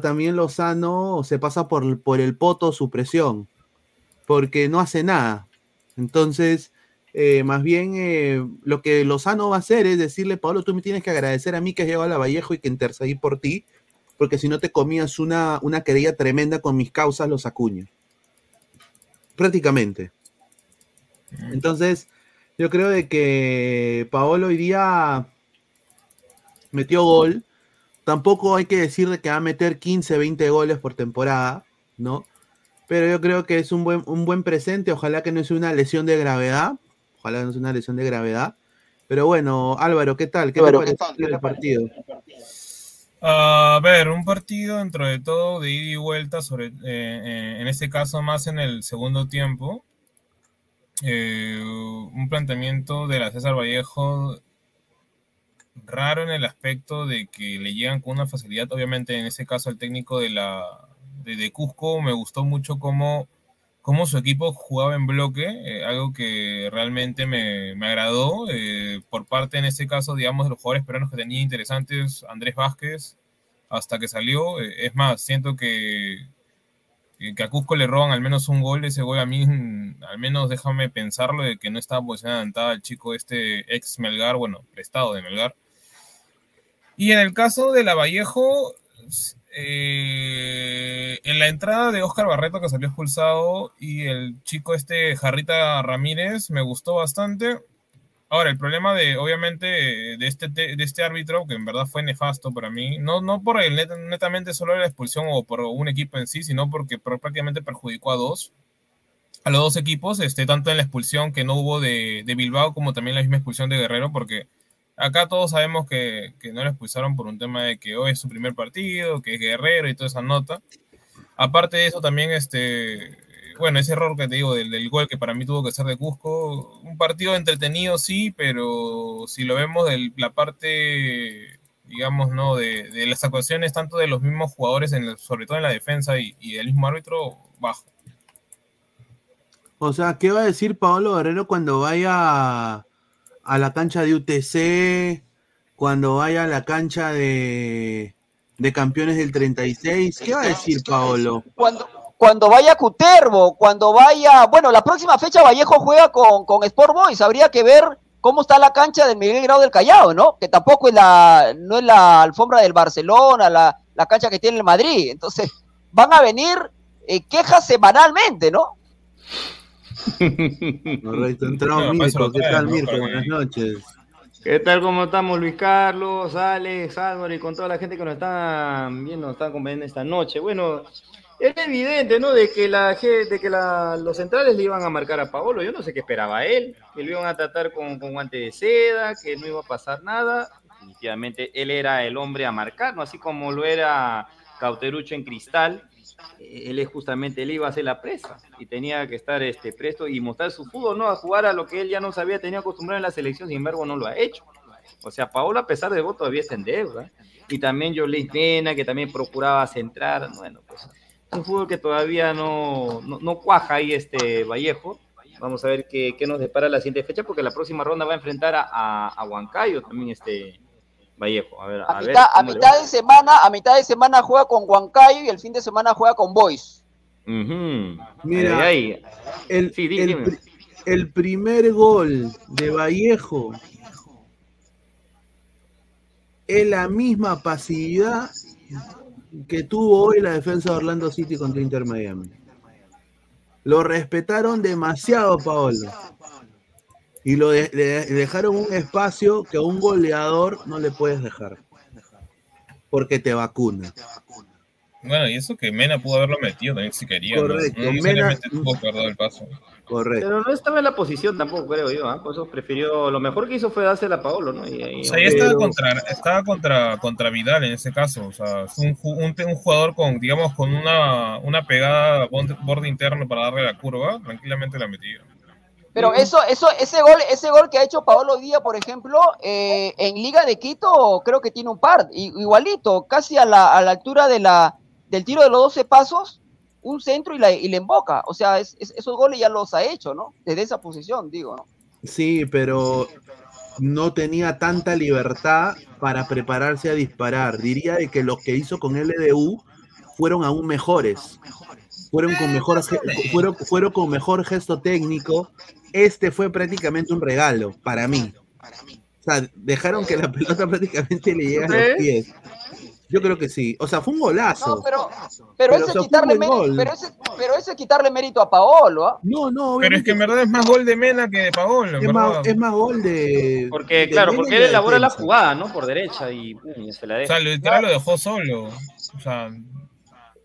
también Lozano se pasa por, por el poto su presión, porque no hace nada. Entonces, eh, más bien eh, lo que Lozano va a hacer es decirle, Pablo, tú me tienes que agradecer a mí que has llegado a la Vallejo y que intercedí por ti, porque si no te comías una, una querella tremenda con mis causas, los acuño. Prácticamente. Entonces, yo creo de que Paolo hoy día metió gol. Tampoco hay que decir de que va a meter 15, 20 goles por temporada, ¿no? Pero yo creo que es un buen, un buen presente. Ojalá que no sea una lesión de gravedad. Ojalá que no sea una lesión de gravedad. Pero bueno, Álvaro, ¿qué tal? ¿Qué Álvaro, te ¿qué pareció tal? ¿Qué el partido? A ver, un partido dentro de todo de ida y vuelta, sobre, eh, eh, en este caso más en el segundo tiempo. Eh, un planteamiento de la César Vallejo raro en el aspecto de que le llegan con una facilidad, obviamente en ese caso el técnico de la de, Cusco me gustó mucho cómo, cómo su equipo jugaba en bloque, eh, algo que realmente me, me agradó eh, por parte en ese caso, digamos, de los jugadores peruanos que tenía interesantes, Andrés Vázquez, hasta que salió, eh, es más, siento que, que a Cusco le roban al menos un gol, ese gol. A mí, al menos déjame pensarlo, de que no estaba posicionado el chico este ex Melgar, bueno, prestado de Melgar. Y en el caso de la Vallejo, eh, en la entrada de Oscar Barreto que salió expulsado y el chico este Jarrita Ramírez me gustó bastante. Ahora, el problema de, obviamente, de este, de este árbitro, que en verdad fue nefasto para mí, no, no por el net- netamente solo la expulsión o por un equipo en sí, sino porque pr- prácticamente perjudicó a dos, a los dos equipos, este, tanto en la expulsión que no hubo de, de Bilbao como también la misma expulsión de Guerrero, porque acá todos sabemos que, que no lo expulsaron por un tema de que hoy es su primer partido, que es Guerrero y toda esa nota. Aparte de eso, también, este, bueno, ese error que te digo del, del gol que para mí tuvo que ser de Cusco, un partido entretenido, sí, pero si lo vemos de la parte, digamos, ¿no? De, de las actuaciones tanto de los mismos jugadores, sobre todo en la defensa y, y del mismo árbitro, bajo. O sea, ¿qué va a decir Paolo Guerrero cuando vaya a la cancha de UTC, cuando vaya a la cancha de, de campeones del 36? ¿Qué va a decir Paolo? Cuando, cuando vaya a Cutervo, cuando vaya, bueno, la próxima fecha Vallejo juega con, con Sport Boys, habría que ver cómo está la cancha del Miguel Grau del Callao, ¿no? Que tampoco es la, no es la alfombra del Barcelona, la, la cancha que tiene el Madrid. Entonces, van a venir eh, quejas semanalmente, ¿no? Correcto, entró No, Mirko. ¿Qué tal. Mirko? Buenas noches. ¿Qué tal? ¿Cómo estamos? Luis Carlos, Alex, Álvaro y con toda la gente que nos están viendo, nos están acompañando esta noche. Bueno, es evidente, ¿no? De que, la, de que la- los centrales le iban a marcar a Paolo. Yo no sé qué esperaba él, que lo iban a tratar con, con guante de seda, que no iba a pasar nada. Definitivamente él era el hombre a marcar, ¿no? Así como lo era Cauterucho en Cristal. Él es justamente, él iba a ser la presa y tenía que estar este, presto y mostrar su fútbol, ¿no? A jugar a lo que él ya no sabía, tenía acostumbrado en la selección, sin embargo no lo ha hecho. O sea, Paolo a pesar de voto todavía está en deuda. Y también Jolín Pena, que también procuraba centrar. Bueno, pues es un fútbol que todavía no, no, no cuaja ahí este Vallejo. Vamos a ver qué, qué nos depara la siguiente fecha, porque la próxima ronda va a enfrentar a, a, a Huancayo también este Vallejo. A ver, a, A, ver mitad, a mitad de semana, a mitad de semana juega con Huancayo y el fin de semana juega con Boys. Mira, Ahí, ahí. El, Sí, el el primer gol de Vallejo es la misma pasividad que tuvo hoy la defensa de Orlando City contra Inter Miami. Lo respetaron demasiado, Paolo. Y lo de- le le dejaron un espacio que a un goleador no le puedes dejar. Porque te vacuna. Bueno, y eso que Mena pudo haberlo metido también si quería. ¿no? Correcto, No Mena- necesariamente tuvo que haber dado el paso. Correcto. Pero no estaba en la posición tampoco, creo yo. ¿ah? Por eso prefirió. Lo mejor que hizo fue dársela a Paolo, ¿no? Y, y- O sea, ya estaba contra, estaba contra, contra Vidal en ese caso. O sea, es un, un, un jugador con, digamos, con una, una pegada borde, borde interno para darle la curva, tranquilamente la metió. Pero eso, eso, ese gol, ese gol que ha hecho Paolo hoy día, por ejemplo, eh, en Liga de Quito, creo que tiene un par, igualito, casi a la, a la altura de la, del tiro de los 12 pasos, un centro y la, y le emboca. O sea, es- es- esos goles ya los ha hecho, ¿no? Desde esa posición, digo, ¿no? Sí, pero no tenía tanta libertad para prepararse a disparar. Diría de que lo que hizo con LDU fueron aún mejores. Fueron con mejor, fueron, fueron con mejor gesto técnico. Este fue prácticamente un regalo para mí. O sea, dejaron que la pelota prácticamente le llegue a los ¿Crees? pies. Yo creo que sí. O sea, fue un golazo. No, pero, pero, Pero, ese o sea, es quitarle mérito, gol. pero ese, pero ese es quitarle mérito a Paolo, ¿ah? No, no, Pero es que en verdad es más gol de Mena que de Paolo, es más, es más gol de. Porque, de claro, Mena porque él elabora la jugada, ¿no? Por derecha y pum, y se la O deja. sea, literal lo dejó solo. O sea,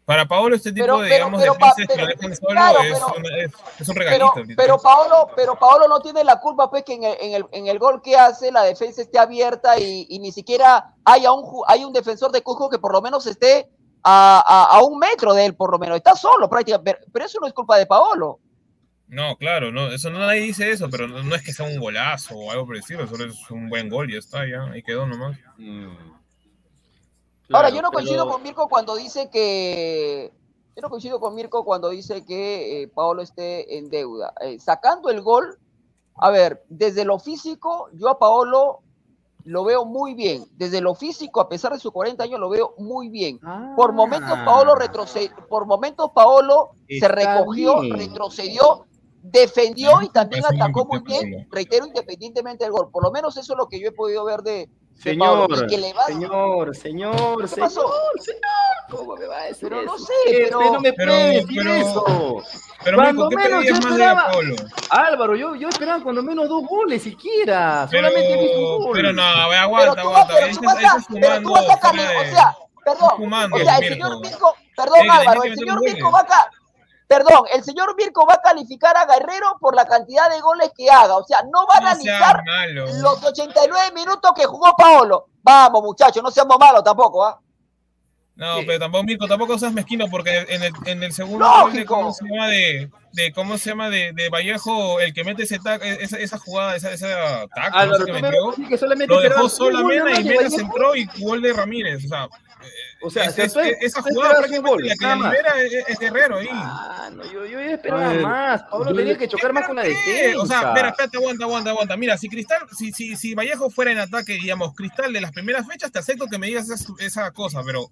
para Paolo este tipo Pero- de, digamos, pero, defensas pa- que lo pero- solo claro, es, pero- una- es, es un regalito. pero Paolo, pero Paolo no tiene la culpa, pues, que en el, en el, en el gol que hace la defensa esté abierta y, y ni siquiera haya un, hay un defensor de Cusco que por lo menos esté a, a- a un metro de él, por lo menos. Está solo prácticamente, pero, pero eso no es culpa de Paolo. No, claro, no, eso no nadie dice eso, pero no, no es que sea un golazo o algo por decirlo, solo es un buen gol y ya está, ya, ahí quedó nomás. Mm. Ahora, yo no coincido pero- con Mirko cuando dice que. Yo no coincido con Mirko cuando dice que eh, Paolo esté en deuda. Eh, sacando el gol, a ver, desde lo físico, yo a Paolo lo veo muy bien. Desde lo físico, a pesar de sus 40 años, lo veo muy bien. Por momentos, Ah. Paolo retrocedió. Por momentos, Paolo se recogió, bien. retrocedió, defendió y también atacó muy bien. Reitero, independientemente del gol. Por lo menos eso es lo que yo he podido ver de Señor, que le va- señor, señor, ¿Qué señor, pasó? señor, ¿cómo me va a decir Pero no eso? sé, Usted pero- no me Pero- puede decir pero- eso. Pero Cuando Mirko, ¿qué menos yo esperaba-? Álvaro, yo, yo esperaba cuando menos dos goles siquiera. Pero, Solamente he visto un gol. pero no, a ver, Pero aguanta, tú, vas, aguanta, pero tú vas a de- o sea, perdón, fumando, o sea, el señor Mirko, perdón Eh, Álvaro, el señor goles. va a, ca- perdón, el señor Mirko va a calificar a Guerrero por la cantidad de goles que haga, o sea, no va a No analizar los 89 minutos que jugó Paolo. Vamos, muchachos, no seamos malos tampoco, ¿ah? No, Sí. pero tampoco, Mirko, tampoco seas mezquino porque en el, en el segundo Lógico. gol de cómo se llama de, de cómo se llama de, de Vallejo, el que mete ese tac, esa, esa jugada, esa, esa tac, no Álvaro, sé tú qué me metió, decir que solamente lo dejó solo a Mena y Mena se entró y gol de Ramírez. O sea, O sea, es- es- tú- esa jugada prácticamente gol, la que nada la más. libera es, es Guerrero ahí. Ah, no, yo, yo esperaba más. Pablo yo tenía que chocar más con la defensa. O sea, mira, espérate, aguanta, aguanta, aguanta. Mira, si Cristal, si, si, si Vallejo fuera en ataque, digamos, Cristal de las primeras fechas, te acepto que me digas esa, esa cosa, pero,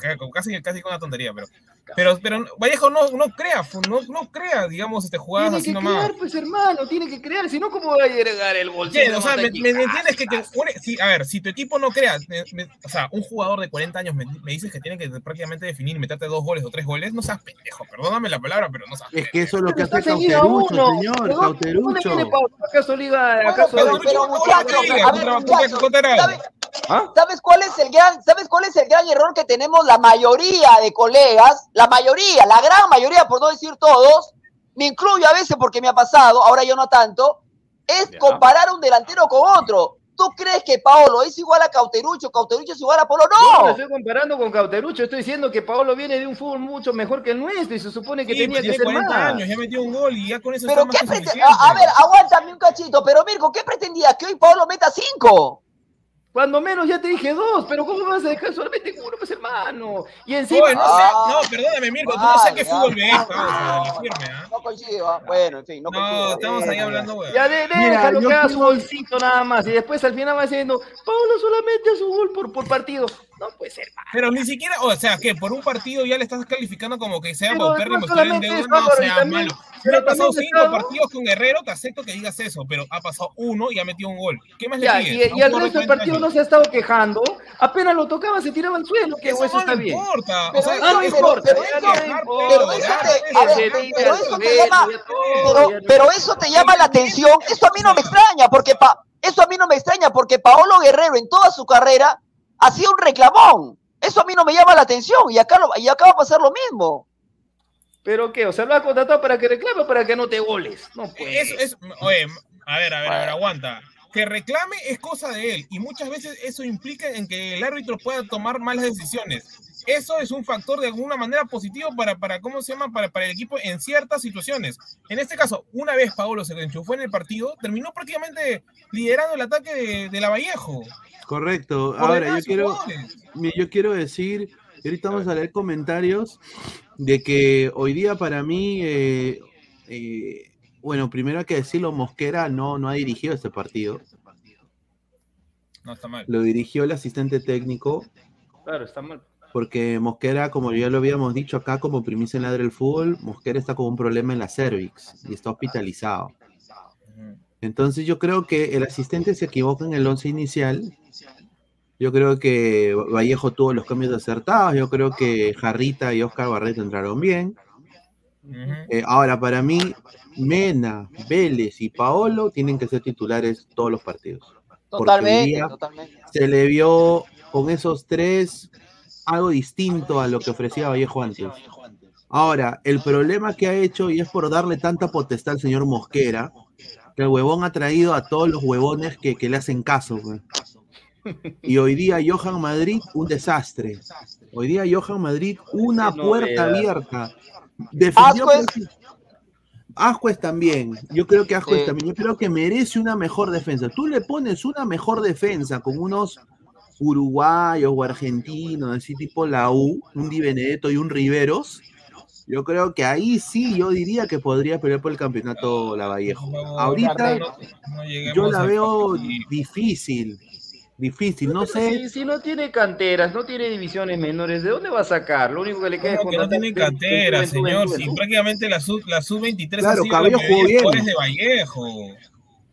pero casi, casi con una tontería, pero, pero, pero Vallejo no, no crea, no, no crea, digamos, este, jugadas Tiene así que nomás. crear, pues hermano, tiene que crear, si no, ¿cómo va a llegar el gol? Bien, o sea, me, me- me entiendes que, que si- a ver, si tu equipo no crea, me- me- o sea, un jugador de 40 años me, me dices que tiene que prácticamente definir meterte dos goles o tres goles, no seas pendejo, perdóname la palabra, pero no seas Es que eso es lo que hace Cauterucho, uno. señor, ¿De dónde- Cauterucho. ¿Dónde viene Pablo? ¿Acaso liga? ¿Acaso pero, Cauterucho pero no muchachos, juega a ver, contra- muchachos, contra Cotera. ¿sabes, ¿Ah? sabes cuál es el gran, sabes cuál es el gran error que tenemos la mayoría de colegas? La mayoría, la gran mayoría, por no decir todos, me incluyo a veces porque me ha pasado, ahora yo no tanto, es Ya. comparar un delantero con otro. ¿Tú crees que Paolo es igual a Cauterucho? ¿Cauterucho es igual a Polo? Yo no No. lo estoy comparando con Cauterucho, estoy diciendo que Paolo viene de un fútbol mucho mejor que el nuestro y se supone que Sí, tenía pero que tiene ser 40 más. años, ya metió un gol y ya con eso Pero está ¿qué más. A, a ver, aguántame un cachito, pero Mirko, ¿qué pretendía? ¿Que hoy Paolo meta cinco? Cuando menos ya te dije dos, pero ¿cómo vas a dejar solamente uno, pues hermano? Y encima, Oye, no, Ah. sé, no, perdóname, Mirko, tú no qué ya. fútbol No, firme, ¿ah? No coincido, ¿ah? bueno, en fin, no No, coincido. estamos ahí hablando, güey. ya de, déjalo que haga su golcito nada más y después al final va diciendo, Paolo solamente hace un gol por, por partido. No puede ser, man. Pero ni siquiera, o sea, que por un partido ya le estás calificando como que sea paupérrimo, no estar en solamente deuda, eso, no Álvaro, y sea también- malo. Pero ha pasado cinco está, ¿no? partidos con Guerrero, te acepto que digas eso, pero ha pasado uno y ha metido un gol. ¿Qué más Ya, le y, pides? y al resto del partido no se ha estado quejando, apenas lo tocaba, se tiraba al suelo, que Eso eso no está bien. importa. O Pero sea, eso- no importa, no no- pero eso te llama la atención. Eso a mí no me extraña, porque pa- eso a mí no me extraña, porque Paolo Guerrero en toda su carrera hacía un reclamón. Eso a mí no me llama la atención y acá, lo- y acá va a pasar lo mismo. ¿Pero qué? O sea, lo ha contratado para que reclame o para que anote goles. No pues. Eso es, oye, a ver, a ver, a ver, aguanta. Que reclame es cosa de él y muchas veces eso implica en que el árbitro pueda tomar malas decisiones. Eso es un factor de alguna manera positivo para, para ¿cómo se llama? Para, para el equipo en ciertas situaciones. En este caso, una vez Paolo se enchufó en el partido, terminó prácticamente liderando el ataque de, de la Vallejo. Correcto. Por Ahora, yo quiero, yo quiero decir, ahorita vamos a leer comentarios de que hoy día para mí, eh, eh, bueno, primero hay que decirlo, Mosquera no, no ha dirigido este partido, No está mal. lo dirigió el asistente técnico. Claro, está mal. porque Mosquera, como ya lo habíamos dicho acá, como primicia en la del fútbol, Mosquera está con un problema en la cervix y está hospitalizado. Entonces yo creo que el asistente se equivoca en el once inicial. Yo creo que Vallejo tuvo los cambios acertados. Yo creo que Jarrita y Oscar Barreto entraron bien. Eh, ahora, para mí, Mena, Vélez y Paolo tienen que ser titulares todos los partidos. Totalmente, totalmente. Se le vio con esos tres algo distinto a lo que ofrecía Vallejo antes. Ahora, el problema que ha hecho, y es por darle tanta potestad al señor Mosquera, que el huevón ha traído a todos los huevones que, le hacen caso. Y hoy día Johan Madrid, un desastre. Hoy día Johan Madrid, una puerta abierta. Ascuez también. Yo creo que Ascuez también. Yo creo que merece una mejor defensa. Tú le pones una mejor defensa con unos uruguayos o argentinos, así tipo la U, un Di Benedetto y un Riveros. Yo creo que ahí sí yo diría que podría pelear por el campeonato la Vallejo. Ahorita yo la veo difícil. Difícil, no sé. Si, no tiene canteras, no tiene divisiones menores, ¿de dónde va a sacar? Lo único que le queda es que no tiene canteras, señor. Si prácticamente la sub, la sub 23 claro, ha sido jugadores de Vallejo.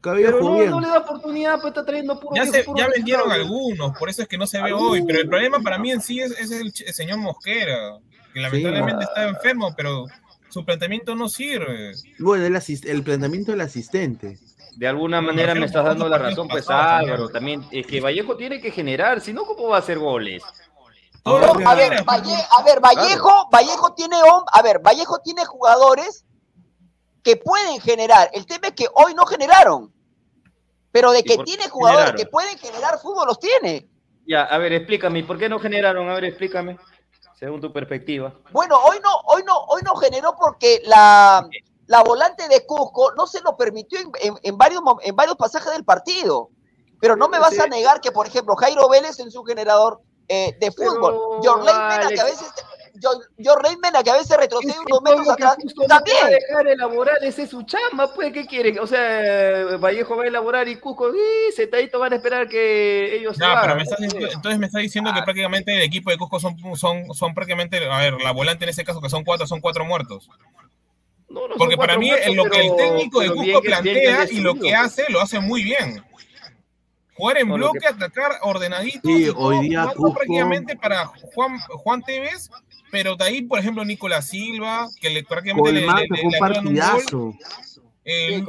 Pero no, no, le da oportunidad, pues está trayendo puro Ya, ya vendieron algunos, por eso es que no se ve hoy. Pero el problema para mí en sí es, es el, señor Mosquera, que lamentablemente está enfermo, pero su planteamiento no sirve. Bueno, el, el planteamiento del asistente de alguna manera me estás dando la razón, pues Álvaro, también es que Vallejo tiene que generar, si no, ¿cómo va a hacer goles? a, ver, a ver, Vallejo, Vallejo tiene, a ver, Vallejo tiene jugadores que pueden generar. El tema es que hoy no generaron, pero de que tiene jugadores que pueden generar fútbol los tiene. Ya, a ver, explícame, ¿por qué no generaron? A ver, explícame, según tu perspectiva. Bueno, hoy no, hoy no, hoy no generó porque la, la volante de Cusco no se lo permitió en, varios, en varios pasajes del partido. Pero no me vas a negar que, por ejemplo, Jairo Vélez en su generador eh, de fútbol, John Mena, que a veces John, Mena, que a veces retrocede unos metros atrás, también. No dejar elaborar, ese es su chamba, pues, ¿qué quieren? O sea, Vallejo va a elaborar y Cusco, y Setadito van a esperar que ellos no, pero me estás, entonces me está diciendo que ah. prácticamente el equipo de Cusco son, son, son prácticamente, a ver, la volante en ese caso que son cuatro, son cuatro muertos. Porque para mí lo que el técnico de Cusco plantea y lo que hace, lo hace muy bien. Jugar en bloque, atacar ordenadito. Sí, hoy día prácticamente para Juan, Juan Tevez, pero de ahí, por ejemplo, Nicolás Silva, que le, prácticamente le, le, un partidazo. Eh,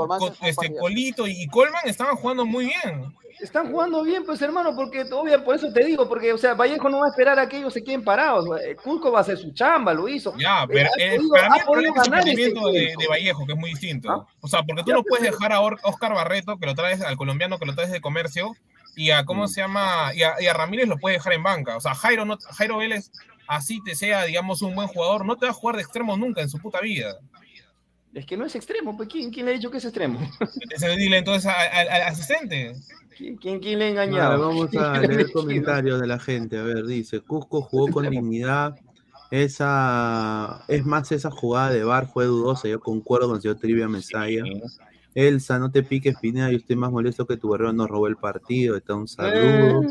este, Colito y Colman estaban jugando muy bien. Están jugando bien, pues hermano, porque obvio, por eso te digo, porque, o sea, Vallejo no va a esperar a que ellos se queden parados. Eh, Cusco va a hacer su chamba, lo hizo. Ya, pero eh, para mí el problema es el de, de, Vallejo, que es muy distinto. ¿Ah? O sea, porque tú no puedes dejar a Oscar Barreto, que lo traes al colombiano, que lo traes de comercio, y a, ¿cómo mm. se llama? Y a, Ramírez lo puedes dejar en banca. O sea, Jairo, no, Jairo Vélez, así te sea, digamos, un buen jugador, no te va a jugar de extremo nunca en su puta vida. Es que no es extremo, pues ¿quién, quién le ha dicho que es extremo? Dile entonces al asistente. ¿Quién, quién, le ha engañado? vamos a leer comentarios de la gente. A ver, dice, Cusco jugó con dignidad. Esa, es más, esa jugada de Bar fue dudosa. Yo concuerdo con el señor Trivia Mesaya. Elsa, no te piques, Pineda, yo estoy más molesto que tu guerrero nos robó el partido. Está un saludo.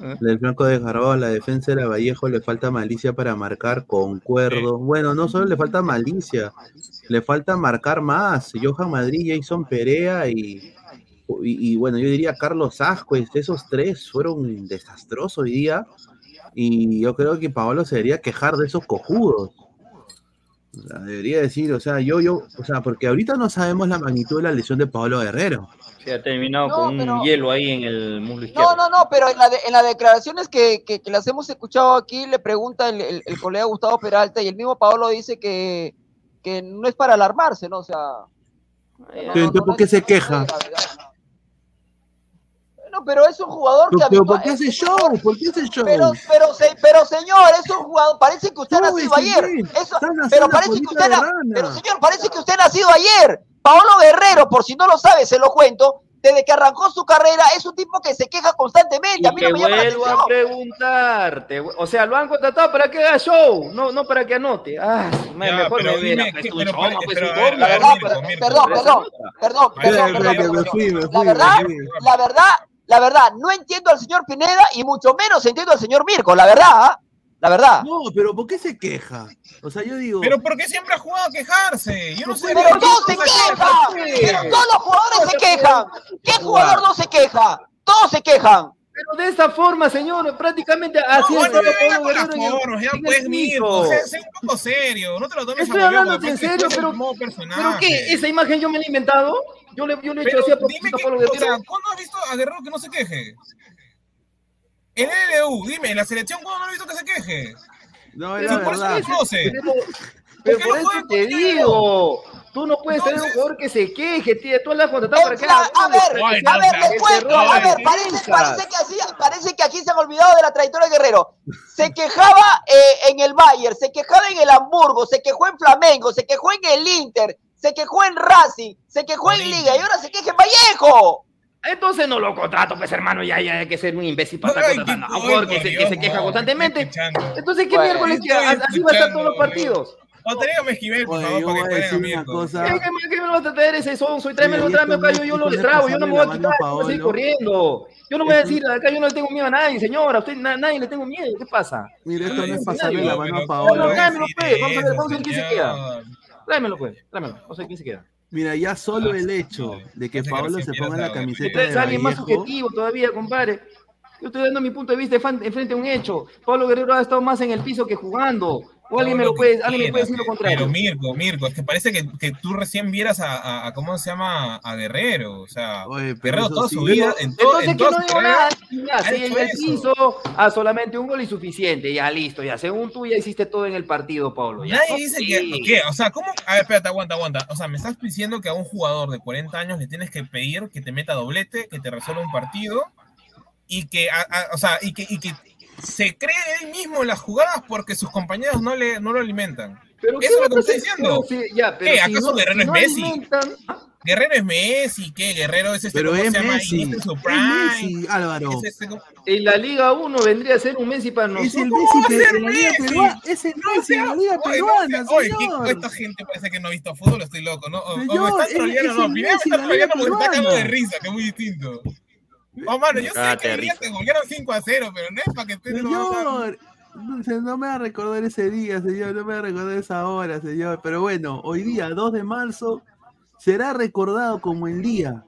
Eh. Del Franco de Garabado, la defensa de la Vallejo le falta malicia para marcar, concuerdo. Bueno, no solo le falta malicia, le falta marcar más. Johan Madrid, Jason Perea y, y, bueno, yo diría Carlos Ascuez, esos tres fueron desastrosos hoy día. Y yo creo que Pablo se debería quejar de esos cojudos. Debería decir, o sea, yo, yo, o sea, porque ahorita no sabemos la magnitud de la lesión de Pablo Guerrero. Se ha terminado con un hielo ahí en el muslo izquierdo. No, no, no, pero en, la en las declaraciones que, que, las hemos escuchado aquí, le pregunta el, el, colega Gustavo Peralta y el mismo Pablo dice que, que no es para alarmarse, ¿no? O sea. ¿Por qué se queja? Pero es un jugador que pero ¿por qué hace show? ¿Por qué hace show? Pero, pero, pero, señor, es un jugador, parece que usted ha nacido ayer. Eso, pero parece que usted, pero señor, parece que usted ha nacido ayer. Paolo Guerrero, por si no lo sabe, se lo cuento, desde que arrancó su carrera, es un tipo que se queja constantemente. a mí no me llama vuelvo a preguntarte, o sea, lo han contratado para que haga show, no, no para que anote. Ah, mejor me dime, Perdón, perdón, perdón, perdón, La verdad, la verdad, la verdad, no entiendo al señor Pineda y mucho menos entiendo al señor Mirko, la verdad. ¿ah? La verdad. No, pero ¿por qué se queja? O sea, yo digo. Pero porque siempre ha jugado a quejarse. Yo no sé. Pero todos se quejan. Pero todos los jugadores se quejan. ¿Qué jugador no se queja? Todos se quejan. Pero de esa forma, señor, prácticamente así No, es. bueno, Pablo con las formas, ya piso. Mirko, sé, un poco serio, no te lo tomes Estoy a huevo, hablando porque en serio, es pero- ¿Pero qué? ¿Esa imagen yo me la he inventado? Yo le, yo le he hecho así a dime propósito que, Pablo o sea. ¿cuándo has visto a Guerrero que no se queje? En LDU, dime, en la selección, ¿cuándo no has visto que se queje? No, es la por eso no conoce. Pero, pero por eso te digo. Tú no puedes tener un Entonces- jugador que se queje, tío. Tú la has contratado para En que a ver, a ver, les cuento, a ver, parece que así, parece que aquí se han olvidado de la trayectoria de Guerrero. Se quejaba eh, en el Bayern, se quejaba en el Hamburgo, se quejó en Flamengo, se quejó en el Inter, se quejó en Racing, se quejó en. Liga y ahora se queja en Vallejo. Entonces no lo contrato, pues hermano, ya, ya hay que ser un imbécil para estar contratando a jugador que se, que se queja no, constantemente. Entonces, ¿qué Bueno, miércoles así va a estar todos los partidos? O tráigame Esquivel, por favor, para que a jueguen a cosa. ¿Qué, qué, qué me vas a traer ese son? Soy esto acá, yo, no- yo lo no destrabo, yo no me voy a quitar, a yo voy a seguir corriendo. Yo no voy a decir, acá yo no le tengo miedo a nadie, señora, a usted na- nadie le tengo miedo, ¿qué pasa? Mira, esto no es pasarle la No, mano a Paolo. ¿cómo Tráemelo, decir pues, vamos a ver, vamos a ver quién se queda. Tráemelo, pues, tráemelo, no sé quién se queda. Mira, ya solo el hecho de que Paolo recién se ponga la camiseta de alguien más subjetivo todavía, compadre. Yo estoy dando mi punto de vista enfrente a un hecho. Pablo Guerrero ha estado más en el piso que jugando. O alguien me lo puede, alguien me puede decir lo Pero contrario. Mirko, Mirko, es que parece que, que tú recién vieras a, a- a- ¿cómo se llama? A Guerrero. O sea, Oye, pero Guerrero eso toda sí. su vida, en todo, Entonces en que no digo nada, ya, si el piso a solamente un gol y suficiente, ya listo, ya. Según tú ya hiciste todo en el partido, Pablo. Ya, Nadie ¿no? dice Sí. que, ¿qué? O sea, ¿cómo? A ver, espérate, aguanta, aguanta. O sea, me estás diciendo que a un jugador de 40 años le tienes que pedir que te meta doblete, que te resuelva un partido y que, a- a- o sea, y que, y que se cree él mismo en las jugadas porque sus compañeros no, le, no lo alimentan. Pero Eso ¿qué es lo que me está diciendo. Pero sí, ya, pero ¿Qué? si ¿Acaso no- Guerrero si es no Messi? alimentan- Guerrero es Messi, ¿qué? Guerrero es este, Pero ¿cómo es se llama? Messi. Iniesta en su Es prime. Messi, Álvaro. Es este, ¿cómo- En la Liga 1 vendría a ser un Messi para nosotros. Es el ¿Cómo Messi va a pe- ser de la Liga? Peruana. Es el No Messi sea, la Liga oye, no Peruana, sea- oye, ¿qué- señor. esta gente parece que no ha visto fútbol, estoy loco, ¿no? O, o Señor, me está es- troleando, es no, primero me Messi está de la Liga troleando porque me está cagando de risa, que es muy distinto. Oh, mano, yo sé Cágate que de querías que volvieran 5 a 0, pero no es para que hagan. Señor, no, no me va a recordar ese día, señor, no me va a recordar esa hora, señor. Pero bueno, hoy día, 2 de marzo, será recordado como el día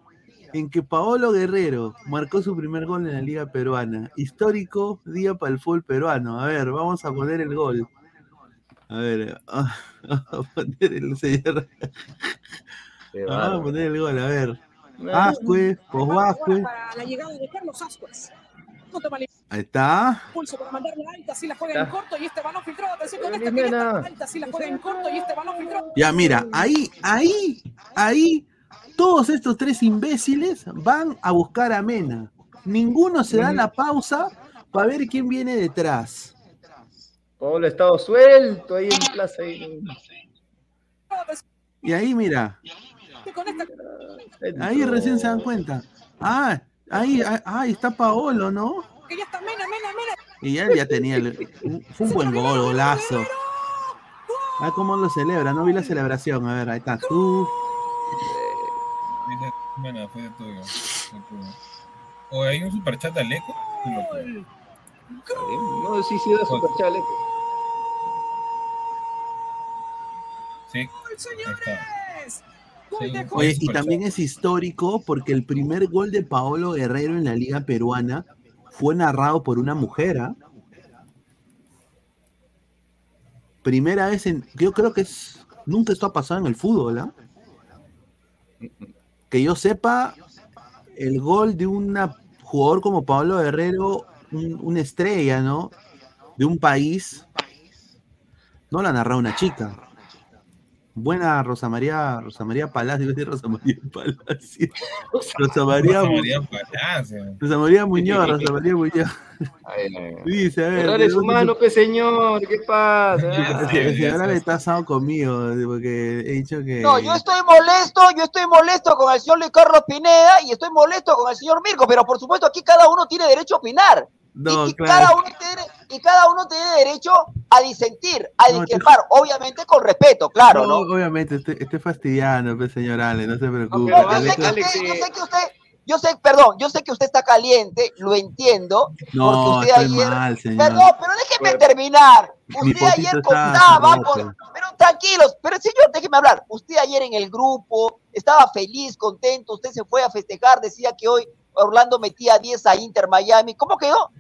en que Paolo Guerrero marcó su primer gol en la Liga Peruana. Histórico día para el fútbol peruano. A ver, vamos a poner el gol. A ver, ah, vamos a poner el señor. Vamos a poner el gol, a ver. No, Ascue, Posvascue. Para la llegada de Carlos Ascuez. Ahí está. impulso para mandarla alta, así la juega en Ya. corto y este balón filtrado. Atención con esta nada. alta, así la juega en corto y este balón filtrado. Ya, mira, ahí, ahí, ahí, todos estos tres imbéciles van a buscar a Mena. Ninguno se da la pausa para ver quién viene detrás. Pablo ha estado suelto ahí en plaza. Ahí, Y ahí, mira, Con esta ahí recién se dan cuenta. Ah, ahí, ahí, ahí está Paolo, ¿no? que ya está Mena, Mena, Mena. Y él ya tenía el, un- fue un buen gol, golazo. Ah, cómo lo celebra, no vi la celebración. A ver, ahí está. Tú. Bueno, fue de tuyo. O hay un superchat de Aleco. Qué locura. No, sí, sí, da super chale. Sí, ¡Gol, ahí está. Sí. Oye, y también es histórico porque el primer gol de Paolo Guerrero en la Liga Peruana fue narrado por una mujer. ¿ah? Primera vez en. Yo creo que es. Nunca esto ha pasado en el fútbol, ¿ah? Que yo sepa, el gol de un jugador como Paolo Guerrero, un- una estrella, ¿no? De un país, no la ha narrado una chica. Buena Rosa María, Rosa María Palacio, iba a decir Rosa María Palacio. Rosa María, Rosa Mu- María Palacio. Rosa María Muñoz, Rosa María Muñoz. Dice, a ver. Errar ¿de es dónde humano, pe señor, ¿qué pasa? El ya señor sé. está asado conmigo, porque he dicho que. No, yo estoy molesto, yo estoy molesto con el señor Luis Carlos Pineda y estoy molesto con el señor Mirko, pero por supuesto aquí cada uno tiene derecho a opinar. No, y, claro. cada uno tiene, y cada uno tiene derecho a disentir, a No, discrepar, obviamente con respeto, claro, No, ¿no? Obviamente, estoy, estoy fastidiando, pues, señor Ale, no se preocupe. pero Yo sé que usted, yo sé que usted, yo sé, perdón, yo sé que usted está caliente, lo entiendo. No, porque usted estoy ayer- mal, señor. Perdón, pero déjeme terminar. Mi Usted ayer contaba con, pero tranquilos, pero señor, déjeme hablar. Usted ayer en el grupo estaba feliz, contento, usted se fue a festejar, decía que hoy Orlando metía 10 a Inter Miami. ¿Cómo quedó?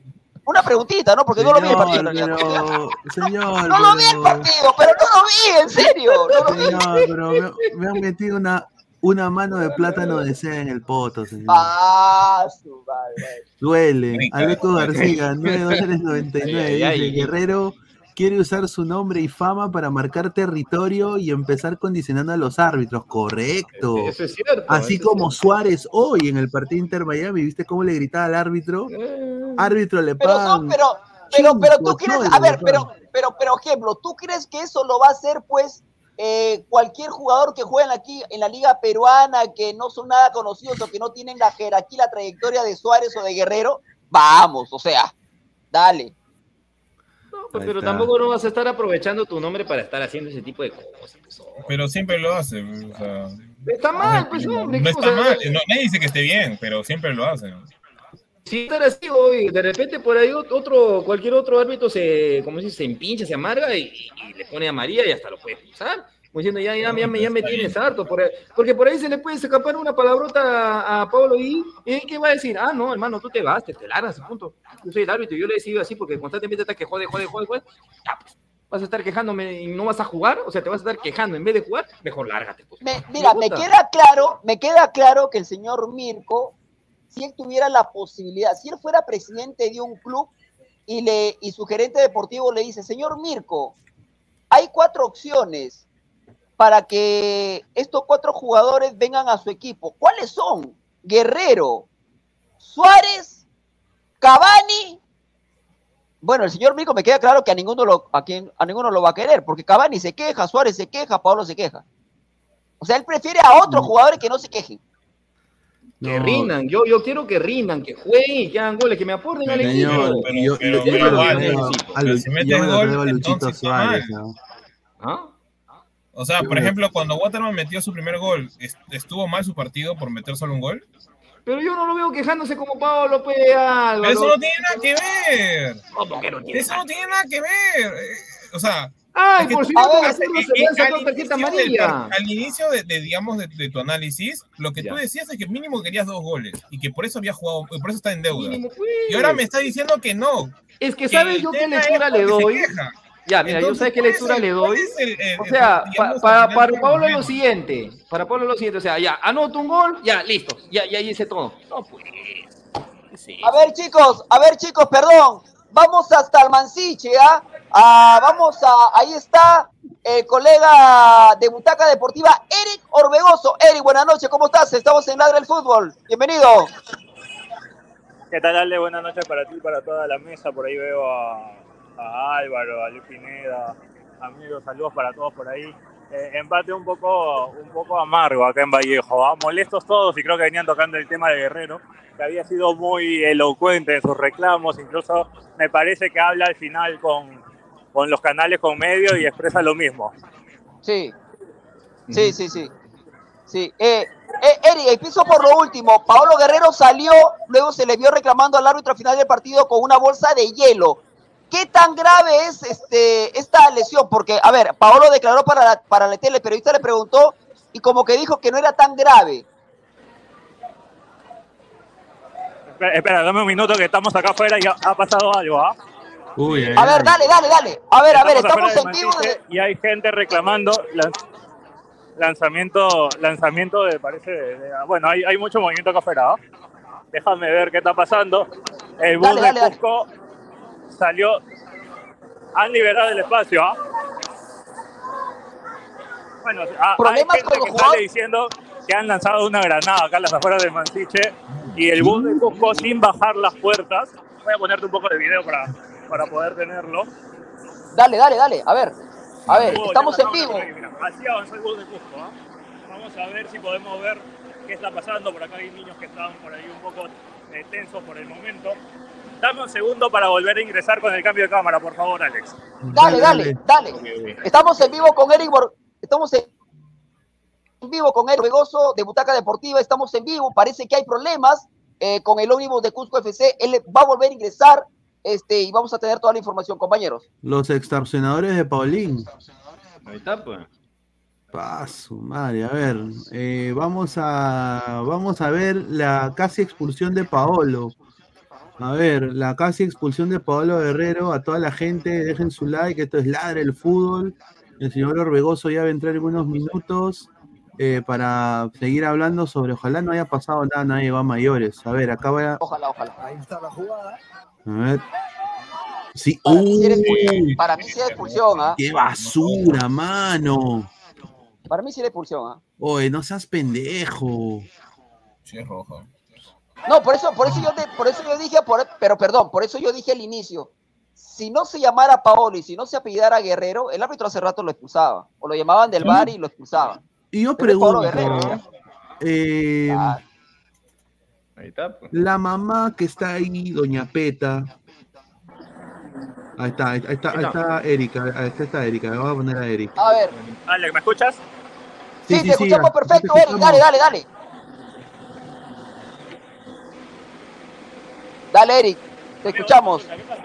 Una preguntita, ¿no? Porque no lo vi el partido. pero, señor, No lo vi el partido, pero no lo vi, en serio. No lo vi. Señor, pero me, me han metido una, una mano de plátano de seda en el poto, señor. Ah, su madre. Duele. Rica. García, 9 dólares 99. Ay, ay, Dice, ay. Guerrero quiere usar su nombre y fama para marcar territorio y empezar condicionando a los árbitros. Correcto. Eso es cierto. Así eso como Suárez hoy en el partido Inter Miami, ¿viste cómo le gritaba al árbitro? cierto. Eh, Árbitro le Pero son, pero, pero, pero tú Cinco crees, a ver, pero, pero, pero, ejemplo, ¿tú crees que eso lo va a hacer, pues, eh, cualquier jugador que juegue aquí en la liga peruana, que no son nada conocidos o que no tienen la jerarquía, la trayectoria de Suárez o de Guerrero? Vamos, o sea, dale. No, pues, pero está. tampoco no vas a estar aprovechando tu nombre para estar haciendo ese tipo de cosas. pues. Pero siempre lo hace. o sea, Está mal, pues, hombre. no ¿qué está mal. No, nadie dice que esté bien, pero siempre lo hacen. Si estar así, hoy, de repente por ahí ot- otro, cualquier otro árbitro se, como se, se empincha, se amarga y, y- y le pone a María y hasta lo puede expulsar. Como diciendo, ya, ya, ya, me- ya me tienes harto. por ahí- porque por ahí se le puede escapar una palabrota a, a Pablo y, ¿y qué va a decir? Ah, no, hermano, tú te vas, te, te largas, punto. Yo soy el árbitro y yo le he decidido así porque constantemente está que jode, jode, jode, jode. Ya, pues, vas a estar quejándome y no vas a jugar, o sea, te vas a estar quejando en vez de jugar, mejor lárgate. Pues. Me- mira, me gusta. queda claro, me queda claro que el señor Mirko, si él tuviera la posibilidad, si él fuera presidente de un club y, le, y su gerente deportivo le dice, señor Mirko, hay cuatro opciones para que estos cuatro jugadores vengan a su equipo. ¿Cuáles son? Guerrero, Suárez, Cavani. Bueno, el señor Mirko me queda claro que a ninguno lo, a quien, a ninguno lo va a querer, porque Cavani se queja, Suárez se queja, Pablo se queja. O sea, él prefiere a otros jugadores que no se quejen. Que No, rindan, yo, yo quiero que rindan, que jueguen y que hagan goles, que me aporten al equipo. Yo, pero- yo si mete yo O sea, por ejemplo, cuando Waterman metió su primer gol, ¿est- ¿estuvo mal su partido por meter solo un gol? Pero yo no lo veo quejándose como Pablo López Álvaro. Pero eso no tiene nada que ver. ¿Cómo que no tiene Eso no tiene nada que ver. Eh, O sea, Ay, es que por si no te se al tarjeta inicio del amarilla. par- Al inicio de, de, digamos, de, de tu análisis, lo que Ya. tú decías es que mínimo querías dos goles y que por eso había jugado, y por eso está en deuda. Mínimo, pues. Y ahora me está diciendo que no. Es que que sabes yo qué lectura le se doy. queja. Ya, mira, yo sé qué ¿cuál es lectura el- le doy. es el- el- O sea, digamos, pa- al para, para del Pablo es lo siguiente. Para Pablo lo siguiente. O sea, ya, anoto un gol, ya, listo. Ya, ya hice todo. No, pues. Sí. A ver, chicos, a ver, chicos, perdón. Vamos hasta el Mansiche, ¿ah? Ah, vamos a, ahí está el colega de Butaca Deportiva, Eric Orbegoso. Eric, buenas noches, ¿cómo estás? Estamos en Ladra el Fútbol. Bienvenido. ¿Qué tal, Ale? Buenas noches para ti y para toda la mesa. Por ahí veo a, a Álvaro, a Luis Pineda, amigos, saludos para todos por ahí. Eh, empate un poco, un poco amargo acá en Vallejo. ¿ah? Molestos todos y creo que venían tocando el tema de Guerrero, que había sido muy elocuente en sus reclamos. Incluso me parece que habla al final con, con los canales con medio y expresa lo mismo. Sí, sí, sí, sí. Sí, eh, eh, Eric, empiezo por lo último. Paolo Guerrero salió, luego se le vio reclamando al árbitro al final del partido con una bolsa de hielo. ¿Qué tan grave es este, esta lesión? Porque, a ver, Paolo declaró para la, para la tele, el periodista le preguntó y como que dijo que no era tan grave. Espera, espera, dame un minuto que estamos acá afuera y ha, ha pasado algo. ¿ah? Uy, ay, A ver, ay. dale, dale, dale. A ver, a ver, estamos en vivo. De- Y hay gente reclamando lan- lanzamiento, lanzamiento de, parece, de- de- bueno, hay, hay mucho movimiento acá afuera. ¿ah? Déjame ver qué está pasando. El bus Dale, de dale, dale. Salió, han liberado el espacio. ¿ah? Bueno, a- hay ¿Problemas gente con los que sale diciendo que han lanzado una granada acá a las afueras del Mansiche y el bus de Cusco sin bajar las puertas. Voy a ponerte un poco de video para, para poder tenerlo. Dale, dale, dale. A ver, a ver, Hugo, estamos en vivo. mira. Así avanzó el bus de Cusco. ¿ah? Vamos a ver si podemos ver qué está pasando. Por acá hay niños que estaban por ahí un poco eh, tensos por el momento. Dame un segundo para volver a ingresar con el cambio de cámara, por favor, Alex. Dale, dale, dale. Estamos en vivo con Eric. Bor- Estamos en... vivo con Eric Vegoso de Butaca Deportiva, estamos en vivo, parece que hay problemas eh, con el ómnibus de Cusco FC, él va a volver a ingresar este, y vamos a tener toda la información, compañeros. Los extorsionadores de Paulín. Ahí está, pues. Pa, su madre, a ver, eh, vamos a vamos a ver la casi expulsión de Paolo. A ver, la casi expulsión de Paolo Guerrero, a toda la gente, dejen su like, esto es Ladre el Fútbol. El señor Orbegoso ya va a entrar en unos minutos eh, para seguir hablando sobre, ojalá no haya pasado nada, nadie va a mayores. A ver, acá va. Ojalá, ojalá. Ahí está la jugada. A ver. Sí, Para mí sí era expulsión, ¡Uy! para mí sí era expulsión, ¿ah? ¡Qué basura, mano! Para mí sí era expulsión, ¿ah? Oye, no seas pendejo. Sí, es rojo. No, por eso, por eso yo, te- por eso yo dije, por- pero perdón, por eso yo dije al inicio, si no se llamara Paolo y si no se apellidara Guerrero, el árbitro hace rato lo expulsaba, o lo llamaban del bar y lo expulsaban. Y yo Pero pregunto, Guerrero, ¿eh? Ah, Ahí está, pues. la mamá que está ahí, doña Peta. Ahí está, ahí está, ahí está Erika, ahí está, está Erika, vamos a poner a Erika. a ver, Alex, ¿me escuchas? sí, te escuchamos perfecto, Eric, dale, dale, dale. Dale, Eric, te escuchamos. ¿Qué pasó?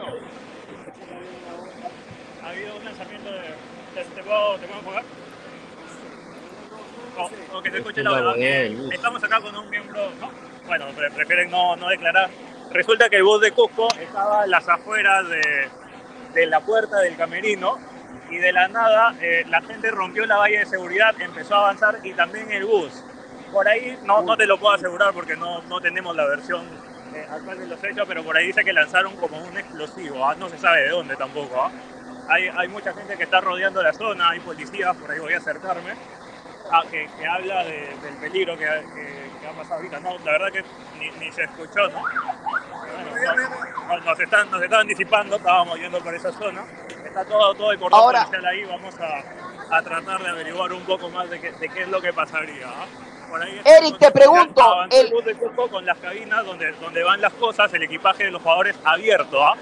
Ha habido un lanzamiento de... ¿Te, te puedo, te puedo enfocar? O, o que se escuche la verdad. bus. estamos acá con un miembro, ¿no? Bueno, pre- prefieren no, no declarar. Resulta que el bus de Cusco estaba a las afueras de, de la puerta del camerino y de la nada eh, la gente rompió la valla de seguridad, empezó a avanzar y también el bus. Por ahí no, no te lo puedo asegurar porque no, no tenemos la versión eh, actual de los hechos, pero por ahí dice que lanzaron como un explosivo, ¿ah? no se sabe de dónde tampoco. ¿ah? Hay, hay mucha gente que está rodeando la zona, hay policías, por ahí voy a acercarme, ah, que, que habla de- del peligro que, que- que ha pasado ahorita. No, la verdad que ni, ni se escuchó, ¿no? Bueno, no- no- nos, están, nos estaban disipando, estábamos yendo por esa zona. Está todo, todo el cordón Ahora- policial ahí, vamos a, a tratar de averiguar un poco más de qué, de qué es lo que pasaría. ¿ah? Por ahí está Eric, te pregunto, avanzó el- el bus de Cusco con las cabinas donde, donde van las cosas, el equipaje de los jugadores abierto. ¿ah?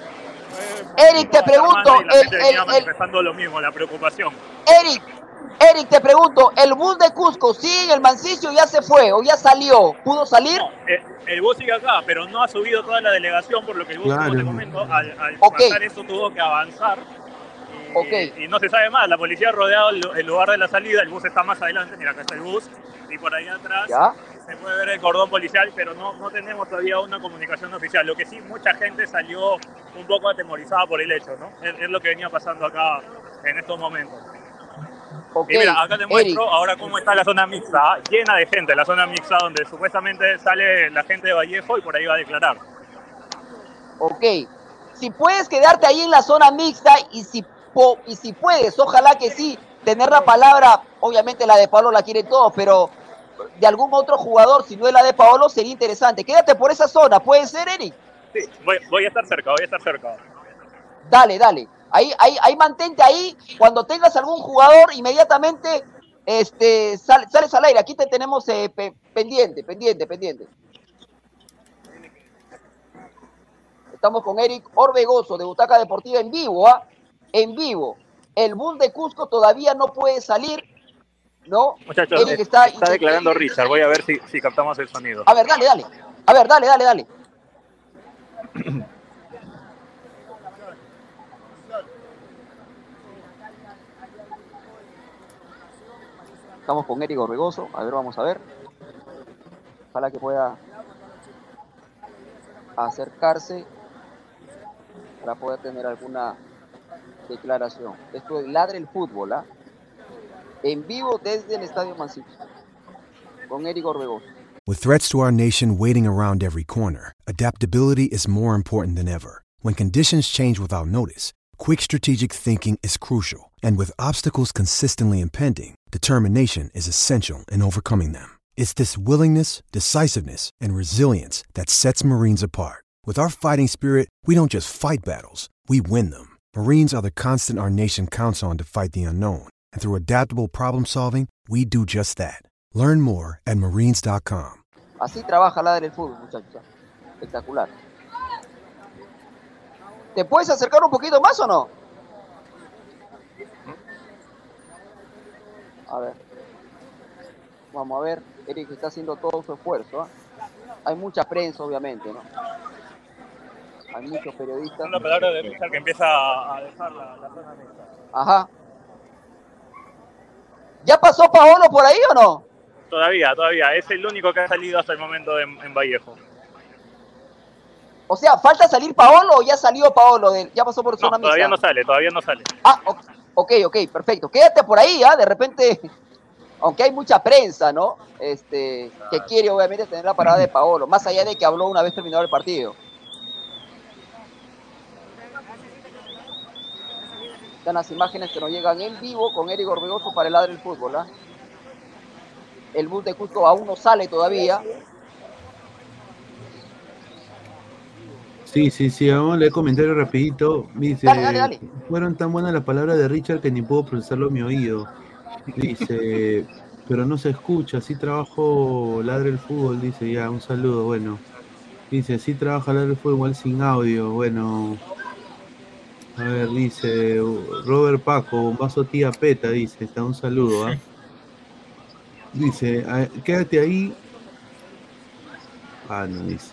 Eric, te pregunto, el- el- el- manifestando lo mismo, la preocupación. Eric, Eric, te pregunto, ¿el bus de Cusco sigue en el Mancicio o ya se fue o ya salió? ¿Pudo salir? No, eh, el bus sigue acá, pero no ha subido toda la delegación, por lo que el bus, como Claro. te comento, al, al Ok. pasar eso tuvo que avanzar. Y, Ok. y no se sabe más, la policía ha rodeado el, el lugar de la salida, el bus está más adelante, mira, acá está el bus, y por ahí atrás Ya. se puede ver el cordón policial, pero no, no tenemos todavía una comunicación oficial. Lo que sí, mucha gente salió un poco atemorizada por el hecho, ¿no? Es, es lo que venía pasando acá en estos momentos. Ok, Y mira, acá te Eric, muestro ahora cómo está la zona mixta, llena de gente, la zona mixta donde supuestamente sale la gente de Vallejo y por ahí va a declarar. ok. Si puedes quedarte ahí en la zona mixta y si, po- y si puedes, ojalá que sí, tener la palabra, obviamente la de Pablo la quieren todos, pero de algún otro jugador, si no es la de Paolo, sería interesante. Quédate por esa zona, ¿puede ser, Eric? Sí, voy, voy a estar cerca, voy a estar cerca. Dale, dale. Ahí, ahí, ahí mantente ahí. Cuando tengas algún jugador, inmediatamente este, sal- sales al aire. Aquí te tenemos eh, pe- pendiente, pendiente, pendiente. Estamos con Eric Orbegoso de Butaca Deportiva en vivo, ¿ah? En vivo. El Bull de Cusco todavía no puede salir, ¿no? Muchachos, Eric está- está, declarando Richard, voy a ver si, si captamos el sonido. A ver, dale, dale. A ver, dale, dale, dale. Estamos con Eric Orbegoso. A ver, vamos a ver. Ojalá que pueda acercarse para poder tener alguna declaración. Esto es Ladre el Fútbol, ¿ah? En vivo desde el Estadio. Con Eric Orbegoso. With threats to our nation waiting around every corner, adaptability is more important than ever. When conditions change without notice, quick strategic thinking is crucial. And with obstacles consistently impending, determination is essential in overcoming them. It's this willingness, decisiveness, and resilience that sets Marines apart. With our fighting spirit, we don't just fight battles, we win them. Marines are the constant our nation counts on to fight the unknown. And through adaptable problem solving, we do just that. Learn more at marines.com. Así trabaja Ladre el Fútbol, muchachos. Espectacular. ¿Te puedes acercar un poquito más o no? A ver. Vamos a ver, Eric está haciendo todo su esfuerzo. ¿ah? Hay mucha prensa, obviamente, ¿no? Hay muchos periodistas. Una palabra de Richard que empieza a dejar la, la zona mixta. Ajá. ¿Ya pasó Paolo por ahí o no? Todavía, todavía. Es el único que ha salido hasta el momento en, en Vallejo. O sea, ¿falta salir Paolo o ya salió Paolo? de- ya pasó por No, zona todavía no sale, todavía no sale. Ah, ok, ok, perfecto. Quédate por ahí, ¿ah? De repente, aunque hay mucha prensa, ¿no? Este, que quiere obviamente tener la parada de Paolo, más allá de que habló una vez terminado el partido. Están las imágenes que nos llegan en vivo con Eric Orbegoso para el Ladre del Fútbol, ¿ah? El bus de Cusco aún no sale todavía. Sí, sí, sí, vamos a leer comentarios rapidito. Dice, Dale, dale, dale. fueron tan buenas las palabras de Richard que ni puedo procesarlo en mi oído. Dice, pero no se escucha, así trabajo Ladre el Fútbol, dice, ya, un saludo, bueno. Dice, así trabaja Ladre el Fútbol sin audio, bueno. A ver, dice, Robert Paco, bombazo tía Peta, dice, está un saludo, ¿ah? Dice, "Ah, quédate ahí. Ah, no, dice.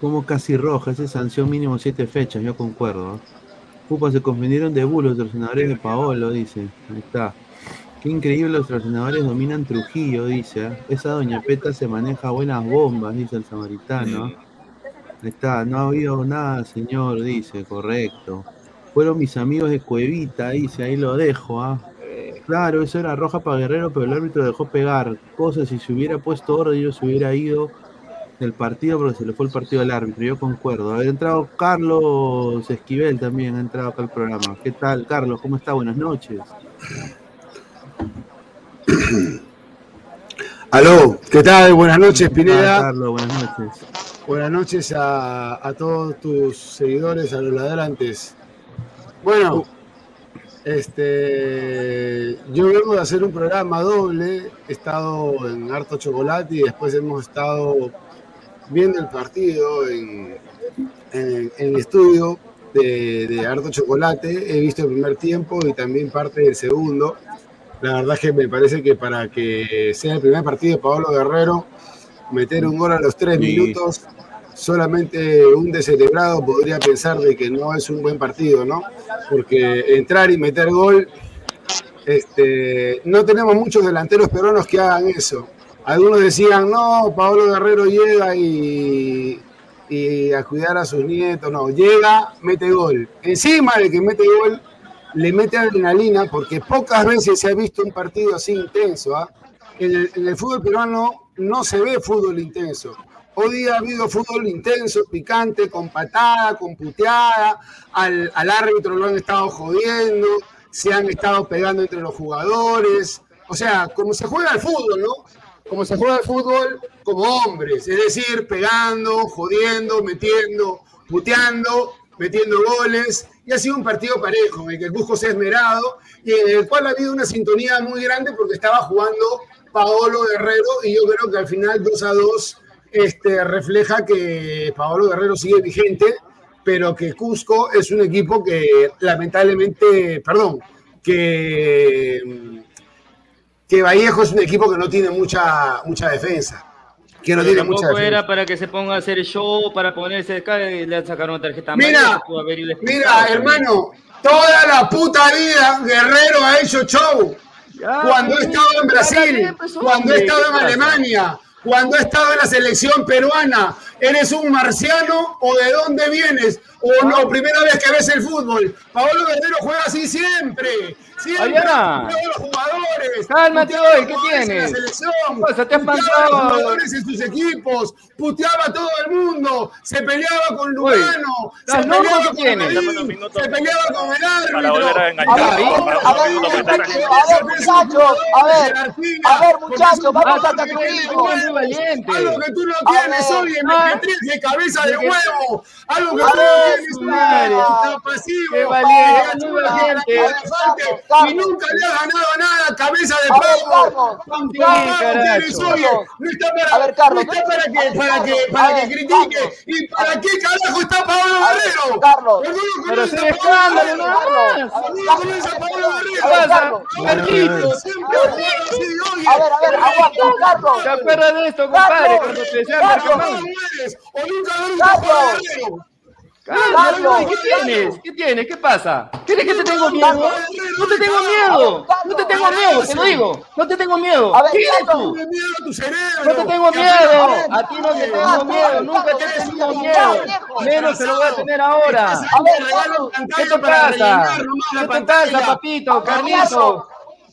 Como casi roja, esa es sanción mínimo siete fechas, yo concuerdo. ¿eh? Pupa, se confundieron de bulos los entrenadores de Paolo, dice. Ahí está. Qué increíble, los entrenadores dominan Trujillo, dice. ¿eh? Esa doña Peta se maneja buenas bombas, dice el samaritano. Ahí está, no ha habido nada, señor, dice, correcto. Fueron mis amigos de Cuevita, dice, ahí lo dejo, ¿ah? Claro, eso era roja para Guerrero, pero el árbitro dejó pegar. Cosas, si se hubiera puesto orden, yo se hubiera ido del partido, porque se le fue el partido al árbitro. Yo concuerdo. Ha entrado Carlos Esquivel también, ha entrado acá al programa. ¿Qué tal, Carlos? ¿Cómo está? Buenas noches. Aló, ¿qué tal? Buenas noches, ¿Qué tal, Pineda. Carlos? Buenas noches. Buenas noches a, a todos tus seguidores, a los ladrantes. Bueno, este, yo vengo de hacer un programa doble. He estado en Harto Chocolate y después hemos estado viendo el partido en, en- en el estudio de, de Harto Chocolate. He visto el primer tiempo y también parte del segundo. La verdad es que me parece que para que sea el primer partido de Pablo Guerrero, meter un gol a los tres Sí. minutos, solamente un descerebrado podría pensar de que no es un buen partido, ¿no? Porque entrar y meter gol, este, no tenemos muchos delanteros peruanos que hagan eso. Algunos decían, no, Pablo Guerrero llega y, y a cuidar a sus nietos, no, llega, mete gol. Encima de que mete gol, le mete adrenalina, porque pocas veces se ha visto un partido así intenso. ¿ah? En, el, en el fútbol peruano no se ve fútbol intenso. Hoy ha habido fútbol intenso, picante, con patada, con puteada, al, al árbitro lo han estado jodiendo, se han estado pegando entre los jugadores. O sea, como se juega el fútbol, ¿no? Como se juega el fútbol como hombres, es decir, pegando, jodiendo, metiendo, puteando, metiendo goles. Y ha sido un partido parejo, en el que el Cusco se ha esmerado y en el cual ha habido una sintonía muy grande porque estaba jugando Paolo Guerrero y yo creo que al final 2 a 2 este, refleja que Paolo Guerrero sigue vigente, pero que Cusco es un equipo que lamentablemente, perdón, que, que Vallejo es un equipo que no tiene mucha, mucha defensa. Que no Pero tiene mucha defensa. era para que se ponga a hacer show, para ponerse acá y le sacaron una tarjeta Mira, Mira, hermano, toda la puta vida Guerrero ha hecho show. Ya, Cuando pues, estado en Brasil, bien, pues, cuando hombre, estado ¿qué en? Alemania, cuando ha estado en la selección peruana, ¿eres un marciano o de dónde vienes? ¿O no, primera vez que ves el fútbol? Paolo Guerrero juega así siempre. Siempre a los jugadores. Cálmate a hoy, ¿qué en tienes? la selección, ¿Qué pasa? ¿Te has puteaba a los jugadores en sus equipos, puteaba a todo el mundo, se peleaba con Lugano, se ¿las normas peleaba con tienes? Se peleaba con el árbitro. Para a A ver, a a a muchachos, a ver, a ver, muchachos, vamos a tranquilo. Algo valiente. que tú no A tienes, ver, oye, ah, mequetrefe, cabeza de huevo. Algo que tú no tienes, pasivo. Qué valiente, Y nunca le ha ganado nada, cabeza de pavo. No está para, A ver, Carlos, no está para que, para que, para que critique. ¿Y para qué carajo está Pablo Guerrero? Carlos. ¿Por qué no Pero conoce sin a ver. A ver, aguanta, Carlos. ¿Te acuerdas de esto, compadre? Cuando Marcamán. O nunca haber Carlos. ¿qué tienes? ¿Qué tienes? ¿Qué pasa? ¿Crees que te tengo miedo? No te tengo miedo. No te tengo miedo, te lo digo. No te tengo miedo. ¿Quién eres tú? No te tengo miedo. A ti no te tengo miedo. Nunca te he tenido miedo. Menos te lo voy a tener ahora. ¿Qué te pasa? ¿Qué te pasa, papito? Carlitos.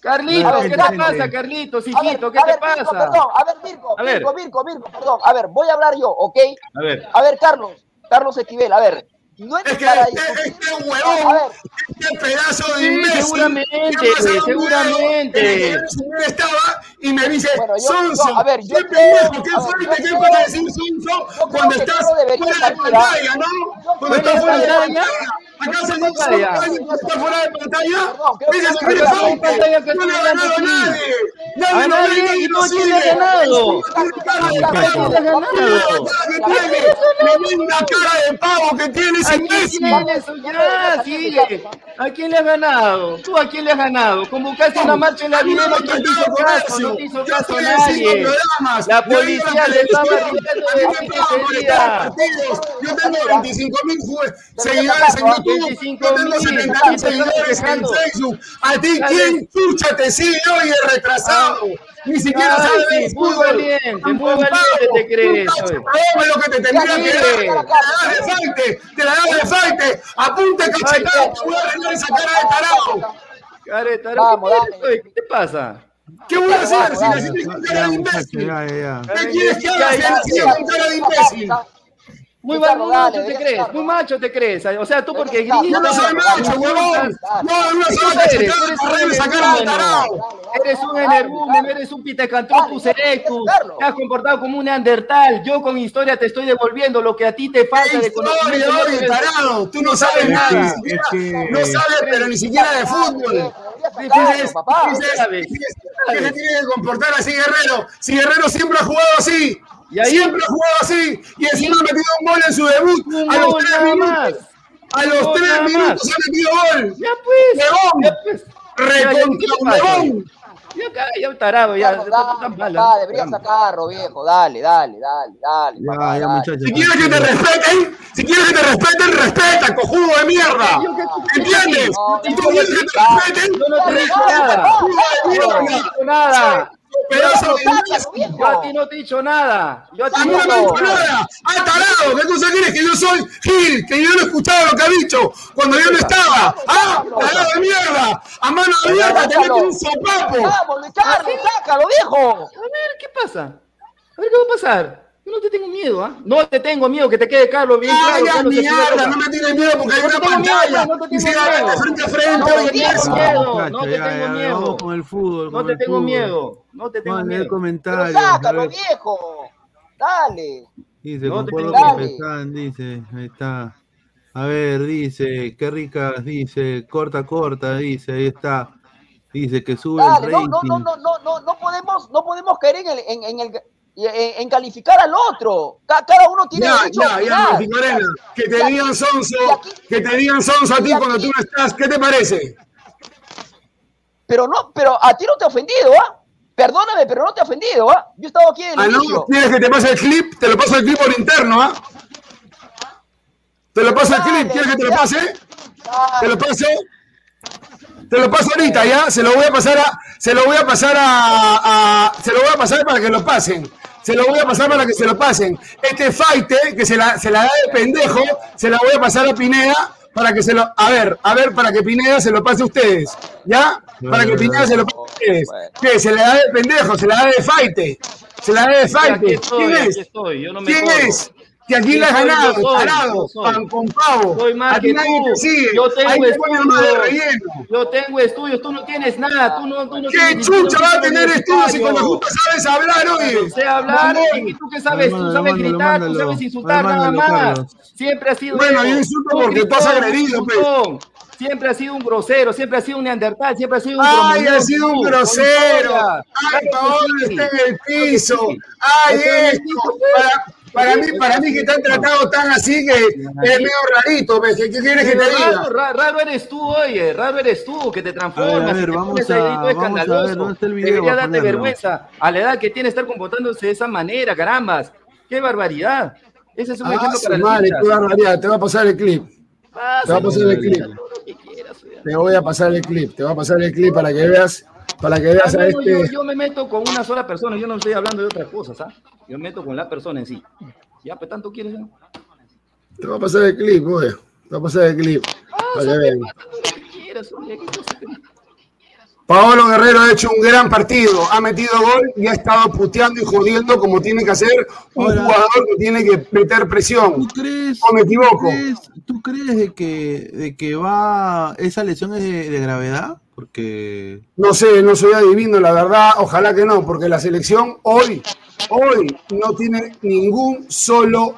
Carlitos, ¿qué te pasa, Carlitos, hijito? ¿Qué te pasa? Perdón, a ver, Mirko, A ver. Mirko, Mirko, Mirko, perdón. A ver, voy a hablar yo, ¿ok? A ver. A ver, Carlos, Carlos Esquivel, a ver. No es Es que para este, este A huevón, ver, este pedazo de Sí, imbécil. seguramente, que seguramente. el que señor estaba y me dice, Bueno, yo- Sonso, a ver, yo qué pendejo, qué fuerte, creo- puede decir Sonso cuando que estás fuera de ¿ah? pantalla, ¿no? Cuando estás que fuera de Carlos pantalla. ¿Acaso debería no salir. son alguien que está fuera de pantalla? Que no le ha ganado nadie. Nadie A nadie, ve, ¿y no tú a quién le has ganado? ¿Tú a quién le has ganado? Convocaste una marcha en la vida, no te hizo caso, no te hizo nadie. La policía le de. Yo tengo 25 mil seguidores en YouTube. 25 Yo tengo mil. 70 mil seguidores en. Facebook. A ti. ¿quién chucha te sigue hoy de retrasado? Ni siquiera sabes de fútbol. muy valiente te crees, lo que te tendría que dar. Te la das de falte. Te la das de falte. Apunte cachetado. Te voy a arreglar esa cara de tarado. Vamos, ¿qué, te pasa? ¿Qué voy a hacer si nací con cara de imbécil? ¿Qué quieres que haga si nací con cara de imbécil? Muy Ricardo, macho dale, te crees, muy macho te crees. O sea, tú porque Deberías Yo no gritas. soy macho, huevón. No, en una ¿Qué sola eres? cachetada Eres tarado. energúmeno. Eres un energúmeno, eres un pitecantropus erectus. Te has comportado como un neandertal. Yo con historia te estoy devolviendo lo que a ti te falta ¿Qué de historia, conocimiento. oye, tarado? Tú no sabes Es nada, no sabes, pero ni siquiera de fútbol. Dices, papá. Que se tiene que comportar así Guerrero. Si Guerrero siempre ha jugado así. Y ahí- Siempre ha jugado así. Y encima ha metido un gol en su debut. Un A los gol tres más. minutos. A los tres minutos ha metido gol. Ya pues. Ya pues. Ya, ya. Ya, tarado, ya. Dale, sacarlo, viejo. Dale, dale, dale, dale. Ya, papá, ya, dale. muchachos. Si quieres que te respeten, si quieres que te respeten, respeta, cojudo de mierda. ¿Entiendes? No, Si tú no, quieres que te no, respeten, Yo no te he dicho Dale, nada. Pedazo de. Yo a ti no te he dicho nada. Yo a ti A no no he dicho nada. Ah, tarado, ¿qué cosa quieres? Que yo soy Gil, que yo no he escuchado lo que ha dicho cuando yo no estaba. Ah, tarado de mierda. A mano abierta te meto un sopapo. Vamos, Luis Carlos, sácalo, viejo. A ver, ¿qué pasa? A ver, ¿qué va a pasar? Yo no te tengo miedo, ¿ah? No te tengo miedo, que te quede Carlos bien Ay, claro. ya, Carlos, mierda, no me tienes miedo porque hay No te una tengo miedo, pantalla. no te tengo miedo. frente a frente, No te tengo miedo, no te tengo miedo. Con el fútbol. No te tengo miedo. No te tengo miedo. Pero a sácalo, viejo. Dale. Dice, No te concuerdo tengo con miedo. Pesán, dice, ahí está. A ver, dice, qué ricas, dice, corta, corta, dice, ahí está. Dice que sube Dale, el rating. no, no, no, no, no, no podemos, no podemos caer en el, en, en el en, en calificar al otro. Ca- Cada uno tiene Ya, derecho a ya, Morena. Que te Y digan sonso, aquí- que te digan sonso a ti cuando tú no estás. ¿Qué te parece? Pero no, pero a ti no te ha ofendido, ¿ah? Perdóname, pero no te ha ofendido, ¿ah? Yo estaba aquí en Ah, el no, inicio. quieres que te pase el clip, te lo paso el clip por interno, ¿ah? Te lo paso el clip, ¿quieres que te lo pase? Te lo paso. Te lo paso ahorita, ¿ya? Se lo voy a pasar a. Se lo voy a pasar a. a- se lo voy a pasar para que lo pasen. Se lo voy a pasar para que se lo pasen. Este fighter, que se la, se la da de pendejo, se la voy a pasar a Pineda para que se lo. A ver, a ver, para que Pineda se lo pase a ustedes. ¿Ya? Para que Pineda se lo pase a ustedes. ¿Qué? Se la da de pendejo, se la da de fighter. Se la da de fighter. ¿Quién es? ¿Quién es? Que aquí le has ganado, soy. pan con pavo. Soy más que nadie tú. te sigue. Yo tengo Ahí más de estudios. relleno. Yo tengo estudios. Tú no tienes nada. Tú no, tú no ¿Qué tienes chucha va a tener estudios si con la justa sabes hablar, oye? Sé hablar. ¿y tú qué sabes? Tú sabes mándalo, gritar, tú sabes insultar Mándalo, nada más. Siempre has sido Bueno, yo insulto porque gritón, agredido, un pues. Siempre has sido un grosero, siempre has sido un neandertal, siempre has sido un Ay, ha sido un grosero. Ay, Paolo está en el piso. Ay, esto. Pues. Para, mí, para mí que te han tratado tan así que es medio rarito, ¿ves? ¿Qué, qué quieres que te diga? raro, ra- raro eres tú, oye, raro eres tú, que te transformas. A ver, vamos a- vamos a ver, escandaloso. ¿dónde está el video? Debería Voy a darte vergüenza a la edad que tiene estar comportándose de esa manera, carambas. ¡Qué barbaridad! Ese es un Ah, ejemplo para madre, qué barbaridad, te va a pasar el clip. Te va a pasar el clip. Te voy a pasar el clip, te va a pasar el clip para que veas, para que veas Ah, a no, no, yo, este. yo me meto con una sola persona, yo no estoy hablando de otras cosas, ¿ah? Yo me meto con la persona en sí. Ya, pues tanto quieres. ¿no? Te va a pasar el clip, oye. Te va a pasar el clip. Para que vean. quieras, oye, ¿qué cosa te- Paolo Guerrero ha hecho un gran partido, ha metido gol y ha estado puteando y jodiendo como tiene que hacer un Ahora- jugador que tiene que meter presión. ¿Tú crees, ¿O me equivoco? ¿tú crees, tú crees de que, de que va esa lesión es de, de gravedad? Porque No sé, no soy adivino, la verdad, ojalá que no, porque la selección hoy, hoy no tiene ningún solo,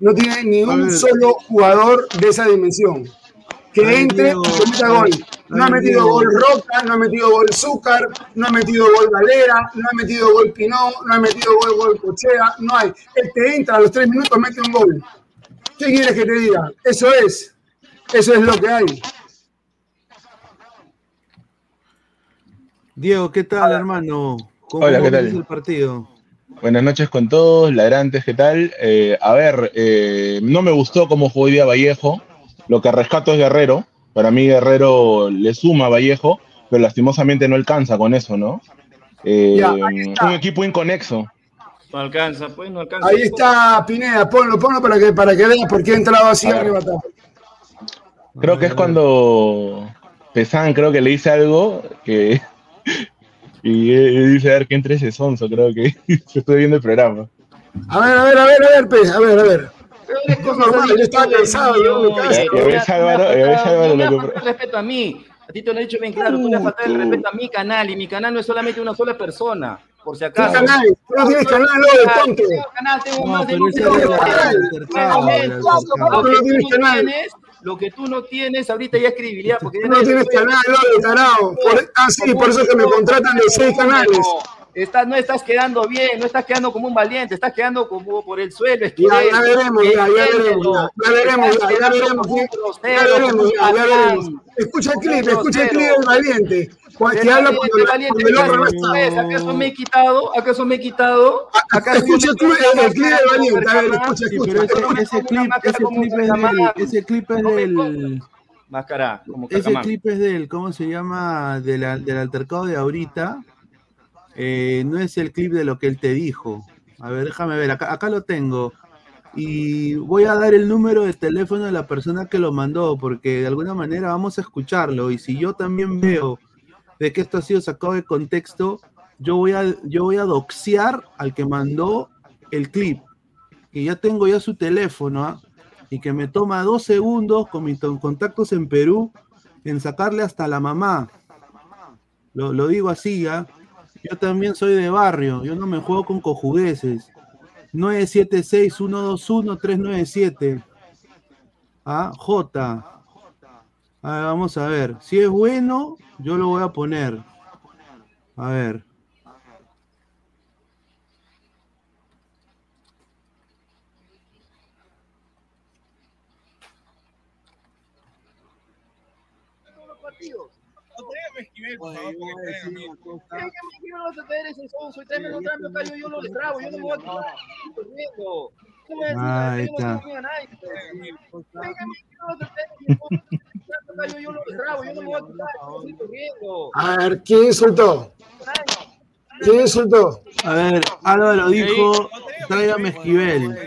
no tiene ningún ver. solo jugador de esa dimensión. Que entre y que meta gol. No ha metido gol Roca, no ha metido gol Zúcar, no ha metido gol Valera, no ha metido gol Pinó, no ha metido gol, gol Cochea, no hay. El que entra a los tres minutos mete un gol. ¿Qué quieres que te diga? Eso es. Eso es lo que hay. Diego, ¿qué tal, hermano? ¿Cómo Hola, ¿qué tal? el partido? Buenas noches con todos, ladrantes, ¿qué tal? Eh, a ver, eh, no me gustó cómo jugó hoy día Vallejo. Lo que rescato es Guerrero. Para mí Guerrero le suma a Vallejo, pero lastimosamente no alcanza con eso, ¿no? Eh, Ya, un equipo inconexo. No alcanza, pues, no alcanza. Ahí está Pineda, ponlo, ponlo para que, para que veas por qué ha entrado así arrebatado. Creo que es cuando Pesan creo que le dice algo que y eh, dice a ver que entre ese sonso, creo que se estoy viendo el programa. A ver, a ver, a ver, a ver, pe, a ver, a ver. Es normal, yo estaba cansado, yo me canso. Ya, ya ves, Álvaro, ya ves, Álvaro, No me lo has que- faltado el respeto a mí. A ti te lo he dicho bien claro, tú le has faltado el respeto a mi canal y mi canal no es solamente una sola persona, por si ¿Qué acaso. canal? No tienes canal, tonto. Canal, tengo más de no tienes canal. Lo que tú no tienes, ahorita ya es credibilidad, porque no tienes canal, lo de tarao. Por- Ah, sí, por eso que me contratan de seis canales. Estás, no estás quedando bien, no estás quedando como un valiente, estás quedando como por el suelo. Ya, ya veremos, ya, ya veremos, ya, veremos, ya, ya veremos, ya, veremos, ya, veremos. Escucha el clip, escucha el clip del valiente, cual- que habla cuando, cuando el no está. ¿Acaso ¿Acaso me he quitado? ¿Acaso me he quitado? ¿Acaso Escucha tú el, clip del valiente, a ver, escucha, escucha. ese, clip, ese clip es del, ese clip es del, Máscara, como ese clip es del, ¿cómo se llama? Del, del altercado de ahorita. Eh, no es el clip de lo que él te dijo. A ver, déjame ver, acá, lo tengo. Y voy a dar el número de teléfono de la persona que lo mandó, porque de alguna manera vamos a escucharlo. Y si yo también veo de que esto ha sido sacado de contexto, yo voy a, yo voy a doxear al que mandó el clip. Que ya tengo ya su teléfono, ¿ah? y que me toma dos segundos con mis to- contactos en Perú en sacarle hasta la mamá. Lo, lo digo así, ¿ya? Yo también soy de barrio, yo no me juego con cojudeces. 976-121-397. Ah, J. A ver, vamos a ver. Si es bueno, yo lo voy a poner. A ver. Yo no me voy a yo no yo no yo no me voy quitar. Estoy corriendo. A ver, ¿quién insultó? ¿Quién insultó? A ver, Álvaro dijo, tráigame Esquivel.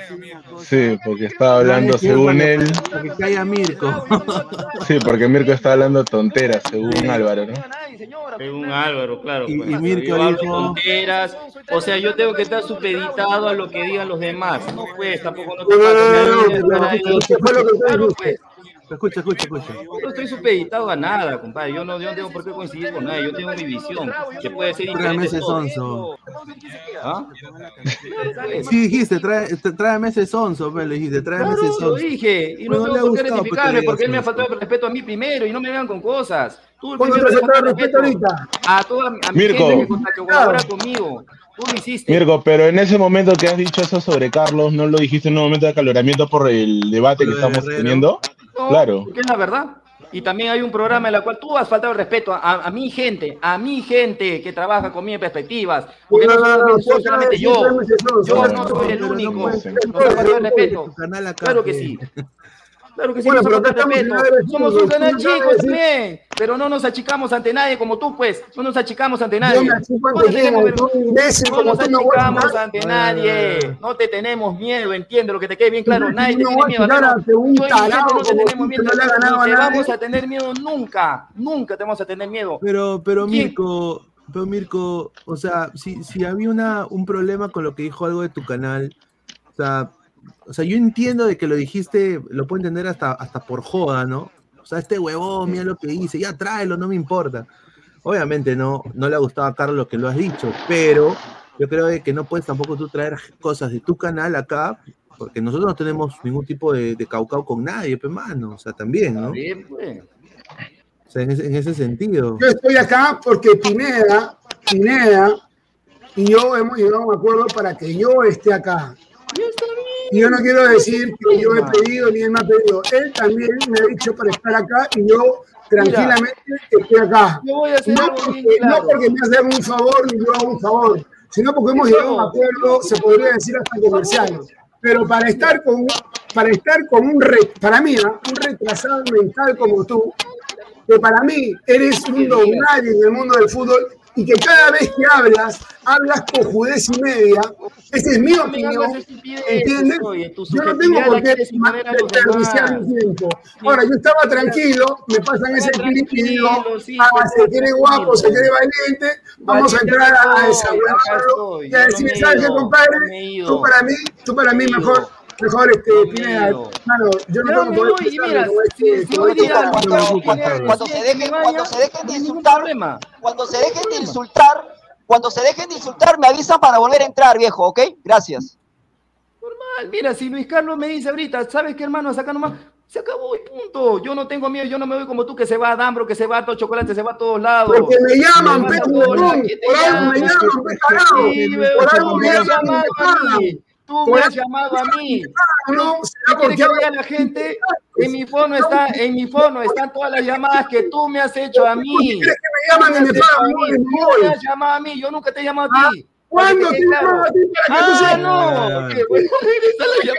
Sí, porque estaba hablando según él. Para que caiga Mirko. Sí, porque Mirko está hablando tonteras, según Álvaro, ¿no? Según Álvaro, claro. Y- pues. y Mirko Yo dijo- tonteras. O sea, yo tengo que estar supeditado a lo que digan los demás. No pues, tampoco no No, no, no, no, no, te no, no, ¿qué fue lo. Escucha, escucha, escucha. Yo no estoy supeditado a nada, compadre. Yo no, yo no tengo por qué coincidir con nadie. Yo tengo mi visión, que puede ser diferente. ese sonso. ¿Ah? Sí, dijiste, trae, tra- tráeme ese sonso, pues, le dijiste, tráeme ese Claro, sonso. lo dije, y no tengo por qué pues, rectificarme que porque él me ha faltado el respeto a mí primero y no me vengan con cosas. Tú ¿Cuándo primero te le faltaba faltas respeto ahorita? a toda a mi Mirko. gente que, colabora conmigo. Tú lo hiciste. Mirko, pero en ese momento que has dicho eso sobre Carlos, ¿no lo dijiste en un momento de acaloramiento por el debate que Lo estamos Herrero. teniendo? No, Claro. Porque es la verdad. Y también hay un programa en el cual tú has faltado el respeto a, a mi gente, a mi gente que trabaja conmigo en perspectivas. Porque no, No, no, no, solamente, soy no, yo. Yo no soy el no único. no no. No lo que te quede bien claro. Tú Nadie te no tiene vas a miedo. achicar Aleno. ante un Yo y mi gente tarado no te como tenemos tú, que miedo. no le ha ganado Ni a te nadie. vamos a tener miedo nunca. Nunca te vamos a tener miedo. Pero, pero. Mirko, pero Mirko, o sea, si, si había una, un problema con lo que dijo algo de tu canal, o sea, o sea, yo entiendo de que lo dijiste, lo puedo entender hasta, hasta por joda, ¿no? O sea, este huevón, mira lo que hice, ya tráelo, no me importa. Obviamente no, no le ha gustado a Carlos lo que lo has dicho, pero yo creo de que no puedes tampoco tú traer cosas de tu canal acá, porque nosotros no tenemos ningún tipo de, de caucao con nadie, pues mano, o sea, también, ¿no? Bien, pues. O sea, en ese, en ese sentido. Yo estoy acá porque Pineda, Pineda y yo hemos llegado a un acuerdo para que yo esté acá. Ya está bien. Y yo no quiero decir que yo he pedido ni él me ha pedido. Él también me ha dicho para estar acá y yo tranquilamente estoy acá. Yo voy a hacer No porque, bien no claro. porque me hagan un favor ni yo hago un favor, sino porque hemos llegado a un acuerdo, se podría decir hasta comercial. Pero para estar con, para estar con un, re- para mí, ¿ah? un retrasado mental como tú, que para mí eres un don nadie en el mundo del fútbol y que cada vez que hablas, hablas cojudez y media, esa es mi opinión, ¿entiendes? Yo no tengo por qué desperdiciar mi tiempo. Ahora, yo estaba tranquilo, me pasan ese clip y digo, ah, se quiere guapo, se quiere valiente, vamos a entrar a desahogarlo. y a decir, ¿sabes qué, compadre? Tú para mí, tú para mí mejor, ido. mejor este, Pineda, claro, yo no tengo poder mira, cuando, se dejen, cuando se dejen de insultar, cuando se dejen de insultar, cuando se dejen de insultar, me avisan para volver a entrar, viejo, ¿ok? Gracias. Normal, mira, si Luis Carlos me dice ahorita, ¿sabes qué, hermano? Acá nomás, se acabó y punto. Yo no tengo miedo, yo no me voy como tú, que se va a Dambro, que se va a todo chocolate, se va a todos lados. Porque me llaman, Se va pe, a todos lados, huevón, que te por algo me llaman. por algo me llaman, a. Tú me has llamado a mí. ¿no? ¿Qué ¿Será quiere porque que vea la gente? En mi fono está, en mi fono están todas las llamadas que tú me has hecho a mí. ¿Quieres que me llaman a a mí, yo nunca te he llamado a Ah, ti. ¿Cuándo quede claro. llaman a ti para que tú Ah, seas- no. bueno.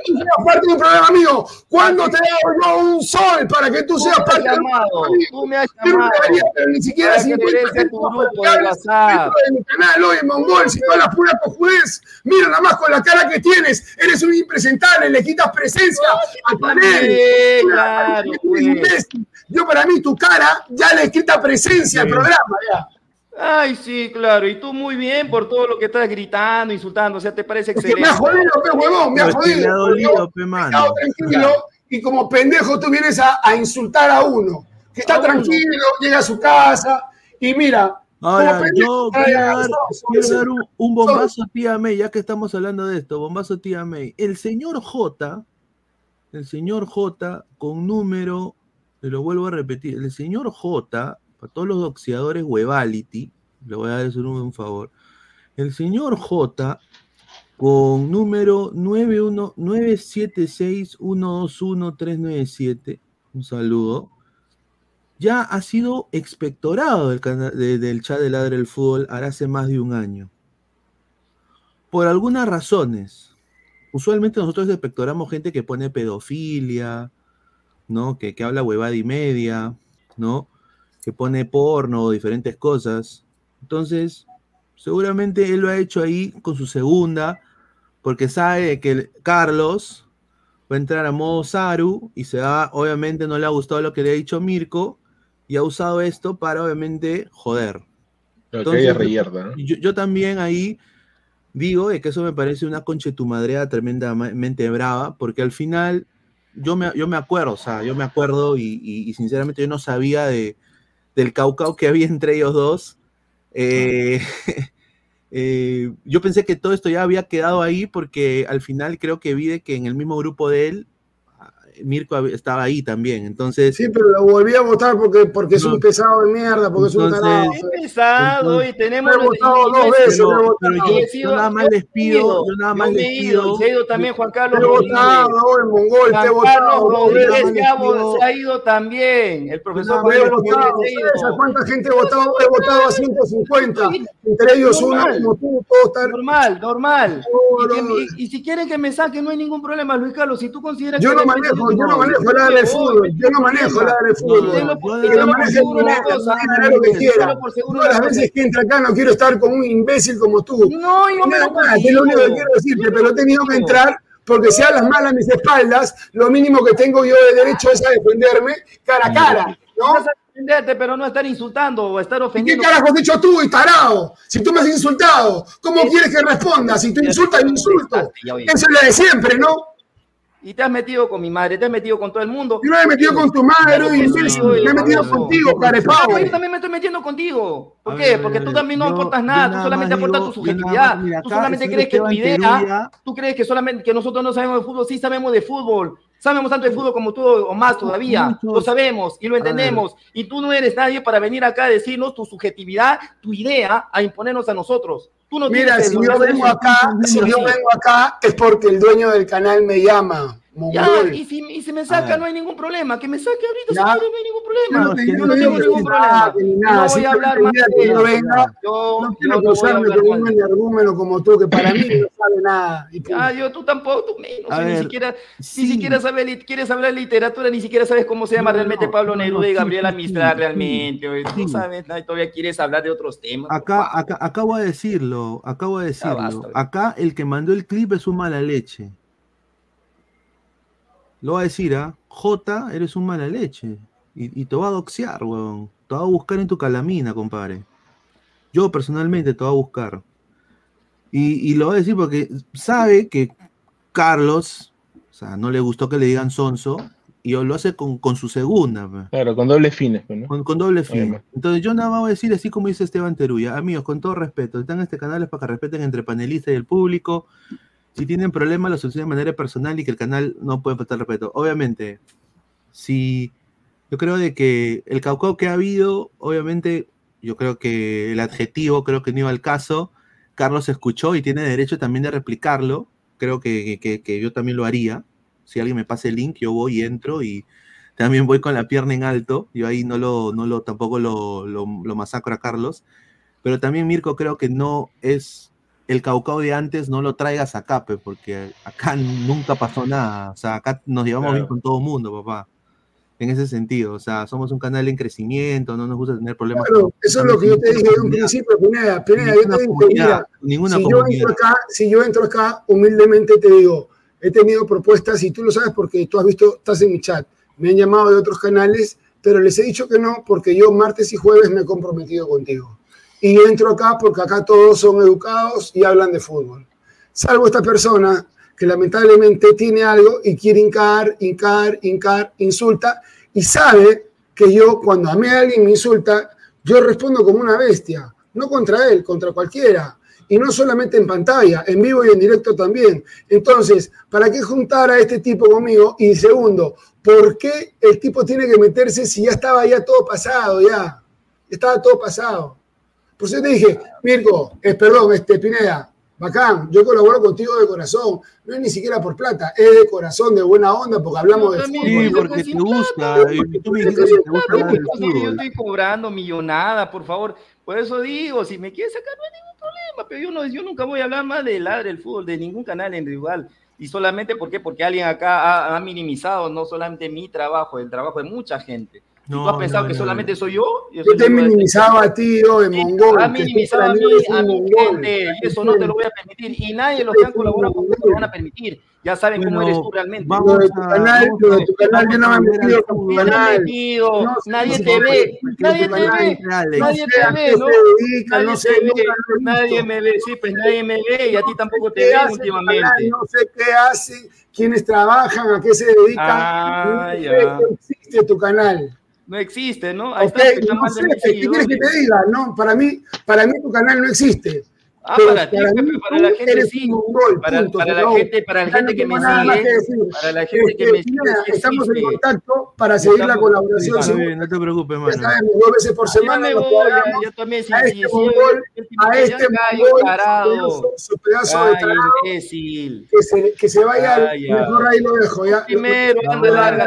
Tú seas parte de un programa mío. ¿Cuándo te hago yo un sol para que tú Tú seas parte de un programa mío? tú me has no llamado. pero ni siquiera Para que 50 regrese tu grupo de WhatsApp. de mi canal hoy en Mongol, si toda la pura cojudez. Mira nada más con la cara que tienes. Eres un impresentable, le quitas presencia a tu también, claro, pues. Yo para mí tu cara ya le quita presencia al programa. Ya. Ay, sí, claro. Y tú muy bien por todo lo que estás gritando, insultando. O sea, te parece Es que excelente. me ha jodido, pe huevón, me ha jodido. ha porque yo dolido, pe he mano. estado tranquilo y como pendejo tú vienes a, a insultar a uno que está A uno. tranquilo, llega a su casa y mira. Ahora, pendejo, yo quiero dar, quiero un, un bombazo tía May, ya que estamos hablando de esto, bombazo tía May. El señor J, el señor J con número, te lo vuelvo a repetir, el señor J, para todos los doxeadores Webality, le voy a dar un, favor, el señor J con número 91 976-121-397, un saludo, ya ha sido expectorado del, de- del chat de Ladre el Fútbol hace más de un año. Por algunas razones. Usualmente nosotros expectoramos gente que pone pedofilia, ¿no? Que, que habla huevada y media, ¿no? Que pone porno o diferentes cosas. Entonces, seguramente él lo ha hecho ahí con su segunda, porque sabe que Carlos va a entrar a modo Saru y se va, obviamente no le ha gustado lo que le ha dicho Mirko y ha usado esto para obviamente joder. Que Entonces. Yo, yo también ahí digo de que eso me parece una conchetumadrea tremendamente brava, porque al final yo me, yo me acuerdo, o sea, yo me acuerdo y, y- y sinceramente yo no sabía de, del caucao que había entre ellos dos. Eh, eh, yo pensé que todo esto ya había quedado ahí porque al final creo que vi de que en el mismo grupo de él, Mirko estaba ahí también. Entonces, Sí, pero lo volví a votar porque, porque es No. un pesado de mierda, porque es un Entonces- tarado. He pesado y tenemos. Lo he votado dos veces, pero, he votado. yo, yo nada más yo les pido, ido, yo nada yo más me les pido. se ha ido también Juan Carlos Te he votado, el mongol, te he Juan votado. Rodríguez se ha, ido también. El profesor Nada he Carlos votado, Rodríguez se ha ¿sabes a ido. cuánta gente he votado? He votado a 150, entre ellos uno Normal. como tú, todos están... Normal, normal. No, Y, si quieren que me saquen, no hay ningún problema, Luis Carlos. Si tú consideras Yo que no realmente yo no no, manejo yo el área de voy, fútbol, no yo no manejo el problema. área de Y fútbol. Que lo maneje el dinero que quiera. Todas las veces que entre acá no quiero estar con un imbécil como tú. No, yo me Nada lo es lo único que quiero decirte, pero lo he tenido que entrar porque si hablas mal a mis espaldas, lo mínimo que tengo yo de derecho es a defenderme cara a cara, ¿no? Vas a defenderte, pero no estar insultando o estar ¿Y qué ofendiendo. carajo has dicho tú, y tarado? Si tú me has insultado, ¿cómo quieres que responda? Si tú insultas, yo insulto. Eso es lo de siempre, ¿no? Y te has metido con mi madre, te has metido con todo el mundo. Yo no me he metido con tu madre, Claro que imbécil, sí, me he metido contigo, carepavo. Claro, yo también me estoy metiendo contigo. ¿Por qué? ver, Porque tú también no yo- aportas yo nada, tú nada solamente más aportas digo- tu nada subjetividad. más- mira, tú solamente crees que tu idea, tú crees que solamente que nosotros no sabemos de fútbol, sí sabemos de fútbol. Sabemos tanto de fútbol como tú o más todavía. Muchos. Lo sabemos y lo entendemos. Y tú no eres nadie para venir acá a decirnos tu subjetividad, tu idea, a imponernos a nosotros. Tú no Mira, tienes si yo vengo acá, si yo vengo acá es porque el dueño del canal me llama. Ya, y si, y si me saca, no hay ningún problema. Que me saque ahorita Ya. no hay ningún problema. no, te- que yo no tengo ningún problema. ni No nada, voy a hablar más de yo eso. venga, Yo, No quiero cruzarme con un eso. energúmeno como tú, que para mí no sabe nada. Ah, yo tú tampoco, tú menos, ni siquiera, sí. ni siquiera sabes, quieres hablar de literatura, ni siquiera sabes cómo se llama No, realmente Pablo Neruda y Gabriela Mistral realmente. Tú sabes, nada, todavía quieres hablar de otros temas. Acá, acá, acabo de decirlo, acabo de decirlo. Acá el que mandó el clip es un mala leche. Lo voy a decir, ¿ah? J, eres un mala leche. Y, y te va a doxear, weón. Te va a buscar en tu calamina, compadre. Yo personalmente te va a buscar. Y, y lo voy a decir porque sabe que Carlos, o sea, no le gustó que le digan sonso, y lo hace con, con su segunda. pe. Claro, con dobles fines, pues, ¿no? Con, con doble fin. Entonces yo nada más voy a decir así como dice Esteban Teruya. Amigos, con todo respeto, están en este canal es para que respeten entre panelistas y el público. Si tienen problemas, lo solucionen de manera personal y que el canal no puede faltar respeto. Obviamente, si yo creo de que el caucao que ha habido, obviamente, yo creo que el adjetivo creo que no iba al caso. Carlos escuchó y tiene derecho también de replicarlo. Creo que, que- yo también lo haría. Si alguien me pasa el link, yo voy y entro y también voy con la pierna en alto. Yo ahí no lo, no lo, tampoco lo, lo masacro a Carlos. Pero también, Mirko, creo que no es el caucao de antes, no lo traigas acá, pe, porque acá nunca pasó nada. O sea, acá nos llevamos bien con todo el mundo, papá. En ese sentido, o sea, somos un canal en crecimiento, no nos gusta tener problemas. Claro, con- eso es lo que yo te dije de un principio, Pineda. Pineda, yo te dije, mira, ninguna si yo, entro acá, si yo entro acá, humildemente te digo, he tenido propuestas y tú lo sabes porque tú has visto, estás en mi chat, me han llamado de otros canales, pero les he dicho que no porque yo martes y jueves me he comprometido contigo. Y entro acá porque acá todos son educados y hablan de fútbol. Salvo esta persona que lamentablemente tiene algo y quiere hincar, hincar, hincar, insulta y sabe que yo cuando a mí alguien me insulta, yo respondo como una bestia, no contra él, contra cualquiera. Y no solamente en pantalla, en vivo y en directo también. Entonces, ¿para qué juntar a este tipo conmigo? Y segundo, ¿por qué el tipo tiene que meterse si ya estaba ya todo pasado, ya? Estaba todo pasado. Por eso te dije, Mirko, eh, perdón, este, Pineda, bacán, yo colaboro contigo de corazón. No es ni siquiera por plata, es de corazón, de buena onda, porque hablamos de fútbol. Sí, Porque te gusta. Y tú me dijiste que te gusta hablar yo estoy cobrando millonada, por favor. Por eso digo, si me quieres sacar no hay ningún problema, pero yo, no, yo nunca voy a hablar más de ladre del fútbol, de ningún canal individual. Y solamente ¿por qué? porque alguien acá ha, ha minimizado no solamente mi trabajo, el trabajo de mucha gente. Si tú No, has pensado no, que no, solamente no. soy yo, Yo yo te minimizado a ti, yo, de mongol. ha que tú minimizado a mí, a mi gente, y eso no te lo voy a permitir. Y nadie, los que han colaborado conmigo, lo van a permitir. Ya saben cómo Bueno, eres tú realmente. vamos de tu canal, lo de tu canal, yo no me he metido con tu canal. No, nadie te no, ve, nadie te ve, nadie te ve, ¿no? Nadie no te ve, nadie me ve, sí, pues nadie me ve y a ti tampoco te ¿Qué ven últimamente. No sé qué hacen, quiénes trabajan, a qué se dedican. Ah, no no existe tu canal. No existe, ¿no? Ahí Ok, está, no sé, ¿qué quieres que te diga? No, para mí, para mí tu canal no existe. Ah, Pero para ti, para la gente sí. Para, punto, para se la gente, para la gente que me sigue, que para la gente que me sigue, estamos en contacto para seguir la colaboración. No te preocupes, Ya mano. sabemos, dos veces por Ya semana voy, cuadramos. yo también, si, a este mongol, a este mongol, su pedazo, de tarado, que se, que se vaya, mejor ahí lo dejo, ya. Primero, anda, larga,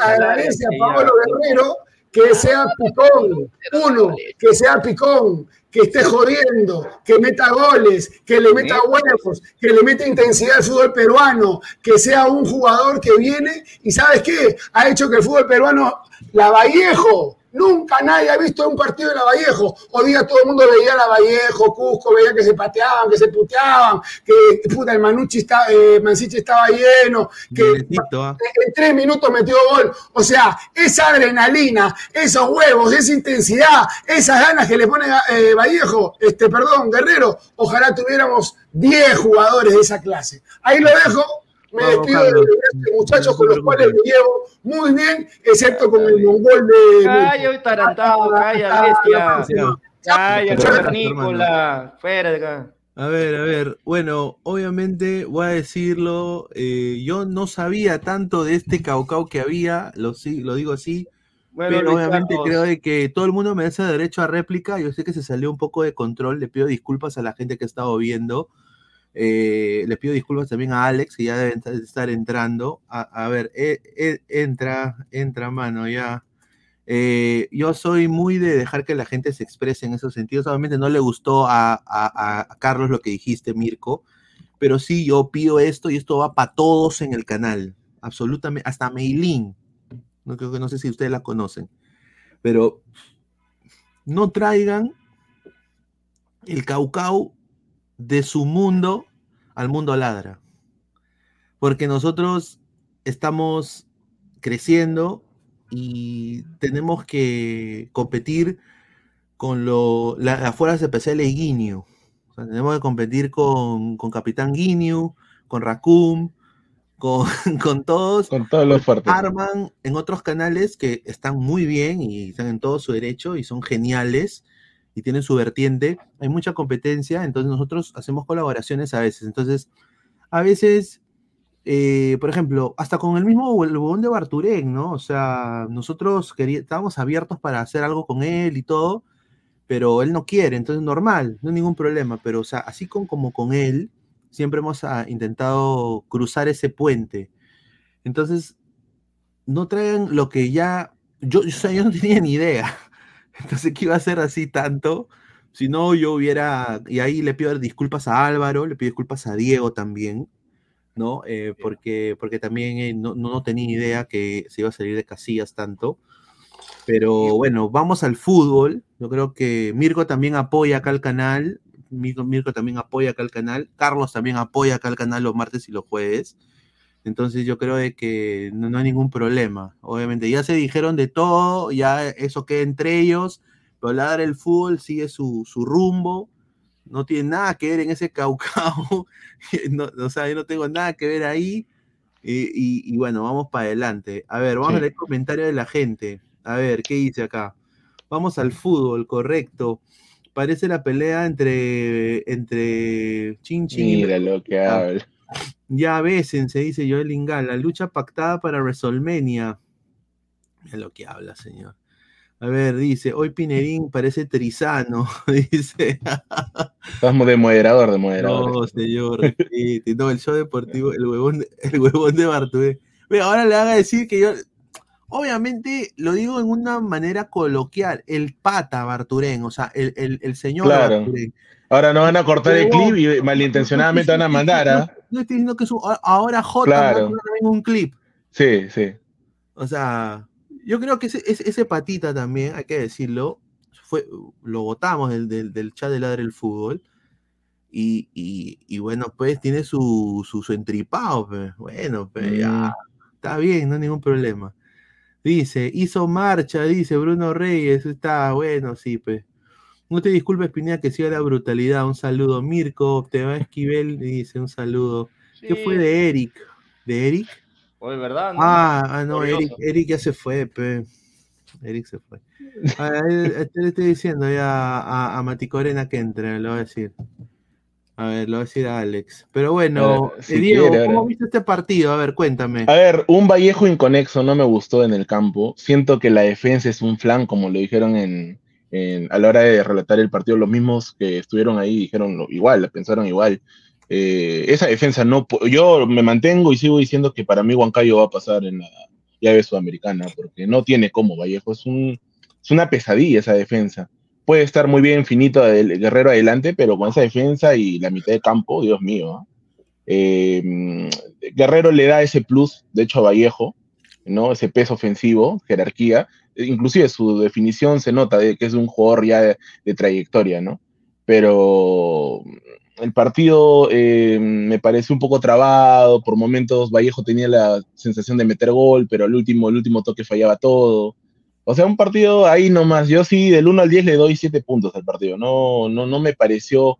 agradece, a Pablo. Guerrero que sea picón, uno, que sea picón, que esté jodiendo, que meta goles, que le meta huevos, que le meta intensidad al fútbol peruano, que sea un jugador que viene y ¿sabes qué? Ha hecho que el fútbol peruano, la Vallejo, nunca nadie ha visto un partido de la Vallejo. Hoy día todo el mundo veía la Vallejo, Cusco, veía que se pateaban, que se puteaban, que puta, el Manucci está, eh, Manciche estaba lleno, que ¿ah? en tres minutos metió gol. O sea, esa adrenalina, esos huevos, esa intensidad, esas ganas que le pone eh, Vallejo, este, perdón, Guerrero, ojalá tuviéramos 10 jugadores de esa clase. Ahí lo dejo. Me Vamos, despido de Carlos. estos muchachos No te con los cuales me llevo muy bien, excepto con el mongol de. Calla, hoy tarantado, calla, bestia. Calla, cavernícola. Fuera de acá. A ver, a ver, bueno, obviamente voy a decirlo, eh, yo no sabía tanto de este caucao que había, lo, sí, lo digo así, Bueno, pero Luis obviamente Carlos. creo de que todo el mundo merece derecho a réplica, yo sé que se salió un poco de control, le pido disculpas a la gente que ha estado viendo, eh, le pido disculpas también a Alex, que ya debe estar entrando, a, ver, eh, eh, entra, entra mano, ya. Eh, yo soy muy de dejar que la gente se exprese en esos sentidos. Obviamente no le gustó a, Carlos lo que dijiste, Mirko, pero sí, yo pido esto y esto va para todos en el canal. Absolutamente, hasta Meilín. No creo que no sé si ustedes la conocen, pero no traigan el caucao de su mundo al mundo ladra. Porque nosotros estamos creciendo y tenemos que competir con lo, la- las fuerzas especiales Guineo. O sea, tenemos que competir con, con Capitán Guineo, con Raccoon, con, con todos. Con todos los fuertes. Arman en otros canales que están muy bien y están en todo su derecho y son geniales y tienen su vertiente. Hay mucha competencia, entonces nosotros hacemos colaboraciones a veces. Entonces, a veces eh, por ejemplo, hasta con el mismo de Barturén, ¿no? O sea, nosotros estábamos abiertos para hacer algo con él y todo, pero él no quiere, entonces normal, no hay ningún problema, pero o sea, así con, como con él, siempre hemos ah, intentado cruzar ese puente. Entonces, no traigan lo que ya, yo, o sea, yo no tenía ni idea, entonces que iba a ser así tanto, si no yo hubiera, y ahí le pido disculpas a Álvaro, le pido disculpas a Diego también, ¿no? Eh, porque, porque también eh, no, no tenía idea que se iba a salir de casillas tanto. Pero bueno, vamos al fútbol. Yo creo que Mirko también apoya acá el canal. Mirko, Mirko también apoya acá el canal. Carlos también apoya acá el canal los martes y los jueves. Entonces yo creo de que no, no hay ningún problema. Obviamente ya se dijeron de todo, ya eso queda entre ellos. Pero hablar el fútbol sigue su, su rumbo. No tiene nada que ver en ese caucao. no, o sea, yo no tengo nada que ver ahí. Y, y- y bueno, vamos para adelante. A ver, vamos Sí. a leer comentarios de la gente. A ver, ¿qué dice acá? Vamos al fútbol, correcto. Parece la pelea entre, entre Chin Chin y Mira lo que Ah. habla. Ya besen, se dice Joel Ingal. La lucha pactada para WrestleMania. Mira lo que habla, señor. A ver, dice, hoy Pinerín parece trizano, dice. Estamos de moderador, de moderador. No, señor. No, el show deportivo, el huevón, el huevón de Bartubé. Ve, ahora le van a decir que yo. Obviamente lo digo en una manera coloquial, el pata Barturén, o sea, el, el, el señor Claro. Barturén. Ahora no van a cortar el clip y malintencionadamente van a mandar, ¿ah? No estoy diciendo que es un, ahora J Claro. un clip. Sí, sí. O sea, yo creo que ese, ese, ese patita también, hay que decirlo, fue, lo votamos del, del, del chat de Ladre el Fútbol. Y, y, y bueno, pues tiene su, su, su entripado, pues. Bueno, pues Mm. ya, está bien, no hay ningún problema. Dice, hizo marcha, dice Bruno Reyes, está bueno, sí, pues. No te disculpes, Pineda, que siga la brutalidad. Un saludo, Mirko, te va Esquivel, dice un saludo. ¿Qué fue de Eric? ¿De Eric? Oye, ¿verdad? no? Ah, ah, no. Eric, Eric ya se fue, pe. Eric se fue. A a él le estoy diciendo ya a, a Mati Corena que entre, le voy a decir. A ver, lo voy a decir a Alex. Pero bueno, Eh, eh, si Diego, quiere, ¿cómo viste este partido? A ver, cuéntame. A ver, un Vallejo inconexo no me gustó en el campo. Siento que la defensa es un flan, como lo dijeron en, en- a la hora de relatar el partido. Los mismos que estuvieron ahí dijeron lo- igual, pensaron igual. Eh, esa defensa no. Yo me mantengo y sigo diciendo que para mí Huancayo va a pasar en la llave sudamericana, porque no tiene cómo Vallejo. Es, un, es una pesadilla esa defensa. Puede estar muy bien finito el Guerrero adelante, pero con esa defensa y la mitad de campo, Dios mío. Eh, mm, Guerrero le da ese plus, de hecho, a Vallejo, ¿no? Ese peso ofensivo, jerarquía. Inclusive su definición se nota de que es un jugador ya de, trayectoria, ¿no? Pero mm, el partido eh, me parece un poco trabado, por momentos Vallejo tenía la sensación de meter gol, pero el último, el último toque fallaba todo. O sea, un partido ahí nomás. Yo sí, del 1 al 10 le doy 7 puntos al partido. No, no, no me pareció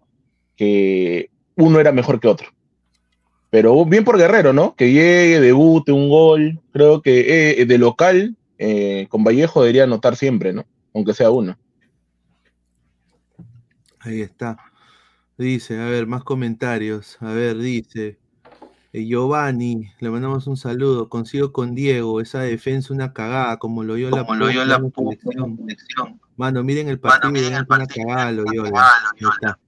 que uno era mejor que otro. Pero bien por Guerrero, ¿no? Que llegue, debute, un gol. Creo que eh, de local, eh, con Vallejo debería anotar siempre, ¿no? Aunque sea uno. Ahí está. Dice, a ver, más comentarios. A ver, dice. eh, Giovanni, le mandamos un saludo. Consigo con Diego, esa defensa una cagada, como lo dio la Como lo dio la selección. Mano, miren el partido, miren el es una cagada, lo dio. Ahí está.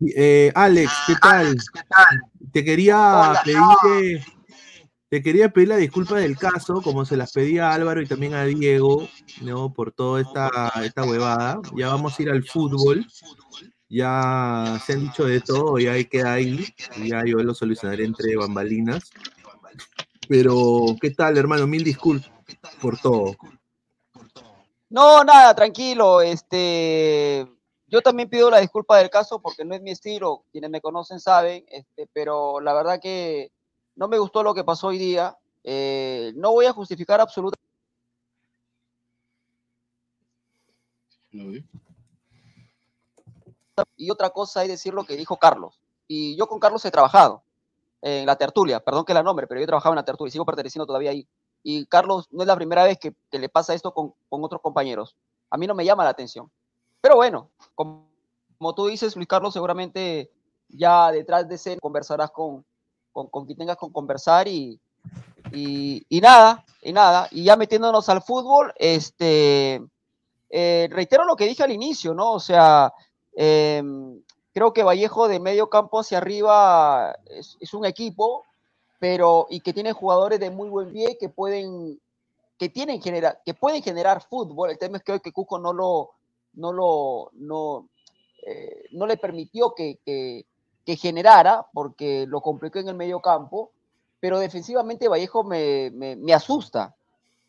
Eh, Alex, ¿qué tal? Te quería Hola. pedir, te quería pedir la disculpa del caso, como se las pedía a Álvaro y también a Diego, ¿no? Por toda esta, esta huevada. Ya vamos a ir al fútbol. Ya se han dicho de todo, ya queda ahí. Ya yo lo solucionaré entre bambalinas. Pero, ¿qué tal, hermano? Mil disculpas por todo. No, nada, tranquilo. Este, yo también pido la disculpa del caso porque no es mi estilo. Quienes me conocen saben, este, pero la verdad que no me gustó lo que pasó hoy día. Eh, no voy a justificar absolutamente. Y otra cosa es decir lo que dijo Carlos. Y yo con Carlos he trabajado en la tertulia, perdón que la nombre, pero yo he trabajado en la tertulia y sigo perteneciendo todavía ahí. Y Carlos no es la primera vez que, que le pasa esto con, con otros compañeros. A mí no me llama la atención. Pero bueno, como, como tú dices, Luis Carlos, seguramente ya detrás de ese conversarás con, con, con quien tengas con conversar y, y, y nada, y nada. Y ya metiéndonos al fútbol, este, eh, reitero lo que dije al inicio, ¿no? O sea, eh, creo que Vallejo de medio campo hacia arriba es, un equipo, pero y que tiene jugadores de muy buen pie que pueden que tienen generar que pueden generar fútbol. El tema es que hoy que Cuco no lo no lo no, eh, no le permitió que, que, generara porque lo complicó en el medio campo, pero defensivamente Vallejo me, me, me asusta.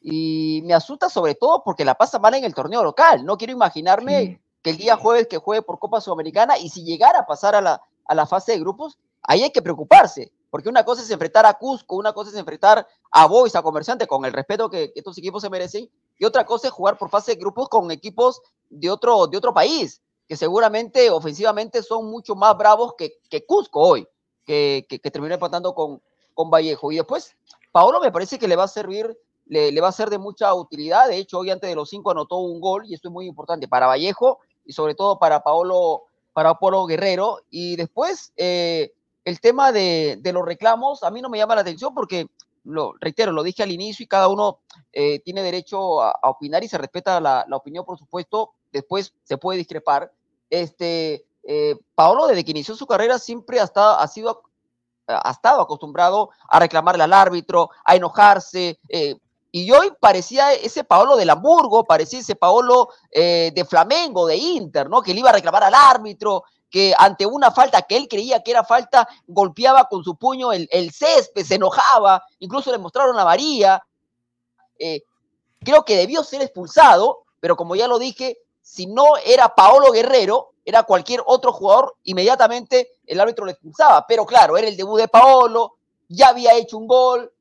Y me asusta sobre todo porque la pasa mal en el torneo local. No quiero imaginarme sí que el día jueves que juegue por Copa Sudamericana y si llegara a pasar a la, a la fase de grupos, ahí hay que preocuparse, porque una cosa es enfrentar a Cusco, una cosa es enfrentar a Boys, a Comerciante, con el respeto que, que estos equipos se merecen, y otra cosa es jugar por fase de grupos con equipos de otro, de otro país, que seguramente ofensivamente son mucho más bravos que, que Cusco hoy, que, que, que terminó empatando con, con Vallejo. Y después, Paolo me parece que le va a servir le, le, va a ser de mucha utilidad. De hecho, hoy antes de los cinco anotó un gol y esto es muy importante para Vallejo y sobre todo para Paolo, para Polo Guerrero. Y después, eh, el tema de, de, los reclamos, a mí no me llama la atención porque, lo reitero, lo dije al inicio y cada uno eh, tiene derecho a, a, opinar y se respeta la, la, opinión, por supuesto. Después se puede discrepar. Este, eh, Paolo, desde que inició su carrera, siempre ha estado, ha sido, ha estado acostumbrado a reclamarle al árbitro, a enojarse, eh, y hoy parecía ese Paolo del Hamburgo, parecía ese Paolo eh, de Flamengo, de Inter, ¿no? Que le iba a reclamar al árbitro, que ante una falta que él creía que era falta, golpeaba con su puño el, el césped, se enojaba, incluso le mostraron a María. Creo que debió ser expulsado, pero como ya lo dije, si no era Paolo Guerrero, era cualquier otro jugador, inmediatamente el árbitro lo expulsaba. Pero claro, era el debut de Paolo, ya había hecho un gol,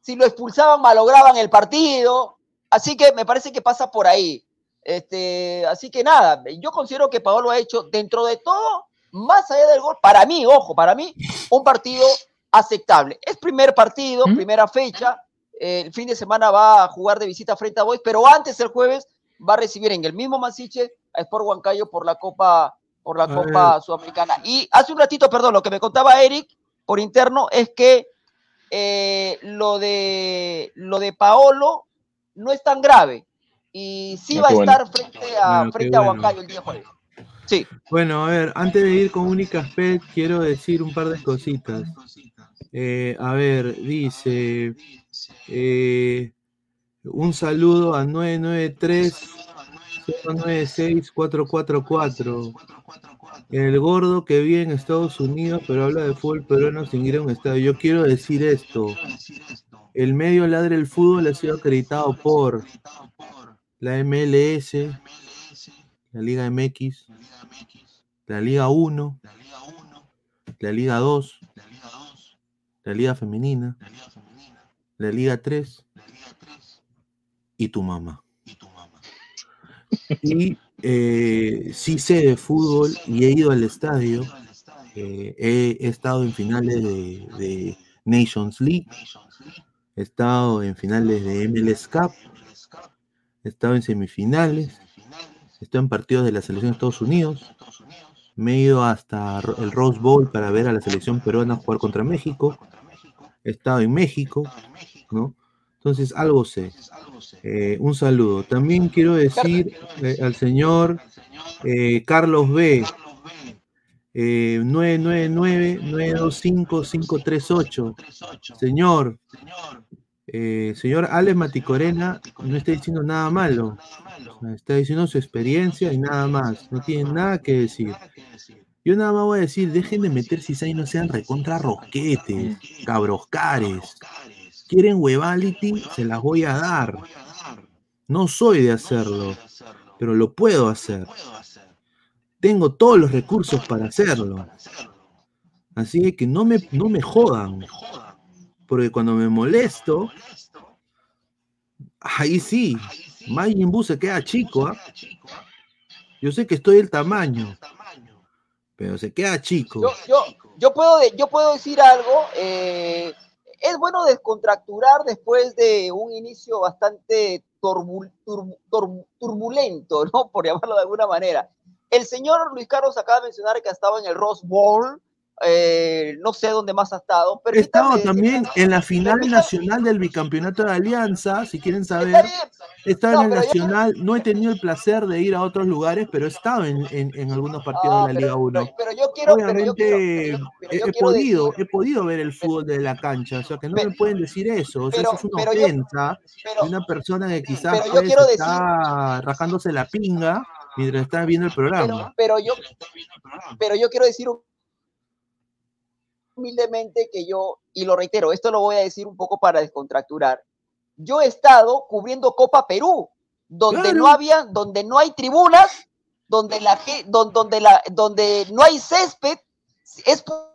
si lo expulsaban, malograban el partido. Así que me parece que pasa por ahí. Este, así que nada, yo considero que Paolo ha hecho dentro de todo, más allá del gol, para mí, ojo, para mí, un partido aceptable. Es primer partido, ¿Mm? primera fecha. Eh, el fin de semana va a jugar de visita frente a Boys, pero antes el jueves va a recibir en el mismo Masiche a Sport Huancayo por la Copa por la A Copa Sudamericana. Y hace un ratito, perdón, lo que me contaba Eric por interno es que eh, lo, de, lo de Paolo no es tan grave y sí Ah, va a bueno. estar frente a, Bueno, frente a bueno. Huancayo el día jueves. Sí. Bueno, a ver, antes de ir con Unicaspet, quiero decir un par de cositas. Eh, a ver, dice eh, un saludo a 993-096-444. El gordo que vive en Estados Unidos, pero habla de fútbol peruano sin ir a un estadio. Yo quiero decir esto. El medio ladre el fútbol ha sido acreditado por la MLS, la Liga MX, la Liga 1, la Liga 2, la Liga Femenina, la Liga 3 y tu mamá. Y eh, sí sé de fútbol y he ido al estadio. eh, he, estado en finales de, de Nations League, he estado en finales de MLS Cup, he estado en semifinales, he estado en partidos de la selección de Estados Unidos, me he ido hasta el Rose Bowl para ver a la selección peruana jugar contra México, he estado en México, ¿no? Entonces, algo sé. Eh, un saludo. También quiero decir eh, al señor eh, Carlos B. Eh, 999-925-538. Señor, señor Alex Maticorena no está diciendo nada malo. Está diciendo su experiencia y nada más. No tiene nada que decir. Yo nada más voy a decir, dejen de meter cizaña y no sean recontra rosquetes, cabroscares. Quieren huevality, se las voy a dar. No soy de hacerlo, pero lo puedo hacer. Tengo todos los recursos para hacerlo. Así que no me, no me jodan. Porque cuando me molesto, ahí sí, Majin Buu se queda chico. ¿ah? Yo sé que estoy del tamaño, pero se queda chico. Yo, yo, yo, puedo, yo puedo decir algo. eh, es bueno descontracturar después de un inicio bastante turbul- turbu- turbu- turbulento, ¿no? Por llamarlo de alguna manera. El señor Luis Carlos acaba de mencionar que ha estado en el Rose Bowl. Eh, no sé dónde más ha estado. He estado también en la final nacional del bicampeonato de Alianza, si quieren saber. He estado No, en el pero nacional, no he tenido el placer de ir a otros lugares, pero he estado en, en- en algunos partidos Ah, de la Liga 1. Pero yo quiero, pero yo Obviamente quiero, pero he, yo he quiero podido, decir- he podido ver el fútbol de la cancha, o sea que no me pueden decir eso, o sea, pero- eso es una pero ofensa de una persona que quizás pero pues, decir- está rajándose la pinga mientras está viendo el programa. pero yo, pero yo quiero decir humildemente que yo, y lo reitero, esto lo voy a decir un poco para descontracturar. Yo he estado cubriendo Copa Perú, donde Claro. no había, donde no hay tribunas, donde la ge- don- donde la, donde no hay césped, es pu-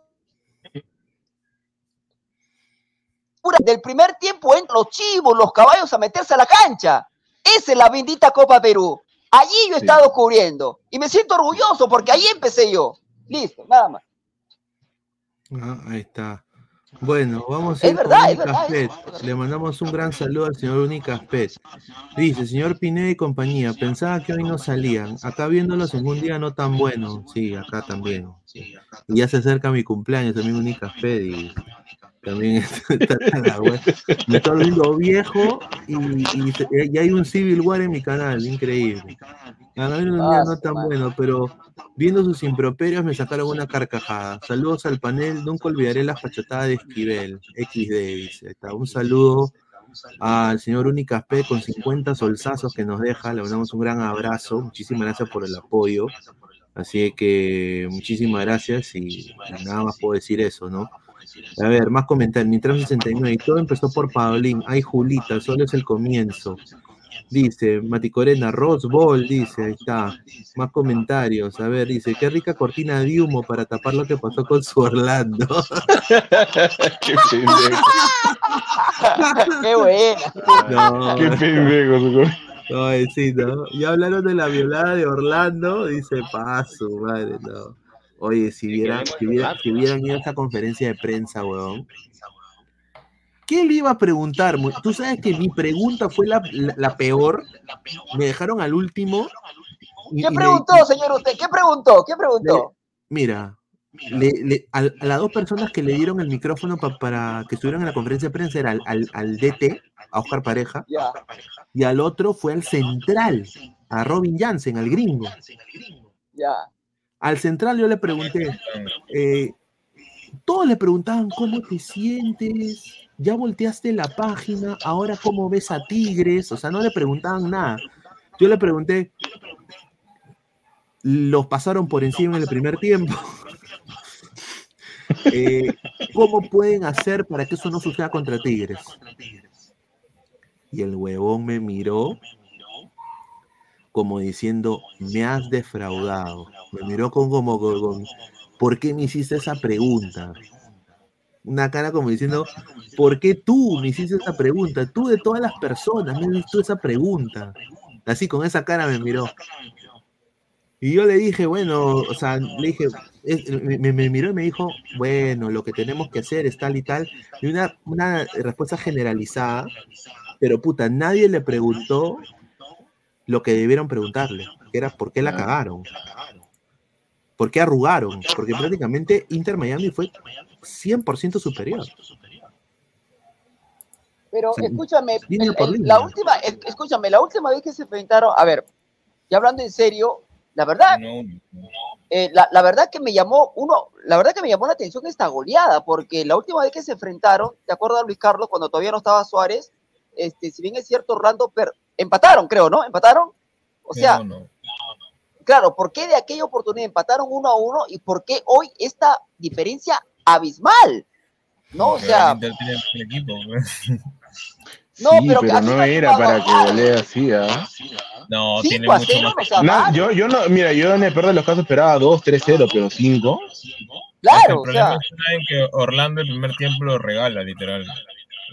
pura- del primer tiempo entran los chivos, los caballos a meterse a la cancha. Esa es la bendita Copa Perú. Allí yo he Sí. estado cubriendo y me siento orgulloso porque ahí empecé yo. Listo, nada más. Ah, ahí está. Bueno, vamos a Es ir verdad, con es verdad. Le mandamos un gran saludo al señor Unicaspet. Dice, señor Pineda y compañía, pensaba que hoy no salían. Acá viéndolos en un día no tan bueno. Sí, acá también. Y ya se acerca mi cumpleaños, también Unicaspet y también está tan la wea. Me estoy volviendo viejo y, y, y hay un Civil War en mi canal, increíble. Día Ah, no tan bueno, pero viendo sus improperios me sacaron una carcajada. Saludos al panel, nunca olvidaré las pachotadas de Esquivel, XD, dice. Un saludo al señor Unicaspe con 50 solsazos que nos deja, le mandamos un gran abrazo, muchísimas gracias por el apoyo. Así que muchísimas gracias y nada más puedo decir eso, ¿no? A ver, más comentarios. Nitram 69, y todo empezó por Paulín. Ay, Julita, solo es el comienzo. Dice, Mati Corena, Rose Bowl, dice, ahí está. Más comentarios. A ver, dice, qué rica cortina de humo para tapar lo que pasó con su Orlando. Qué pendejo. Qué buena. No. Qué pendejo. su- Ay, sí, ¿no? Ya hablaron de la violada de Orlando, dice, paso, madre, no. Oye, si vieran, si vieran, si vieran ido a esa conferencia de prensa, weón. ¿Qué le iba a preguntar? Tú sabes que mi pregunta fue la, la- la peor. Me dejaron al último. Y- ¿Qué preguntó, señor usted? ¿Qué preguntó? ¿Qué preguntó? Mira, le- le- al- a, las dos personas que le dieron el micrófono pa- para que estuvieran en la conferencia de prensa era al, al- al DT, a Oscar Pareja, y al otro fue al central, a Robin Jansen, al gringo. Al central yo le pregunté, eh, todos le preguntaban cómo te sientes, ya volteaste la página, ahora cómo ves a Tigres, o sea, no le preguntaban nada. Yo le pregunté, los pasaron por encima en el primer tiempo. Eh, ¿Cómo pueden hacer para que eso no suceda contra Tigres? Y el huevón me miró como diciendo, me has defraudado. Me miró con como, ¿por qué me hiciste esa pregunta? Una cara como diciendo, ¿por qué tú me hiciste esa pregunta? Tú de todas las personas me has visto esa pregunta. Así con esa cara me miró. Y yo le dije, bueno, o sea, le dije, es- me, me- me miró y me dijo, bueno, lo que tenemos que hacer es tal y tal. Y una, una respuesta generalizada, pero puta, nadie le preguntó lo que debieron preguntarle, que era por qué la cagaron. ¿Por qué arrugaron? Porque prácticamente Inter Miami fue 100% superior. Pero escúchame, línea el- por el- línea. la última, es- escúchame, la última vez que se enfrentaron, a ver, ya hablando en serio, la verdad, eh, la, la verdad que me llamó uno, la verdad que me llamó la atención esta goleada, porque la última vez que se enfrentaron, ¿te acuerdas Luis Carlos cuando todavía no estaba Suárez? Este, si bien es cierto, Orlando per- empataron, creo, ¿no? Empataron. O sea, No, no. claro, ¿por qué de aquella oportunidad empataron uno a uno y por qué hoy esta diferencia abismal? ¿No? O sea, el equipo. No, sí, pero no era para que golee así, ¿ah? No, tiene a mucho más. o sea, No, mal. yo, yo no, mira, yo en el peor de los casos esperaba 2, 3-0, pero 5. Claro, el o problema sea, está en que Orlando el primer tiempo lo regala, literal.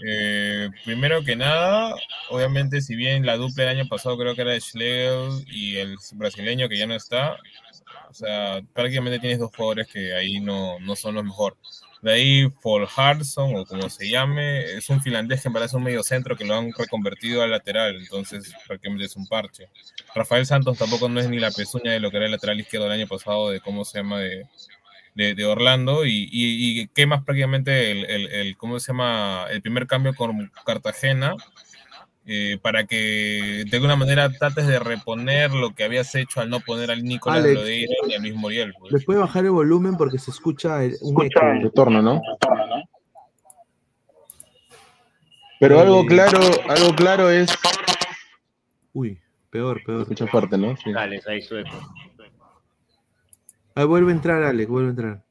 Eh, primero que nada, obviamente, si bien la dupla del año pasado creo que era de Schlegel y el brasileño que ya no está, o sea, prácticamente tienes dos jugadores que ahí no, no son los mejores. De ahí, Paul Harson, o como se llame, es un finlandés que parece un medio centro que lo han reconvertido al lateral, entonces prácticamente es un parche. Rafael Santos tampoco no es ni la pezuña de lo que era el lateral izquierdo el año pasado, de cómo se llama, de, de, de Orlando y, y, y quemas prácticamente el, el, el- ¿cómo se llama? El primer cambio con Cartagena eh, para que de alguna manera trates de reponer lo que habías hecho al no poner al Nicolás Alex. Lodeiro y a Luis Muriel. pues. ¿Les puede bajar el volumen porque se escucha el- un eco? Retorno, ¿no? Pero algo claro, algo claro es. Uy, peor, peor. Escucha fuerte, ¿no? Sí. Dale, ahí sueco. Ahí vuelve a entrar, Alex, vuelve a entrar.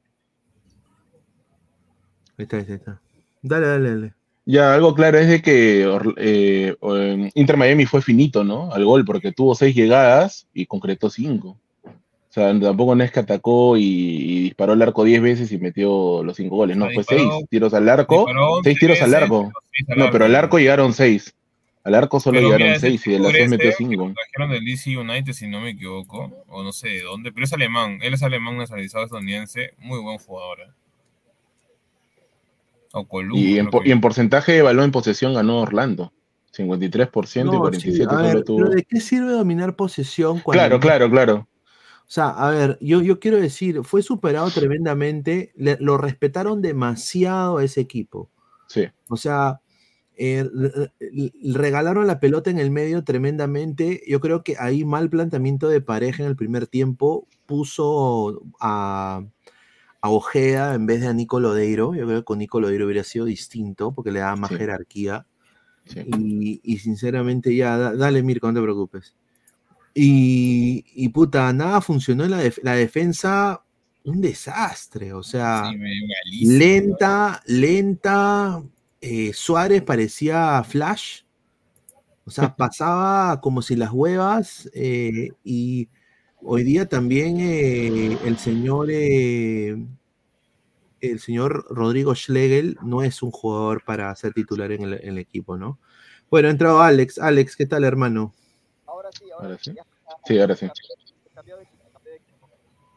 Ahí está, ahí está, ahí está. Dale, dale, dale. Ya, algo claro es de que eh, eh, Inter Miami fue finito, ¿no? Al gol, porque tuvo seis llegadas y concretó cinco. O sea, tampoco no es que atacó y, y disparó al arco diez veces y metió los cinco goles. No, fue seis tiros al arco, seis tiros al arco. No, pero al arco. llegaron seis. Al arco solo Pero llegaron seis y de las seis metió cinco. Trajeron del DC United, si no me equivoco, o no sé de dónde, pero es alemán. Él es alemán nacionalizado estadounidense, muy buen jugador. ¿eh? O Y en, que- y porcentaje de balón en posesión ganó Orlando. 53% y No, 47% sí, a solo ver, tuvo. pero ¿de qué sirve dominar posesión cuando Claro, claro, claro. O sea, a ver, yo, yo quiero decir, fue superado tremendamente, le- lo respetaron demasiado a ese equipo. Sí. O sea, eh, re- re- regalaron la pelota en el medio tremendamente. Yo creo que ahí mal planteamiento de pareja en el primer tiempo puso a, a Ojeda en vez de a Nico Lodeiro. Yo creo que con Nico Lodeiro hubiera sido distinto porque le daba más Sí. jerarquía. Sí. Y, y sinceramente ya, da- dale Mirko, no te preocupes. Y, y puta, nada funcionó en la, def- la defensa, un desastre, o sea, Sí, lenta, lenta. eh, Suárez parecía Flash, o sea, pasaba como si las huevas. eh, y hoy día también eh, el señor, eh, el señor Rodrigo Schlegel no es un jugador para ser titular en el, en el equipo, ¿no? Bueno, ha entrado Alex. Alex, ¿qué tal, hermano? ahora sí, ahora, Ahora sí. ya- Sí, ahora sí. cambió de equipo, cambió de equipo.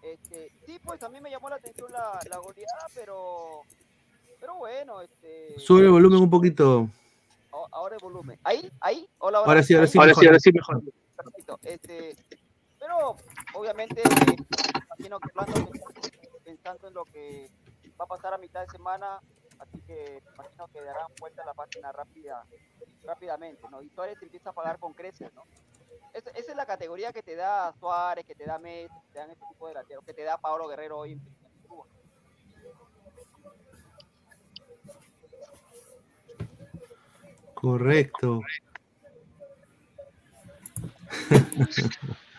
Este, sí, pues también me llamó la atención la, la goleada, pero, pero bueno, este, Sube el volumen un poquito. ahora el volumen. Ahí, ahí, hola, hola. Ahora sí, ahora sí, Ahí. mejor. Perfecto. Este, obviamente, eh, imagino que Orlando está pensando en lo que va a pasar a mitad de semana, así que imagino que darán vuelta a la página rápida, rápidamente, ¿no? Y Suárez empieza a pagar con creces, ¿no? Es- esa es la categoría que te da Suárez, que te da Messi, que te dan este tipo de delanteros, que te da Pablo Guerrero hoy en en Cuba. Correcto.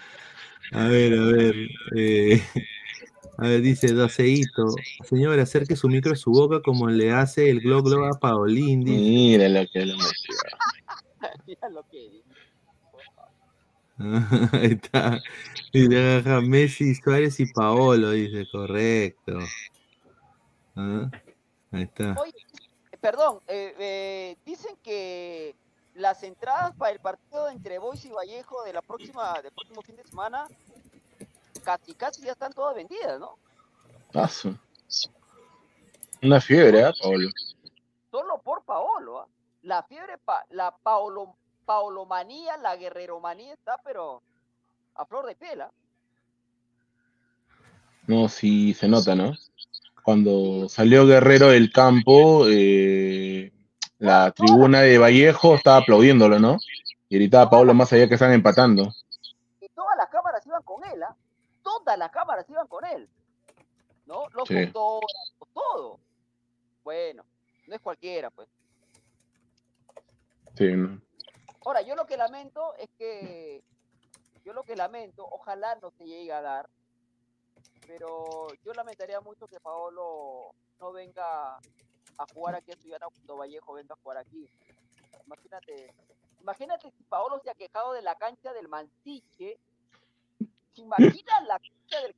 a ver, a ver. eh, a ver, dice Doceito. Señor, acerque su micro a su boca como le hace el Glo Glo a Paolín. dice. Mira lo que lo metió. Mira lo que dice. Ahí está. Dice, Messi, Suárez y Paolo, dice, correcto. Ah, Ahí está. Oye, perdón, eh, eh, dicen que las entradas para el partido entre Boys y Vallejo de la próxima, del próximo fin de semana, casi casi ya están todas vendidas, ¿no? Paso. Una fiebre, ¿ah, Pablo? Solo por Paolo, ¿ah? La fiebre, pa- la Paolo, Paolomanía, la Guerreromanía está, pero a flor de piel, ¿ah? No, sí, se nota, ¿no? Cuando salió Guerrero del campo, eh, la tribuna de Vallejo estaba aplaudiéndolo, ¿no? Y gritaba Pablo más allá que están empatando. Y todas las cámaras iban con él, ¿ah? Todas las cámaras iban con él. ¿No? Los Sí. fotógrafos, todo. Bueno, no es cualquiera, pues. Sí. Ahora, yo lo que lamento es que, yo lo que lamento, ojalá no se llegue a dar, pero yo lamentaría mucho que Paolo no venga a jugar aquí a cuando Vallejo venga a jugar aquí. Imagínate, imagínate si Paolo se ha quejado de la cancha del Mansiche. ¿Se imaginan la cancha del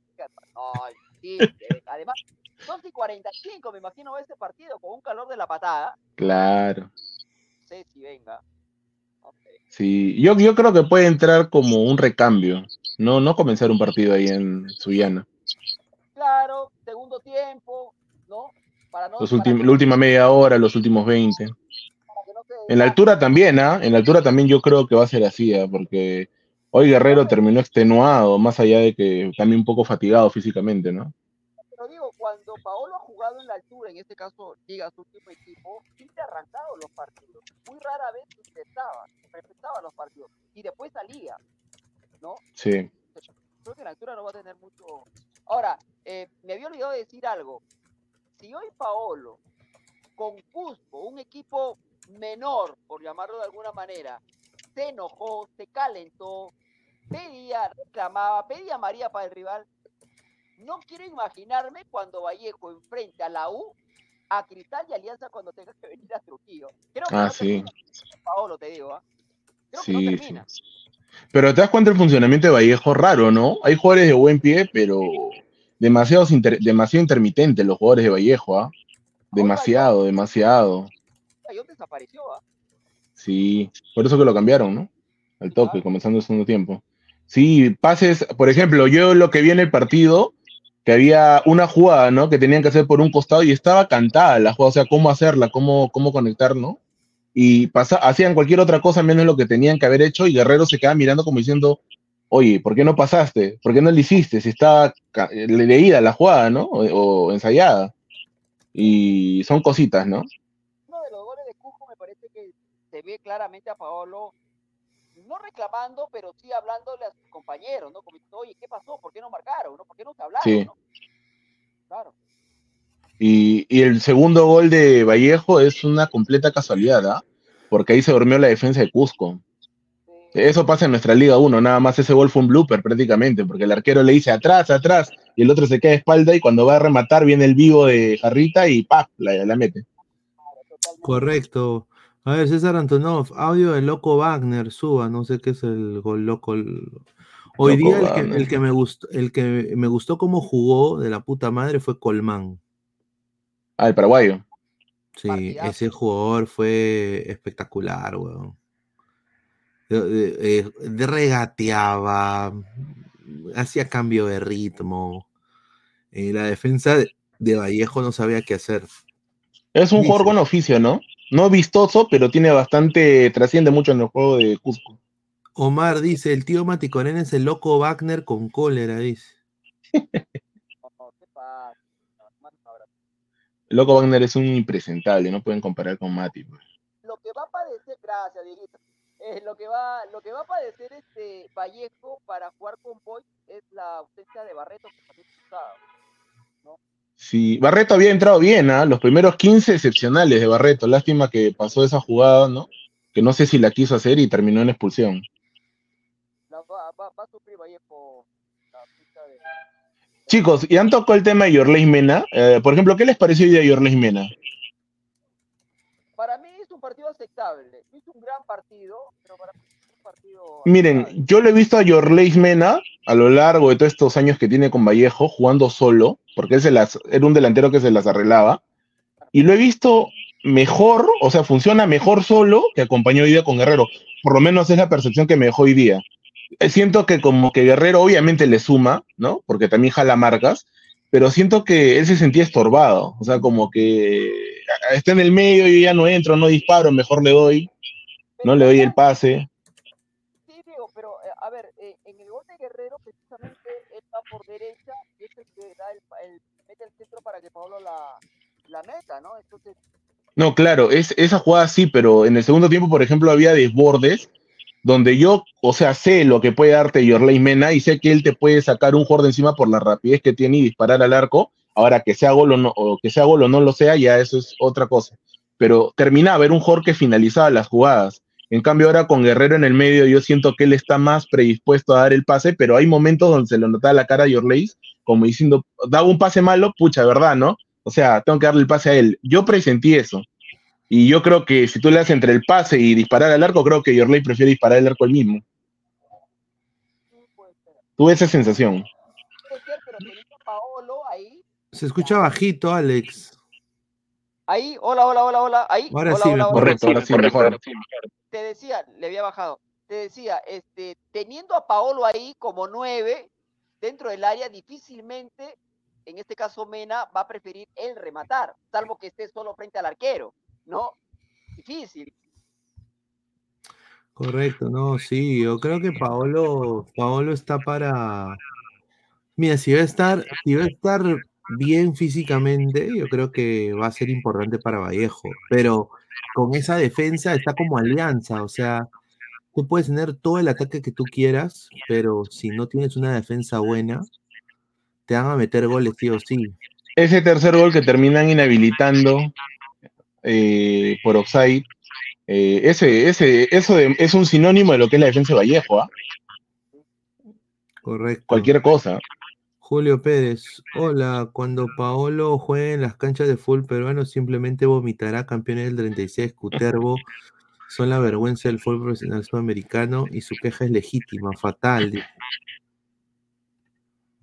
Ay, sí, además, 12 y 45, me imagino ese partido con un calor de la patada. Claro. No sé si venga. No. Sí, yo, yo creo que puede entrar como un recambio, no, no comenzar un partido ahí en Suyana. Claro, segundo tiempo, ¿no? Para no, Los últimos, la última media hora, los últimos 20. para que no se En la altura también, ¿ah? En la altura también yo creo que va a ser así, ¿ah? Porque hoy Guerrero terminó extenuado, más allá de que también un poco fatigado físicamente, ¿no? Pero digo, cuando Paolo ha jugado en la altura, en este caso Liga, su último equipo, siempre ha arrancado los partidos. Muy rara vez intentaba, respetaba los partidos. Y después salía, ¿no? Sí. Creo que en la altura no va a tener mucho. Ahora, eh, me había olvidado de decir algo. Si hoy Paolo, con Cusco, un equipo menor, por llamarlo de alguna manera, se enojó, se calentó, pedía, reclamaba, pedía a María para el rival, no quiero imaginarme cuando Vallejo enfrente a la U, a Cristal y Alianza cuando tenga que venir a Trujillo. Creo que Ah, no sí. Paolo, te digo, ¿ah? Creo que no Sí, sí. Pero te das cuenta el funcionamiento de Vallejo raro, ¿no? Hay jugadores de buen pie, pero demasiados inter- demasiado intermitentes los jugadores de Vallejo, ¿ah? Demasiado, demasiado. Ayón desapareció, ¿ah? Sí, por eso que lo cambiaron, ¿no? Al toque, comenzando el segundo tiempo. Sí, pases, por ejemplo, yo lo que vi en el partido, que había una jugada, ¿no? Que tenían que hacer por un costado y estaba cantada la jugada, o sea, cómo hacerla, cómo, cómo conectar, ¿no? Y pasa, hacían cualquier otra cosa menos lo que tenían que haber hecho y Guerrero se quedaba mirando como diciendo, oye, ¿por qué no pasaste? ¿Por qué no lo hiciste? Si estaba leída la jugada, ¿no? O, o ensayada. Y son cositas, ¿no? uno de los goles de Cusco me parece que se ve claramente a Paolo, no reclamando, pero sí hablándole a sus compañeros, ¿no? Como oye, ¿qué pasó? ¿Por qué no marcaron? ¿no? ¿Por qué no se hablaron? Sí. ¿no? Claro. Y, y el segundo gol de Vallejo es una completa casualidad, ¿ah? Porque ahí se durmió la defensa de Cusco. Eso pasa en nuestra Liga 1, nada más ese gol fue un blooper prácticamente, porque el arquero le dice atrás, atrás, y el otro se queda de espalda y cuando va a rematar viene el vivo de Jarrita y ¡pap! La, la mete. Correcto. A ver, César Antonov, audio de Loco Wagner, suba, no sé qué es el gol loco. Hoy Loco día el que, Wagner. el que me gustó, el que me gustó cómo jugó de la puta madre fue Colmán. Ah, el paraguayo. Sí, ese jugador fue espectacular, weón. De, de- eh, de regateaba, hacía cambio de ritmo. Eh, la defensa de, de Vallejo no sabía qué hacer. Es un Dice. jugador con oficio, ¿no? No vistoso, pero tiene bastante, trasciende mucho en el juego de Cusco. Omar dice, el tío Maticorena es el loco Wagner con cólera, dice. Loco Wagner es un impresentable, no pueden comparar con Mati. pues. Lo que va a padecer, gracias, Dieguito. Eh, lo que va, lo que va a padecer este Vallejo para jugar con Boy es la ausencia de Barreto que también usado. Sí, Barreto había entrado bien, ¿ah? Los primeros 15 excepcionales de Barreto. Lástima que pasó esa jugada, ¿no? Que no sé si la quiso hacer y terminó en expulsión. La va, va, va a sufrir Vallejo la ausencia de Chicos, y han tocado el tema de Yorley Mena. Eh, por ejemplo, ¿qué les pareció hoy de Yorley Mena? Para mí es un partido aceptable. Un gran partido. Miren, yo lo he visto a Yorley Mena a lo largo de todos estos años que tiene con Vallejo jugando solo, porque él se las, era un delantero que se las arreglaba, y lo he visto mejor, o sea, funciona mejor solo que acompañó hoy día con Guerrero. Por lo menos es la percepción que me dejó hoy día. Eh, Siento que como que Guerrero obviamente le suma, ¿no? Porque también jala marcas, pero siento que él se sentía estorbado, o sea, como que está en el medio y ya no entro, no disparo, mejor le doy, no le doy el pase. Sí, digo, pero eh, a ver, eh, en el gol de Guerrero, precisamente él va por derecha y es el que da el, el- mete el centro para que Pablo la, la meta, ¿no? Entonces, No, claro, es, esa jugada sí, pero en el segundo tiempo, por ejemplo, había desbordes donde yo, o sea, sé lo que puede darte Yorley Mena y sé que él te puede sacar un jugador de encima por la rapidez que tiene y disparar al arco. Ahora, que sea gol o no, o que sea gol o no lo sea, ya eso es otra cosa. Pero terminaba, era un jugador que finalizaba las jugadas. En cambio, ahora con Guerrero en el medio, yo siento que él está más predispuesto a dar el pase, pero hay momentos donde se le notaba la cara a Yorley, como diciendo, daba un pase malo, pucha, ¿verdad, no? O sea, tengo que darle el pase a él. Yo presentí eso. Y yo creo que si tú le das entre el pase y disparar al arco, creo que Yorley prefiere disparar al arco él mismo. Tuve esa sensación. Se escucha bajito, Alex. ahí, hola, hola, hola, hola, ahí, Ahora hola, sí, hola, mejor. hola. Correcto, ahora sí, mejor. te decía, le había bajado, te decía, este, teniendo a Paolo ahí como nueve dentro del área, difícilmente, en este caso Mena, va a preferir él rematar, salvo que esté solo frente al arquero, ¿no? Difícil. Correcto, no, sí, yo creo que Paolo, Paolo está para. Mira, si va a estar, si va a estar bien físicamente, yo creo que va a ser importante para Vallejo. Pero con esa defensa está como alianza, o sea, tú puedes tener todo el ataque que tú quieras, pero si no tienes una defensa buena, te van a meter goles sí o sí. Ese tercer gol que terminan inhabilitando eh, por offside, eh, ese, ese, eso de- es un sinónimo de lo que es la defensa de Vallejo, ¿ah? Correcto. Cualquier cosa. Julio Pérez, hola, cuando Paolo juegue en las canchas de fútbol peruano simplemente vomitará campeones del 36 Cutervo, son la vergüenza del fútbol profesional sudamericano y su queja es legítima, fatal.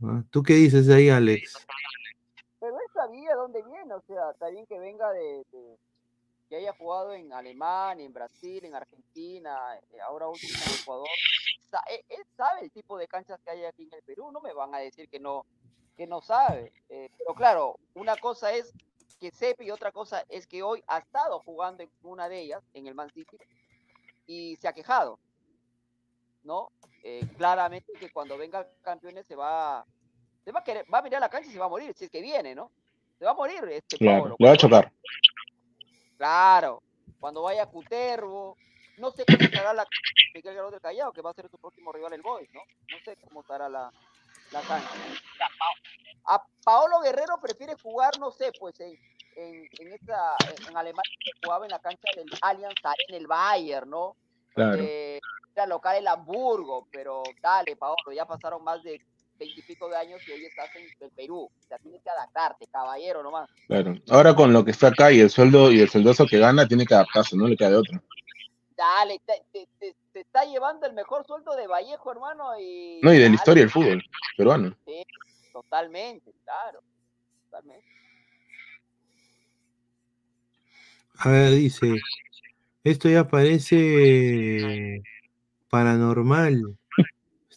Ah, ¿Tú qué dices ahí, Alex? Pero él sabía dónde viene, o sea, está bien que venga de, de- que haya jugado en Alemania, en Brasil, en Argentina, eh, ahora último en Ecuador. Él, él sabe el tipo de canchas que hay aquí en el Perú, no me van a decir que no, que no sabe. Eh, pero claro, una cosa es que sepa y otra cosa es que hoy ha estado jugando en una de ellas, en el Man City, y se ha quejado, ¿no? Eh, claramente que cuando venga campeones se va, se va a querer, va a mirar la cancha y se va a morir, si es que viene, ¿no? Se va a morir este Claro, Paolo. le va a chocar. Claro, cuando vaya a Cutervo, no sé cómo estará la Miguel Garro del Callao, que va a ser su próximo rival el Boys, ¿no? No sé cómo estará la, la cancha. A, Pa- a Paolo Guerrero prefiere jugar, no sé, pues en, en, en esta, en Alemania que jugaba en la cancha del Allianz en el Bayern, ¿no? Claro. Eh, era local el Hamburgo, pero dale, Paolo, ya pasaron más de veintipico de años y hoy estás en el Perú. O sea, tienes que adaptarte, caballero nomás. Claro. Ahora con lo que está acá y el sueldo y el sueldoso que gana, tiene que adaptarse, no le queda de otra. Dale, te, te- te- te está llevando el mejor sueldo de Vallejo, hermano, y... No, y de la historia del fútbol peruano. Sí, totalmente, claro, totalmente. A ver, dice, esto ya parece paranormal.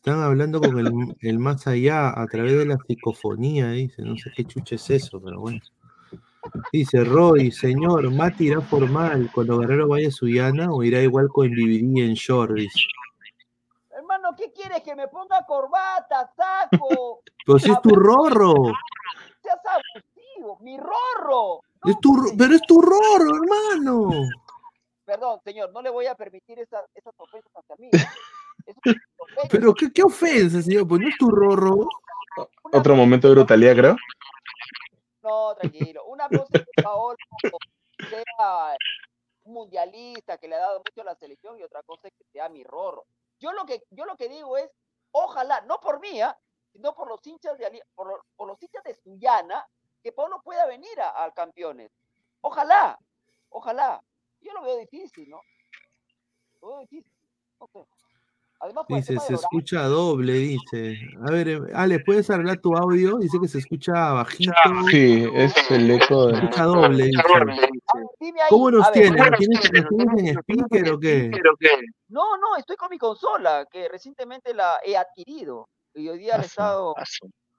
Están hablando con el, el más allá a través de la psicofonía, dice. No sé qué chucha es eso, pero bueno. Dice Roy, señor, Mati irá formal cuando Guerrero vaya a Suyana o irá igual con BBD en short, dice. pero ¿qué quieres? Que me ponga corbata, saco. Pero si es tu rorro. Seas abusivo, mi rorro. Es tu, ro- pero es tu rorro, hermano. Perdón, señor, no le voy a permitir esa- esas ofensas hacia mí. Pero qué, qué ofensa, señor. Pues no es tu rorro. Otro momento de brutalidad, creo. No, tranquilo. Una cosa es que Paolo sea un mundialista que le ha dado mucho a la selección y otra cosa es que sea mi rorro. Yo lo que, yo lo que digo es, ojalá, no por mí, ¿ah? sino por los hinchas de Ali- por, por los hinchas de Sullana, que Paolo pueda venir a- al campeones. Ojalá, ojalá. Yo lo veo difícil, ¿no? Lo veo difícil. Sé. Además, Dice, se escucha doble, dice. A ver, eh, Ale, ¿puedes arreglar tu audio? Dice que se escucha bajito. Sí, es el eco Se escucha doble, dice. ¿Cómo nos tienes? ¿Nos tienes, en speaker o qué? No, no, estoy con mi consola, que recientemente la he adquirido. Y hoy día le he estado.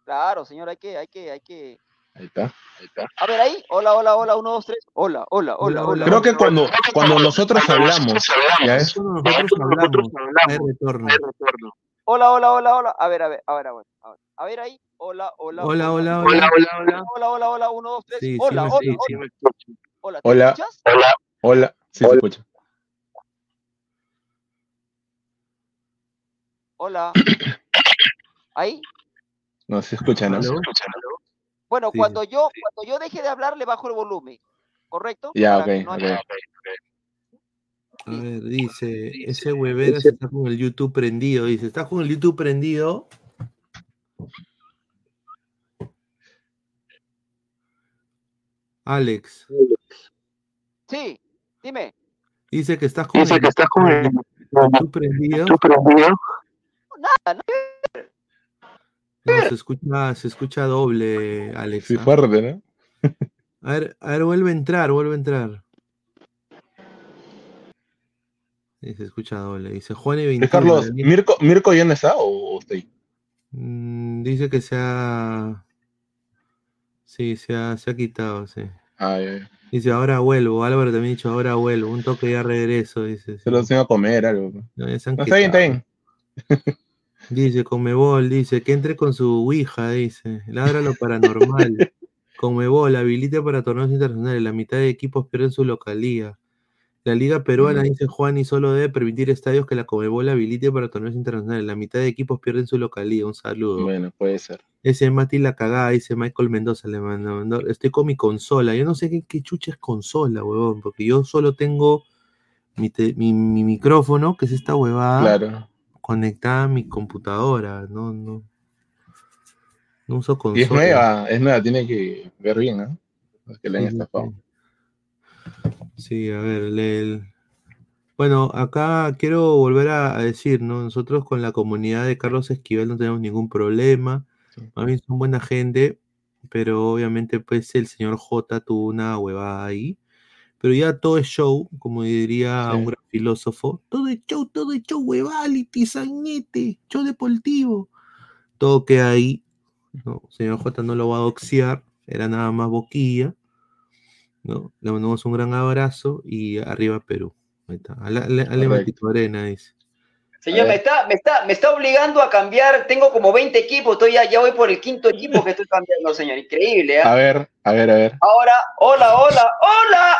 Claro, señor, hay que, hay que, hay que. Ahí está. A ver ahí, hola, hola, hola, uno, dos, tres. Hola, hola, hola, Hola, hola. Creo que cuando, cuando nosotros hablamos, ya es. Cuando nosotros hablamos, hay retorno. Hola, hola, hola, hola. A ver, a ver, a ver, a ver. A ver, a ver ahí, hola, hola. Hola, hola, hola. Hola, hola, hola, hola, uno, dos, tres. Sí, sí hola, me hola, escucho. hola. Hola, ¿te Hola. escuchas? Hola. Sí, se escucha. Hola. Ahí. No, se escucha, ¿no? ¿Aló? Bueno, Sí, cuando yo, cuando yo deje de hablar, le bajo el volumen. ¿Correcto? Ya, Para que ok, no. A ver, dice, ese hueveras está con el YouTube prendido. Dice, ¿estás con el YouTube prendido? Alex, Sí, dime. dice que estás con el, YouTube prendido. Nada, no. No, se escucha, se escucha doble, Alex. Sí, fuerte, ¿no? A ver, a ver, vuelve a entrar, vuelve a entrar. Sí, se escucha doble. Dice Juan y Eh, 21. Carlos, Daniel- ¿Mirko, ¿Mirko ya no está o, ahí? Mm, dice que se ha. Sí, se ha, se ha quitado, sí. Ah, ya, ya. Dice, ahora vuelvo. Álvaro también ha dicho, ahora vuelvo. Un toque ya regreso, dice. Se lo hacen a comer algo. No, ya se han No, está bien, está bien. Dice, Conmebol, dice, que entre con su Ouija, dice. Ladra lo paranormal. Conmebol, habilita para torneos internacionales. La mitad de equipos pierden su localía. La Liga Peruana, Mm. dice Juan, y solo debe permitir estadios que la Conmebol habilite para torneos internacionales. La mitad de equipos pierden su localía. Un saludo. Bueno, puede ser. Ese Mati la cagada, dice Michael Mendoza, le mandó, mandó, Estoy con mi consola. Yo no sé qué, qué chucha es consola, huevón, porque yo solo tengo mi, te- mi- mi micrófono, que es esta huevada, Claro. Conectada a mi computadora. No, no. No uso consola. Y es nueva, es nueva, tiene que ver bien, ¿no? Es que le han estafado. Sí, a ver, le- bueno, acá quiero volver a, a decir, ¿no? Nosotros con la comunidad de Carlos Esquivel no tenemos ningún problema. Sí. Más bien son buena gente, pero obviamente pues el señor J tuvo una huevada ahí. Pero ya todo es show, como diría Sí. un gran filósofo. Todo es show, todo es show, huevality, sañete, show deportivo. Todo queda ahí. ¿no? Señor J no lo va a doxear, era nada más boquilla. ¿no? Le mandamos un gran abrazo y arriba Perú. Ahí está. Ale. Matito Arena dice. Señor, me está, me, está, me está obligando a cambiar. Tengo como 20 equipos. Estoy ya, ya voy por el quinto equipo que estoy cambiando, señor. Increíble, ¿ah? A ver, a ver, a ver. Ahora, hola, hola, hola.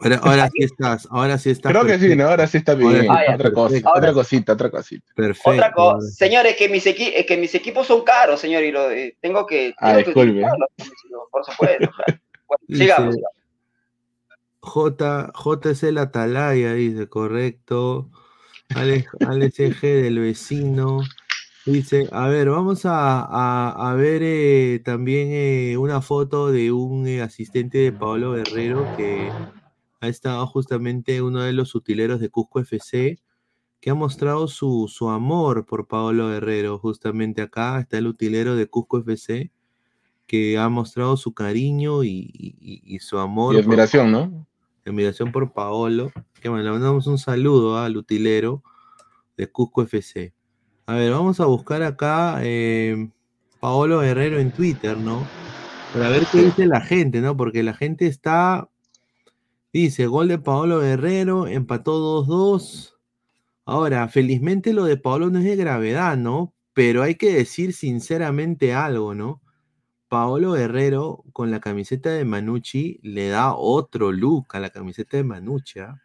Ahora, ahora sí estás, ahora sí estás. Creo que sí, ¿no? Ahora sí está bien. otra cosa, otra cosita, otra cosita. Perfecto. Otra sí. señores, que mis, equi- eh, que mis equipos son caros, señor, y lo, eh, tengo que. Ah, tengo que disculpe. utilizarlos, por supuesto. claro. Bueno, Dice- sigamos. sigamos. J, J es el Atalaya, dice, correcto. Alex, Alex EG del vecino. Dice, a ver, vamos a, a- a ver eh, también eh, una foto de un eh, asistente de Pablo Guerrero que ha estado justamente uno de los utileros de Cusco FC, que ha mostrado su, su amor por Pablo Guerrero. Justamente acá está el utilero de Cusco FC, que ha mostrado su cariño y, y- y su amor Y por admiración, ¿no? admiración por Paolo. Que bueno, le mandamos un saludo al utilero de Cusco FC. A ver, vamos a buscar acá eh, Paolo Guerrero en Twitter, ¿no? Para ver qué dice la gente, ¿no? Porque la gente está. Dice, gol de Paolo Guerrero, empató 2-2. Ahora, felizmente lo de Paolo no es de gravedad, ¿no? Pero hay que decir sinceramente algo, ¿no? Paolo Guerrero con la camiseta de Manucci le da otro look a la camiseta de Manucci. ¿ah?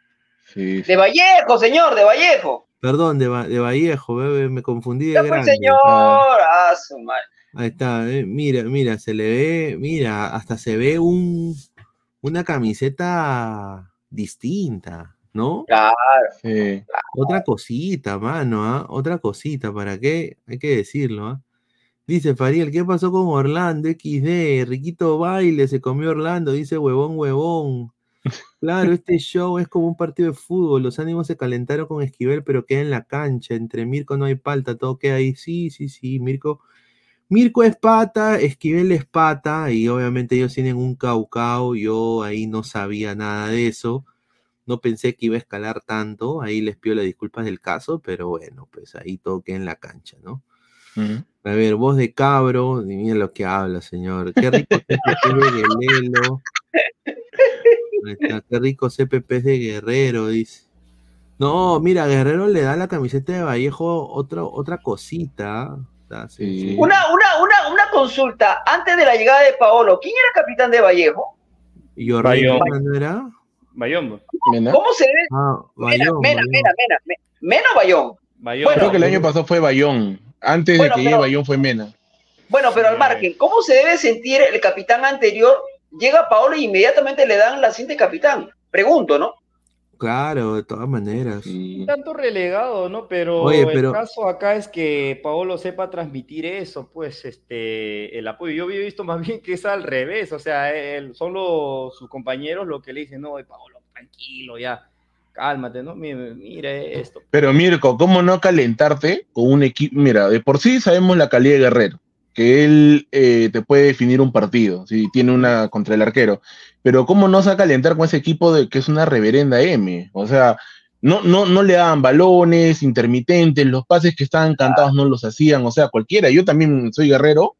Sí, De Vallejo, señor, de Vallejo. Perdón, de, Va- de Vallejo, bebé, me confundí de grande. señor. Ah, su madre. Ahí está, eh, mira, mira, se le ve, mira, hasta se ve un, una camiseta distinta, ¿no? Claro. sí. Otra cosita, mano, ¿ah? Otra cosita, ¿para qué? Hay que decirlo, ¿ah? Dice Fariel, ¿qué pasó con Orlando XD? Riquito baile, se comió Orlando, dice huevón, huevón. Claro, este show es como un partido de fútbol, los ánimos se calentaron con Esquivel, pero queda en la cancha, entre Mirko no hay palta, todo queda ahí, sí, sí, sí, Mirko, Mirko es pata, Esquivel es pata, y obviamente ellos tienen un caucao, yo ahí no sabía nada de eso, no pensé que iba a escalar tanto, ahí les pido las disculpas del caso, pero bueno, pues ahí todo queda en la cancha, ¿no? A ver, voz de cabro, y mira lo que habla, señor. Qué rico. Ahí está, Qué rico CPP de Guerrero, dice. No, mira, Guerrero le da la camiseta de Vallejo otra, otra cosita. Sí, Sí. sí. Una, una, una, una consulta. Antes de la llegada de Paolo, ¿quién era capitán de Vallejo? ¿Y Bayón. no era? Bayón. ¿Mena? ¿Cómo se debe? Ah, Mena, Bayón, Mena. Mena, Mena, Me- Mena o Bayón. Bayón. Bueno, Creo que el año pasado fue Bayón. Antes Bueno, de que llegue Bayón fue Mena. Bueno, pero al margen, ¿cómo se debe sentir el capitán anterior? Llega Paolo y inmediatamente le dan la cinta de capitán. Pregunto, ¿no? Claro, de todas maneras. Sí. Un tanto relegado, ¿no? Pero, Oye, pero- el caso acá es que Paolo sepa transmitir eso, pues, este, el apoyo. Yo había visto más bien que es al revés, o sea, él, son los- sus compañeros los que le dicen, no, Paolo, tranquilo, ya, cálmate, ¿no? Mira, mira esto. Pero Mirko, ¿cómo no calentarte con un equipo? Mira, de por sí sabemos la calidad de Guerrero, que él eh, te puede definir un partido, si tiene una contra el arquero. Pero ¿cómo no se va a calentar con ese equipo de que es una reverenda M? O sea, no, no, no le daban balones, intermitentes, los pases que estaban cantados no los hacían, o sea, cualquiera. Yo también soy guerrero,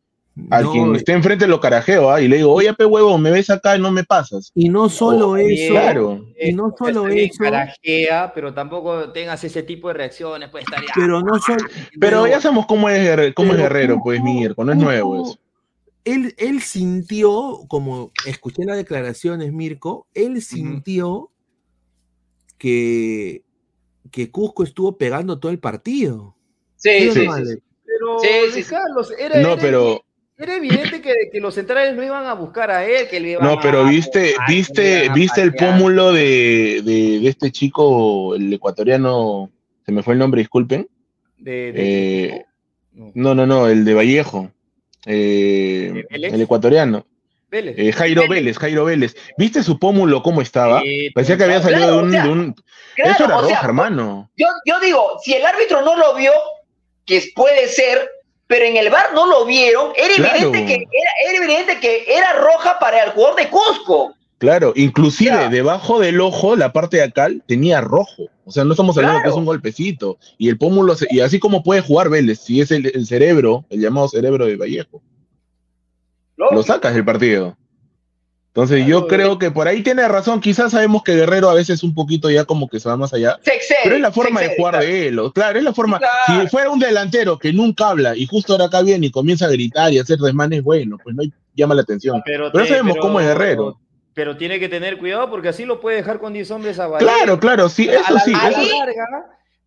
al No, quien esté enfrente lo carajeo, ¿ah? y le digo, oye, pe huevo, me ves acá y no me pasas. Y no solo Oye, eso, Claro. y no solo eso, carajea, pero tampoco tengas ese tipo de reacciones, pues estar ya, pero no solo, Pero ya sabemos cómo es, cómo es pero Guerrero, tú- pues, Mirko, no es tú- nuevo eso. él, él sintió, como escuché las declaraciones, Mirko, él sintió que, que Cusco estuvo pegando todo el partido. Sí, ¿Sí sí. Pero, Sí, sí, Luis sí. Carlos, era, No, era pero, Era evidente que, que los centrales no iban a buscar a él, que le iban no, pero a- viste, a- viste, viste el pómulo de, de, de este chico, el ecuatoriano, se me fue el nombre, disculpen. De, de- Eh, no, no, no, el de Vallejo. Eh, ¿De Vélez? el ecuatoriano. Vélez. Eh, Jairo Vélez, Jairo Vélez. ¿Viste su pómulo cómo estaba? Parecía que había claro, salido de un, o sea, de un- Claro, Eso era roja, sea, hermano. Yo, yo digo, si el árbitro no lo vio, que puede ser, pero en el bar no lo vieron, era Claro. evidente que era, era evidente que era roja para el jugador de Cusco. Claro, inclusive debajo del ojo, la parte de acá tenía rojo. O sea, no estamos hablando Claro. que es un golpecito. Y el pómulo, se- y así como puede jugar Vélez, si es el, el cerebro, el llamado cerebro de Vallejo, lo sacas del partido. Entonces yo creo que por ahí tiene razón. Quizás sabemos que Guerrero a veces un poquito ya como que se va más allá. Se excede, Pero es la forma de jugar claro. de él. o- Claro, es la forma. Claro. Si fuera un delantero que nunca habla y justo ahora acá viene y comienza a gritar y a hacer desmanes, bueno, pues no llama la atención. Pero, Pero te- sabemos pero- cómo es Guerrero. Pero tiene que tener cuidado porque así lo puede dejar con 10 hombres a Vallejo. Claro, claro, sí, A eso la- sí. a la eso- larga,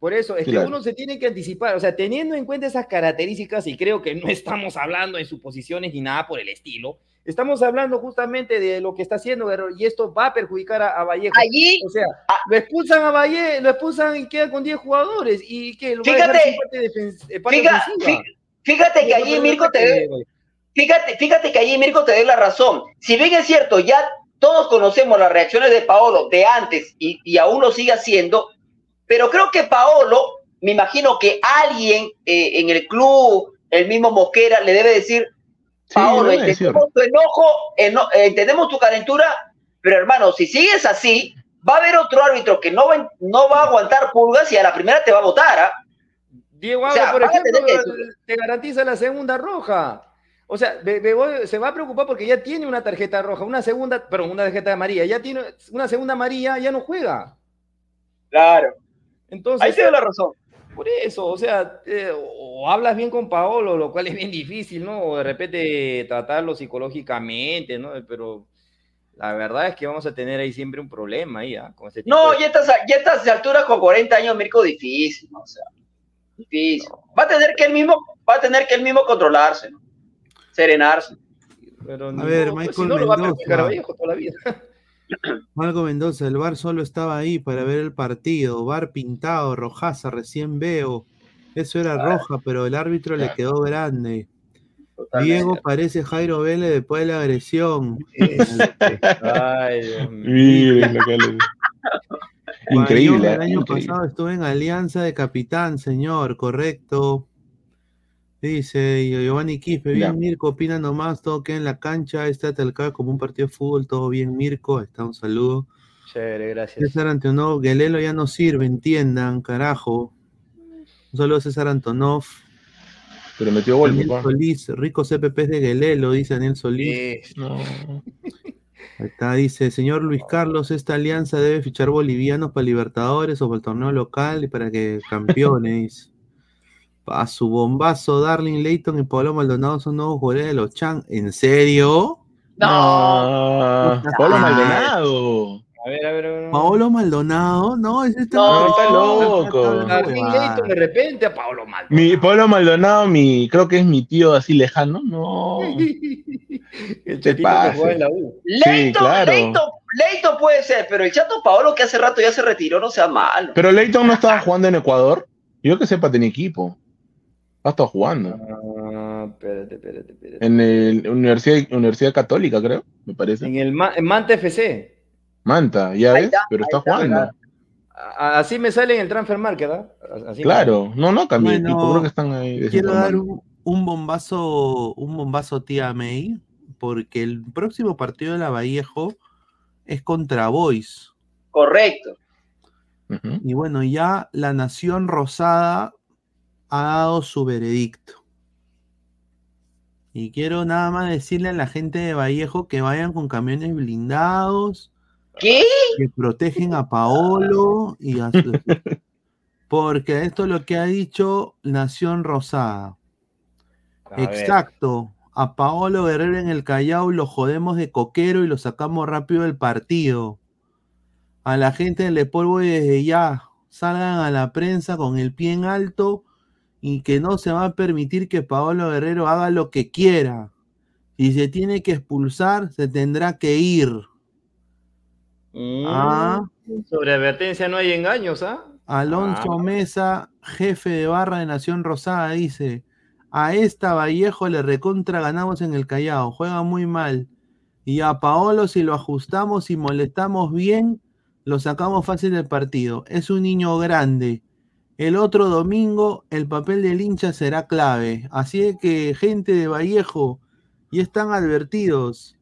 por eso, es que uno se tiene que anticipar, o sea, teniendo en cuenta esas características, y creo que no estamos hablando en suposiciones ni nada por el estilo, estamos hablando justamente de lo que está haciendo Guerrero, y esto va a perjudicar a, a Vallejo. Allí, O sea, Ah. lo expulsan a Vallejo, lo expulsan y queda con 10 jugadores, y que lo va a dejar Fíjate, parte, eh, parte fíjate que allí Mirko te ataque, dé, fíjate, fíjate que allí Mirko te dé la razón. Si bien es cierto, ya todos conocemos las reacciones de Paolo de antes y, y aún lo sigue haciendo, pero creo que Paolo, me imagino que alguien eh, en el club, el mismo Mosquera, le debe decir, Paolo, entendemos tu enojo, eno- entendemos tu calentura, pero hermano, si sigues así, va a haber otro árbitro que no va, en- no va a aguantar pulgas y a la primera te va a votar. ¿ah? Diego O sea, por ejemplo, te garantiza la segunda roja. O sea, Be- se va a preocupar porque ya tiene una tarjeta roja, una segunda, perdón, una tarjeta amarilla, ya tiene una segunda amarilla, ya no juega. Claro. Entonces, Ahí te doy la razón. Por eso, o sea, eh, o hablas bien con Paolo, lo cual es bien difícil, ¿no? O de repente tratarlo psicológicamente, ¿no? Pero la verdad es que vamos a tener ahí siempre un problema ahí, ¿ah? Con ese tipo No, de- ya estas, ya estas alturas con 40 años, Mirko, difícil, ¿no? O sea, difícil. Va a tener que él mismo, va a tener que él mismo controlarse, ¿no? Serenarse. Pero A ver, pues, Michael si no lo va a a toda la vida. Marco Mendoza, el bar solo estaba ahí para ver el partido. Bar pintado, rojaza, recién veo. Eso era roja, pero el árbitro le quedó grande. Diego parece Jairo Vélez después de la agresión. Ay, Dios mío. Increíble, El año increíble. pasado estuve en Alianza de Capitán, señor, correcto. Dice Giovanni Quispe, bien Ya. Mirko, opina nomás, todo queda en la cancha, está talcado como un partido de fútbol, todo bien Mirko, está un saludo. Chévere, gracias. César Antonov, Guelelo ya no sirve, entiendan, carajo. Un saludo a César Antonov. Pero metió gol, Daniel papá. Solís, ricos CPPs de Guelelo, dice Daniel Solís. Eh, No. Ahí está, dice, señor Luis Carlos, esta alianza debe fichar bolivianos para Libertadores o para el torneo local y para que campeones. A su bombazo, Darling Leighton y Pablo Maldonado son nuevos jugadores de los Chan. ¿En serio? No. Pablo Maldonado. A ver, a ver, a ver. Paolo Maldonado, no, ese está, No, está loco. Darwin Leighton de repente a Pablo Maldonado. Mi Pablo Maldonado, mi, creo que es mi tío así lejano. No. El Te chatito que juega en la U. Leito, claro. Leito, Leito puede ser, pero el chato Paolo que hace rato ya se retiró, no sea malo. Pero Leighton no estaba jugando en Ecuador. Yo que sepa, tenía equipo. Ha estado jugando. Ah, espérate, espérate, espérate. En el Universidad, Universidad Católica, creo, me parece. En el Ma- en Manta FC. Manta, ya Ahí ves, está, pero está jugando. Así me sale en el transfer market, ¿ah? Así me Claro, no, no cambió de Bueno, creo que están ahí. Quiero dar un, un bombazo, un bombazo tía May, porque el próximo partido de la Vallejo es contra Boys. Correcto. Y bueno, ya la Nación Rosada ha dado su veredicto. Y quiero nada más decirle a la gente de Vallejo que vayan con camiones blindados, ¿Qué? que protegen a Paolo y a su- porque esto es lo que ha dicho Nación Rosada. A ver. Exacto. A Paolo Guerrero en el Callao lo jodemos de coquero y lo sacamos rápido del partido. A la gente del polvo desde ya salgan a la prensa con el pie en alto y que no se va a permitir que Paolo Guerrero haga lo que quiera. Si se tiene que expulsar, se tendrá que ir. Mm, Ah. Sobre advertencia no hay engaños, ¿ah? Alonso Ah. Mesa, jefe de barra de Nación Rosada, dice: A esta Vallejo le recontra ganamos en el Callao, juega muy mal. Y a Paolo, si lo ajustamos y molestamos bien, lo sacamos fácil del partido. Es un niño grande. El otro domingo, el papel del hincha será clave. Así es que, gente de Vallejo, ya están advertidos.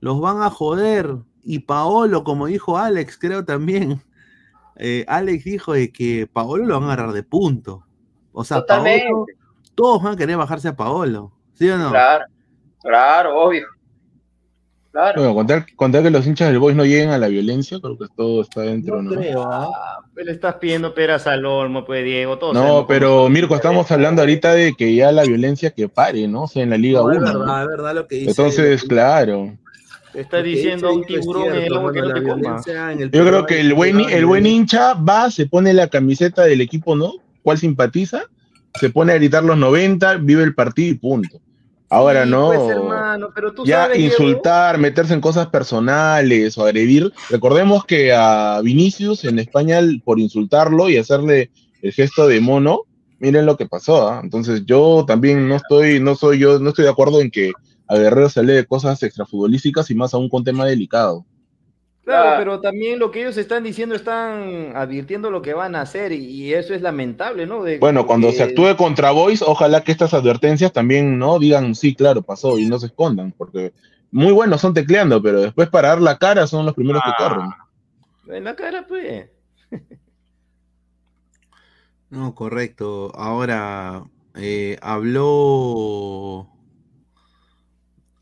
Los van a joder. Y Paolo, como dijo Alex, creo también. eh, Alex dijo de que Paolo lo van a agarrar de punto. O sea. Paolo, todos van a querer bajarse a Paolo. ¿Sí o no? Claro, claro, obvio. Claro. Bueno, contar, contar que los hinchas del Boys no lleguen a la violencia, creo que todo está dentro, ¿no? creo, ¿ah? Ah, le estás pidiendo peras al olmo, pues Diego, todos No, pero. Mirko, estamos hablando ahorita de que ya la violencia que pare, ¿no? O sea, en la Liga No, es 1. verdad, ¿no? es verdad lo que dice. Entonces, claro. Te está diciendo un es tiburón el cierto, que no te coma. violencia en el Yo creo que hay el buen, el buen violencia. hincha va, se pone la camiseta del equipo, ¿no? ¿Cuál simpatiza? Se pone a gritar los 90, vive el partido y punto. Ahora Sí, no. pues, hermano, pero tú ya sabes, Diego, insultar, meterse en cosas personales o agredir. Recordemos que a Vinicius en España, por insultarlo y hacerle el gesto de mono, miren lo que pasó. ¿ah? Entonces yo también no estoy, no soy yo, no estoy de acuerdo en que a Guerrero se le de cosas extrafutbolísticas y más aún con tema delicado. Claro, Ah. pero también lo que ellos están diciendo están advirtiendo lo que van a hacer y, y eso es lamentable, ¿no? De- Bueno, cuando de- se actúe contra Boys, ojalá que estas advertencias también no digan sí, claro, pasó y no se escondan, porque muy buenos son tecleando, pero después para dar la cara son los primeros que corren. En la cara, pues. No, correcto. Ahora, eh, habló.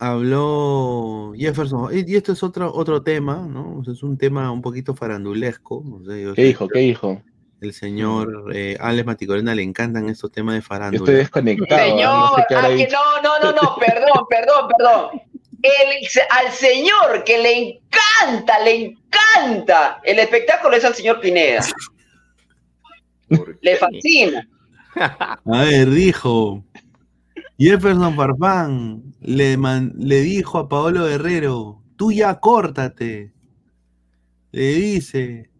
Habló Jefferson. Y y esto es otro, otro tema, ¿no? O sea, es un tema un poquito farandulesco. no sé, yo ¿Qué dijo? ¿Qué dijo? el señor eh, Alex Maticorena le encantan estos temas de Yo farándula. estoy desconectado. Señor, no sé ah, que no, no, no, no, perdón, perdón, perdón. El- al señor que le encanta, le encanta el espectáculo es al señor Pineda. Le fascina. A ver, dijo. Jefferson Farfán le, dijo a Paolo Guerrero, tú ya córtate. Le dice,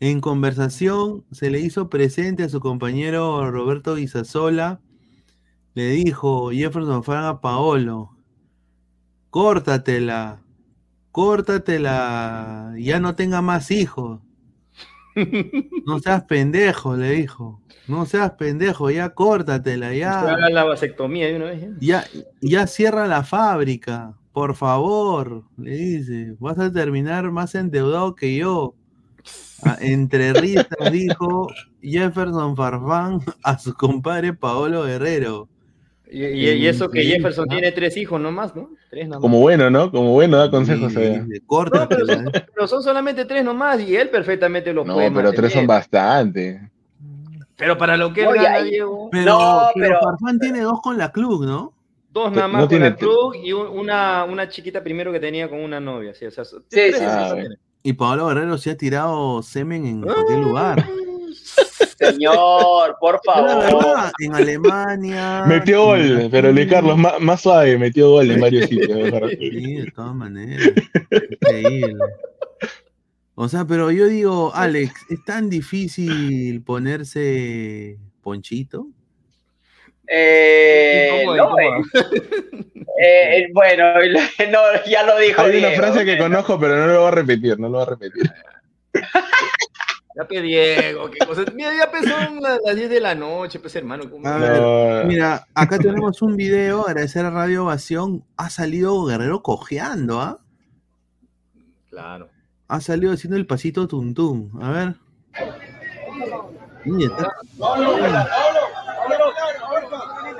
en conversación se le hizo presente a su compañero Roberto Guisasola. Le dijo Jefferson Farfán a Paolo, córtatela, córtatela, ya no tenga más hijos. No seas pendejo, le dijo. No seas pendejo, ya córtatela, ya. haga la vasectomía de una vez. Ya, ya cierra la fábrica, por favor, le dice. Vas a terminar más endeudado que yo. Entre risas dijo Jefferson Farfán a su compadre Paolo Guerrero. Y, y- y eso que Jefferson ¿no? tiene tres hijos nomás, ¿no? Tres nomás. Como bueno, ¿no? Como bueno, da consejos. Eh. dice, No, "Córtatela, pero son, ¿eh". pero son solamente tres nomás y él perfectamente los No, puede pero tres son bastante. Pero para lo que él No, gana, ahí- Diego, Pero, No, pero pero- Farfán tiene dos con la club, ¿no? dos no nada más con tiene la club y un- una, una chiquita primero que tenía con una novia. Sí, o sea, sí, hijos sí. Y Paolo Guerrero se ha tirado semen en Ah. cualquier lugar. Señor, por favor. verdad, en Alemania. Metió gol, pero Luis Carlos, más, más suave, metió gol en varios sitios. Sí, de todas maneras. Increíble. O sea, pero yo digo, Alex, ¿es tan difícil ponerse ponchito? Eh, ¿Cómo, no, cómo? eh, eh, bueno, no, ya lo dijo Hay una Diego. frase que conozco, pero no lo voy a repetir, no lo voy a repetir. Ya pe Diego, qué cosas. Mira, ya empezó a las 10 de la noche, pues hermano. ¿cómo? A ver, No. mira, acá tenemos un video, agradecer a Radio Ovación. Ha salido Guerrero cojeando, ¿ah? Claro. Ha salido haciendo el pasito tuntún. A ver. Mira, está,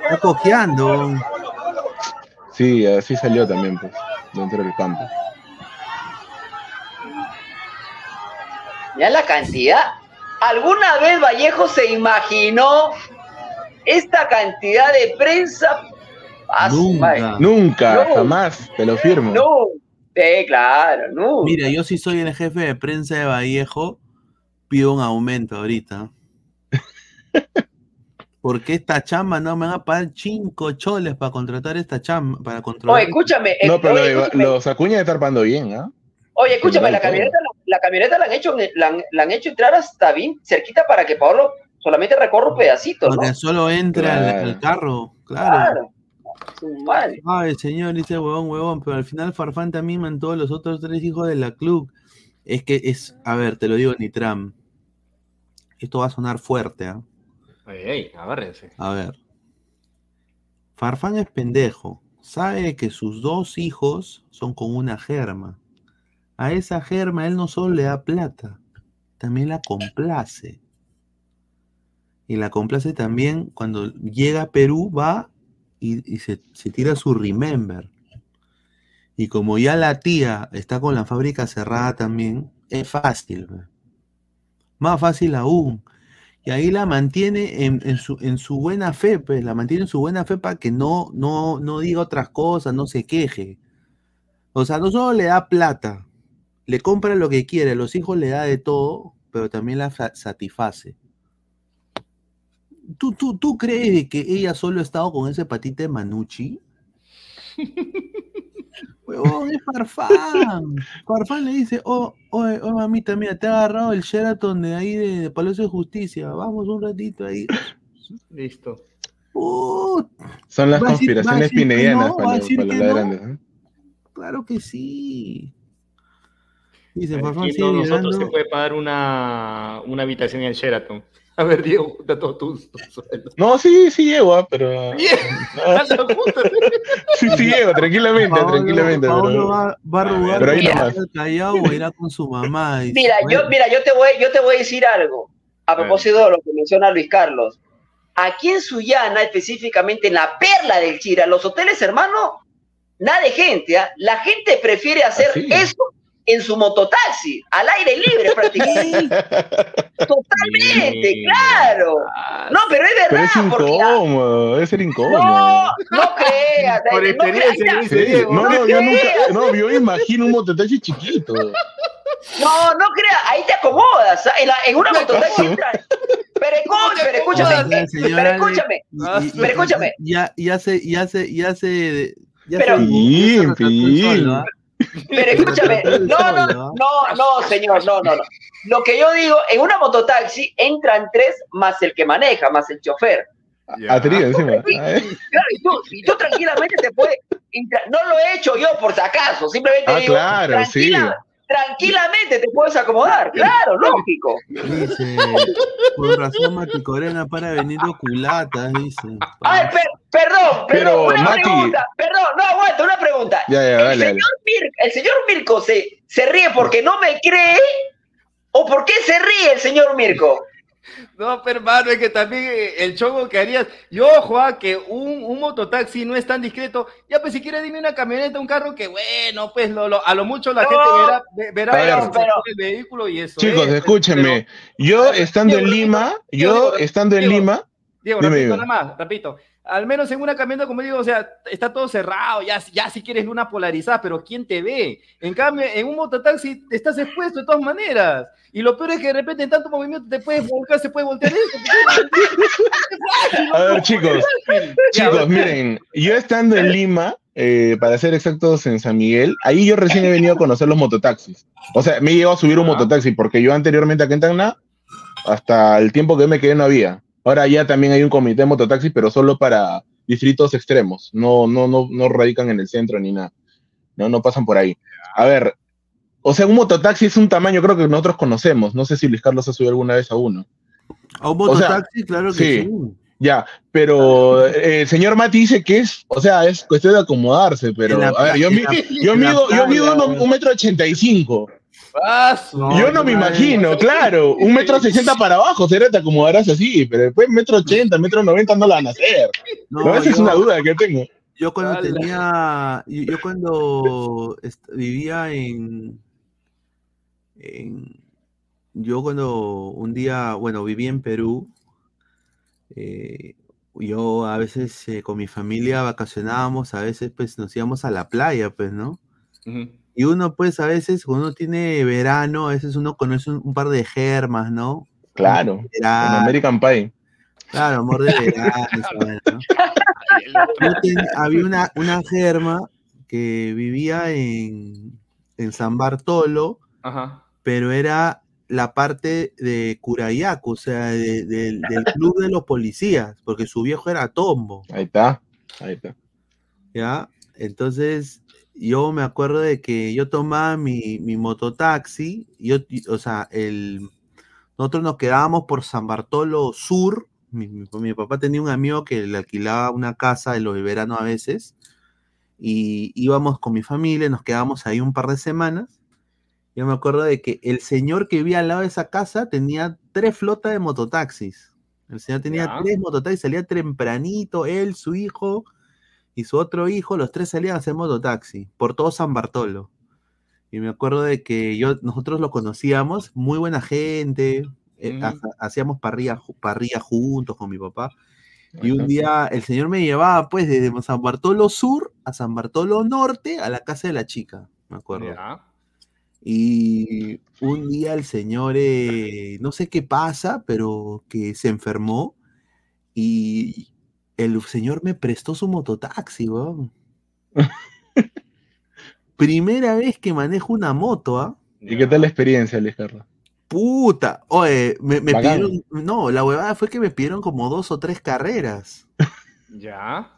está cojeando. Sí, así salió también, pues, dentro del campo. Ya la cantidad. ¿Alguna vez Vallejo se imaginó esta cantidad de prensa? Ah, Nunca. madre. Nunca, No. jamás, te lo firmo. No, sí, claro, no. Mira, yo sí soy el jefe de prensa de Vallejo, pido un aumento ahorita. Porque esta chamba no me van a pagar cinco choles para contratar esta chamba, para controlar. Oye, escúchame. eh, No, pero oye, lo escúchame, los Acuña de estar pagando bien, ¿ah? oye, escúchame, la camioneta, la, camioneta la han hecho, la, han- la han hecho entrar hasta bien cerquita para que Pablo solamente recorra un pedacito, ¿no? Porque solo entra al, Claro. al carro, claro. Claro. Su madre. Ay, señor, dice huevón, huevón, pero al final Farfán también mandó a los otros tres hijos de la club. Es que es, a ver, te lo digo, Nitram. Esto va a sonar fuerte, ¿ah? Ey, ey, agárrense. A ver. Farfán es pendejo. Sabe que sus dos hijos son con una germa. A esa germa él no solo le da plata, también la complace. Y la complace también cuando llega a Perú, va y, se, tira su remember. Y como ya la tía está con la fábrica cerrada también, es fácil. Más fácil aún. Y ahí la mantiene en, en su, en su buena fe, pues, la mantiene en su buena fe para que no, no, no diga otras cosas, no se queje. O sea, no solo le da plata, le compra lo que quiere, a los hijos le da de todo, pero también la fa- satisface. ¿Tú, tú, ¿Tú crees de que ella solo ha estado con ese patite de Manucci? Huevón, es Farfán. Farfán le dice, oh, oh, oh, mamita, mira, te ha agarrado el Sheraton de ahí de, de Palacio de Justicia. Vamos un ratito ahí. Listo. Uh, Son las conspiraciones pinedianas no, para, los- para no. ladrantes. ¿eh? claro que sí. Dice, Farfán Aquí sigue no, nosotros se puede pagar una, una habitación en el Sheraton. A ver, Diego, junta todos tus, tus sueldos. No, sí, sí llego, ah, pero. Ah, sí, sí llego, tranquilamente, Paolo- tranquilamente. Paolo pero- va, va a robar Pero ahí nomás. Callao o irá con su mamá. Dice, Mira, yo, mira, yo te voy, yo te voy a decir algo. A propósito de lo que menciona Luis Carlos. Aquí en Sullana, específicamente en la perla del Chira, los hoteles, hermano, nada de gente. ¿ah? La gente prefiere hacer sí? eso en su mototaxi, al aire libre prácticamente. Totalmente, claro. No, pero es Pero verdad, es porque incómodo, debe ser no, incómodo. no creas, Por no experiencia, creas, dice Sí, Diego. No, no, yo nunca, no, yo imagino un mototaxi chiquito. No, no creas, ahí te acomodas. En, la- en una mototaxi. Pero, pero escúchame, pero escúchame, pero escúchame. Ya, ya se, ya se, ya se, ya Pero- se, Fin, ¿ah? Pero escúchame, no, no, no, no, señor, no, no, no. Lo que yo digo, en una mototaxi entran tres más el que maneja, más el chofer. A trío encima. Ah, Claro, y tú, y tú tranquilamente te puedes. No lo he hecho yo por si acaso, simplemente Ah, digo. claro, sí. tranquila- Tranquilamente te puedes acomodar, claro, lógico. Dice, por razón Mati Corena para venir oculatas, dice. Ay, per- perdón, Pero, perdón, una Mati- pregunta, perdón, no aguanta, una pregunta. Ya, ya, el, dale, dale. señor Mir- el señor Mirko se, se ríe porque no me cree o por qué se ríe el señor Mirko. No, pero hermano, es que también eh, el chongo que harías. Yo, Juan, que un, un mototaxi no es tan discreto. Ya, pues si quieres, dime una camioneta, un carro que, bueno, pues lo, lo- a lo mucho la No, gente verá, ve- verá pero- el, pero- el vehículo y eso. Chicos, es, escúchenme. Yo estando en Lima, Diego, yo Diego, estando en. Lima, Diego, Dime, repito dime. nada más, repito. Al menos en una camioneta, como digo, o sea, está todo cerrado, ya, ya si quieres luna polarizada, pero ¿quién te ve? En cambio, en un mototaxi estás expuesto de todas maneras. Y lo peor es que de repente en tanto movimiento te puedes volcar, se puede voltear eso. a ver chicos, chicos, miren, yo estando en Lima, eh, para ser exactos en San Miguel, ahí yo recién he venido a conocer los mototaxis. O sea, me he llegado a subir un mototaxi, porque yo anteriormente acá en Tacna, hasta el tiempo que me quedé no había. Ahora ya también hay un comité de mototaxi, pero solo para distritos extremos. No, no, no, no radican en el centro ni nada. No, no pasan por ahí. A ver, o sea, un mototaxi es un tamaño, creo que nosotros conocemos. No sé si Luis Carlos ha subido alguna vez a uno. A un O sea, mototaxi, claro que sí. sí. Ya, pero eh, el señor Mati dice que es, o sea, es cuestión de acomodarse, pero En la a ver, yo, mi- yo la mido, yo mido un metro ochenta y cinco. No, yo no me no, imagino, claro, un metro sesenta para abajo, será te acomodarás así, pero después metro ochenta, metro noventa no la van a hacer. No, esa es una duda que tengo. Yo cuando tenía, yo, yo cuando vivía en, en- yo cuando un día, bueno, viví en Perú, eh, yo a veces eh, con mi familia vacacionábamos, a veces pues nos íbamos a la playa, pues, ¿no? Ujú. Y uno pues a veces cuando uno tiene verano, a veces uno conoce un, un par de germas, ¿no? Claro, en American Pie. claro, amor de verano, ¿no? Yo ten- había una, una germa que vivía en, en San Bartolo, Ajá. pero era la parte de Curayaco, o sea, de- del- del club de los policías, porque su viejo era Tombo, Ahí está, ahí está. ¿ya? Entonces, yo me acuerdo de que yo tomaba mi, mi mototaxi, yo, o sea, el, nosotros nos quedábamos por San Bartolo Sur, mi, mi- mi papá tenía un amigo que le alquilaba una casa en los veranos a veces, y íbamos con mi familia, nos quedábamos ahí un par de semanas. Yo me acuerdo de que el señor que vivía al lado de esa casa tenía tres flotas de mototaxis. El señor tenía Ya. tres mototaxis, salía tempranito, él, su hijo y su otro hijo, los tres salían a hacer mototaxi por todo San Bartolo. Y me acuerdo de que yo, nosotros lo conocíamos, muy buena gente, eh, ha- hacíamos parrilla, parrilla juntos con mi papá. Y un día el señor me llevaba pues desde San Bartolo Sur a San Bartolo Norte a la casa de la chica, me acuerdo. Y un día el señor, eh, no sé qué pasa, pero que se enfermó y el señor me prestó su mototaxi, weón. Primera vez que manejo una moto, ¿ah? ¿Y qué tal la experiencia, Luis Carlos? Puta, oye, me, me pidieron, no, la huevada fue que me pidieron como dos o tres carreras. Ya.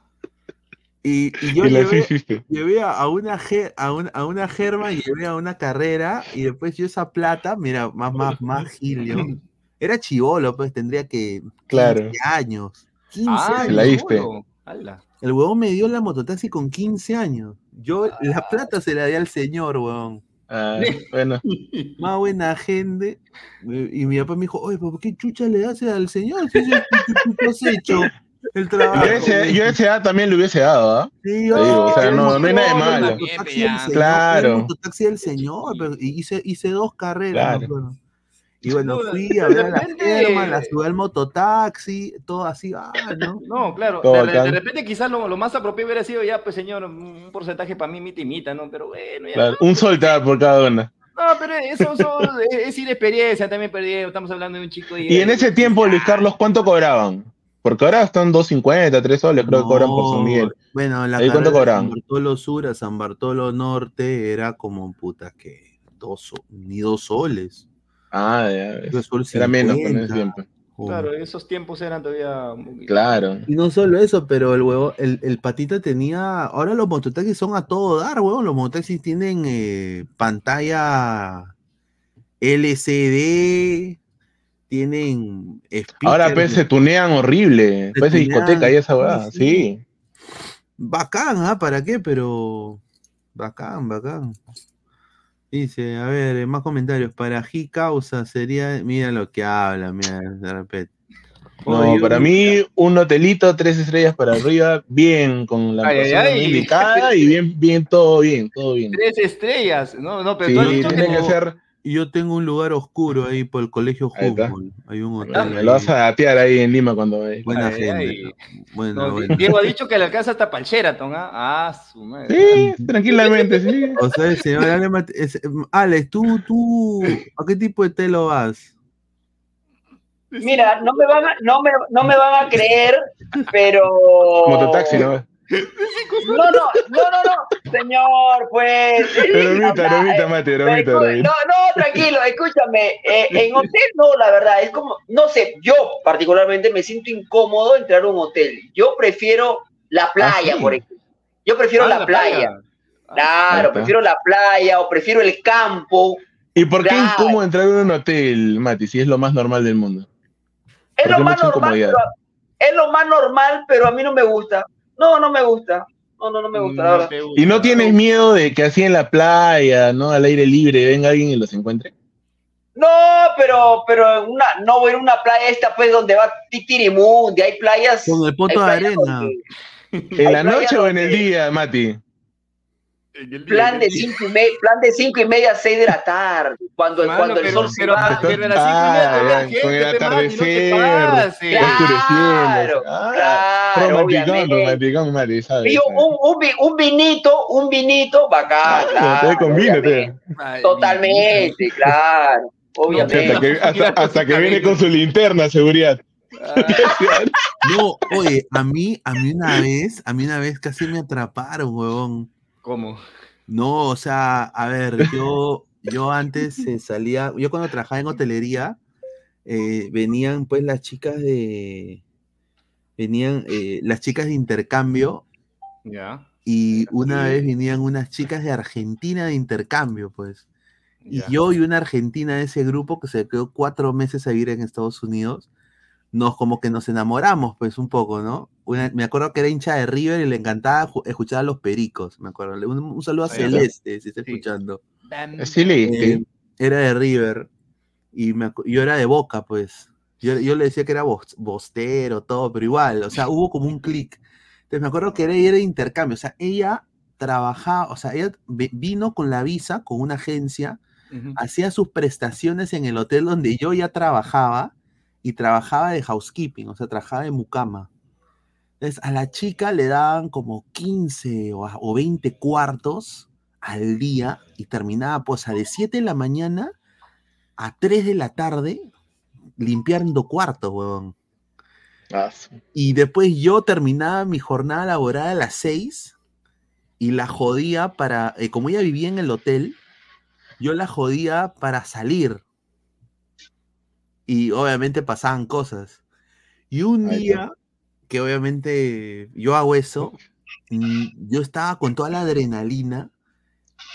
Y, y yo y llevé, llevé a una, a, un- a una germa, llevé a una carrera y después yo esa plata, mira, más, más, más gil, yo. Era chivolo, pues tendría que 15 Claro. años. 15 Ah, años. La. El huevón me dio la mototaxi con 15 años. Yo Ah. la plata se la di al señor, huevón. Ah, bueno, Más buena gente. Eh, Y mi papá me dijo, oye, ¿por qué chucha le das al señor? Si que tú has hecho. El trabajo. Yo ese- yo edad también le hubiese dado, ¿ah? Sí, Te digo, o sea, no, no hay nada de malo. Claro. el mototaxi del señor, pero hice, hice dos carreras. Claro. Y bueno, No, fui a de ver a la repente- firma, la subí al mototaxi, todo así, ah, ¿no? No, claro. De, repente quizás lo, lo más apropiado hubiera sido ya, pues señor, un porcentaje para mí, mita y mita, ¿no? Pero bueno, ya. Claro, un sol te da por cada una. No, pero eso, eso es, es ir experiencia, también perdí. Estamos hablando de un chico. Y en ese tiempo, Luis Carlos, ¿cuánto cobraban? Porque ahora están 2.50, 3 soles, creo que cobran por San Miguel. Bueno, la ¿Ahí cuánto San? Bartolo Sur a San Bartolo Norte era como, puta, que dos, ni dos soles. Ah, ya Era menos con 50. ese tiempo. Claro, esos tiempos eran todavía. muy- Claro. Y no solo eso, pero el huevo, el, el patita tenía. Ahora los mototaxis son a todo dar, huevón. Los mototaxis tienen eh, pantalla LCD, tienen. Ahora speaker. pues se tunean horrible. Se Parece tunean, discoteca y esa weá, sí. sí. Bacán, ¿ah? ¿Para qué? Pero. Bacán, bacán. Dice, a ver, eh, más comentarios. Para G causa sería. Mira lo que habla, mira, de repente. No, Oye, para mí, un hotelito, tres estrellas para arriba, bien, con la Ay, ay, persona ay. indicada y bien, bien, todo bien, todo bien. Tres estrellas, no, no, pero Sí, tiene que no- ser. Yo tengo un lugar oscuro ahí por el colegio. Humboldt. Hay un hotel. Me ahí. lo vas a datear ahí en Lima cuando vayas. Buena Ay, gente. ay. Bueno, no, bueno. Diego ha dicho que le alcanza hasta para el Sheraton, ¿ah? Ah, su madre. Sí, tranquilamente, sí. O sea, el señor Ale Mate- es- Alex, tú, tú, ¿a qué tipo de telo vas? Mira, no me van a, no me, no me van a creer, pero. Mototaxi, ¿no? No, no, no, no, no, señor, pues. Bromita, bromita, mate, bromita, No, no, tranquilo, escúchame. eh, en hotel no, la verdad, es como, no sé, yo particularmente me siento incómodo entrar a un hotel. Yo prefiero la playa, ¿Ah, sí? por ejemplo. Yo prefiero Ah, la, la playa. Claro, prefiero la playa o prefiero el campo. ¿Y por qué Claro. incómodo entrar en un hotel, Mati, si es lo más normal del mundo? Es ¿Por lo más normal, pero, es lo más normal, pero a mí no me gusta. No, no me gusta. No, no, no me gusta, la verdad. te gusta. ¿Y no tienes miedo de que así en la playa, ¿no? Al aire libre, venga alguien y los encuentre? No, pero, pero en una, no voy a ir a una playa esta pues donde va Titirimundi, hay playas. Con el poto hay de playas arena. donde- ¿En la noche o en el donde- día, Mati? Plan de cinco y media, plan de cinco y media a seis de la tarde, cuando, Mano, cuando el pero- sol se pero- va. pero a las cinco y media Ah, todavía ya, con el gente, no atardecer. Claro, Ah, un, un, un vi- un vinito, un vinito, bacán, Ah, claro. Totalmente, claro, obviamente. Hasta que, hasta, hasta que viene con su linterna, seguridad. No, oye, a mí, a mí una vez, a mí una vez casi me atraparon, huevón. ¿Cómo? No, o sea, a ver, yo, yo antes eh, salía, yo cuando trabajaba en hotelería, eh, venían pues las chicas de, venían eh, las chicas de intercambio Ya. y una vez vinieron unas chicas de Argentina de intercambio, pues. Y yo y una argentina de ese grupo que se quedó cuatro meses a vivir en Estados Unidos, nos como que nos enamoramos, pues un poco, ¿no? Una- me acuerdo que era hincha de River y le encantaba escuchar a los pericos, me acuerdo. Un, un saludo a. Celeste, si está Sí. escuchando. Le- Eh, era de River y me yo era de Boca, pues. Yo, yo le decía que era bos- bostero, todo, pero igual, o sea, hubo como un clic. Entonces me acuerdo que era, era de intercambio, o sea, ella trabajaba, o sea, ella vi- vino con la visa, con una agencia, hacía sus prestaciones en el hotel donde yo ya trabajaba y trabajaba de housekeeping, o sea, trabajaba de mucama. Entonces, a la chica le daban como 15 o, o 20 cuartos al día y terminaba, pues, a de 7 de la mañana a 3 de la tarde limpiando cuartos, huevón. Ah, sí. Y después yo terminaba mi jornada laboral a las 6 y la jodía para, eh, como ella vivía en el hotel, yo la jodía para salir. Y obviamente pasaban cosas. Y un día, que obviamente yo hago eso, yo estaba con toda la adrenalina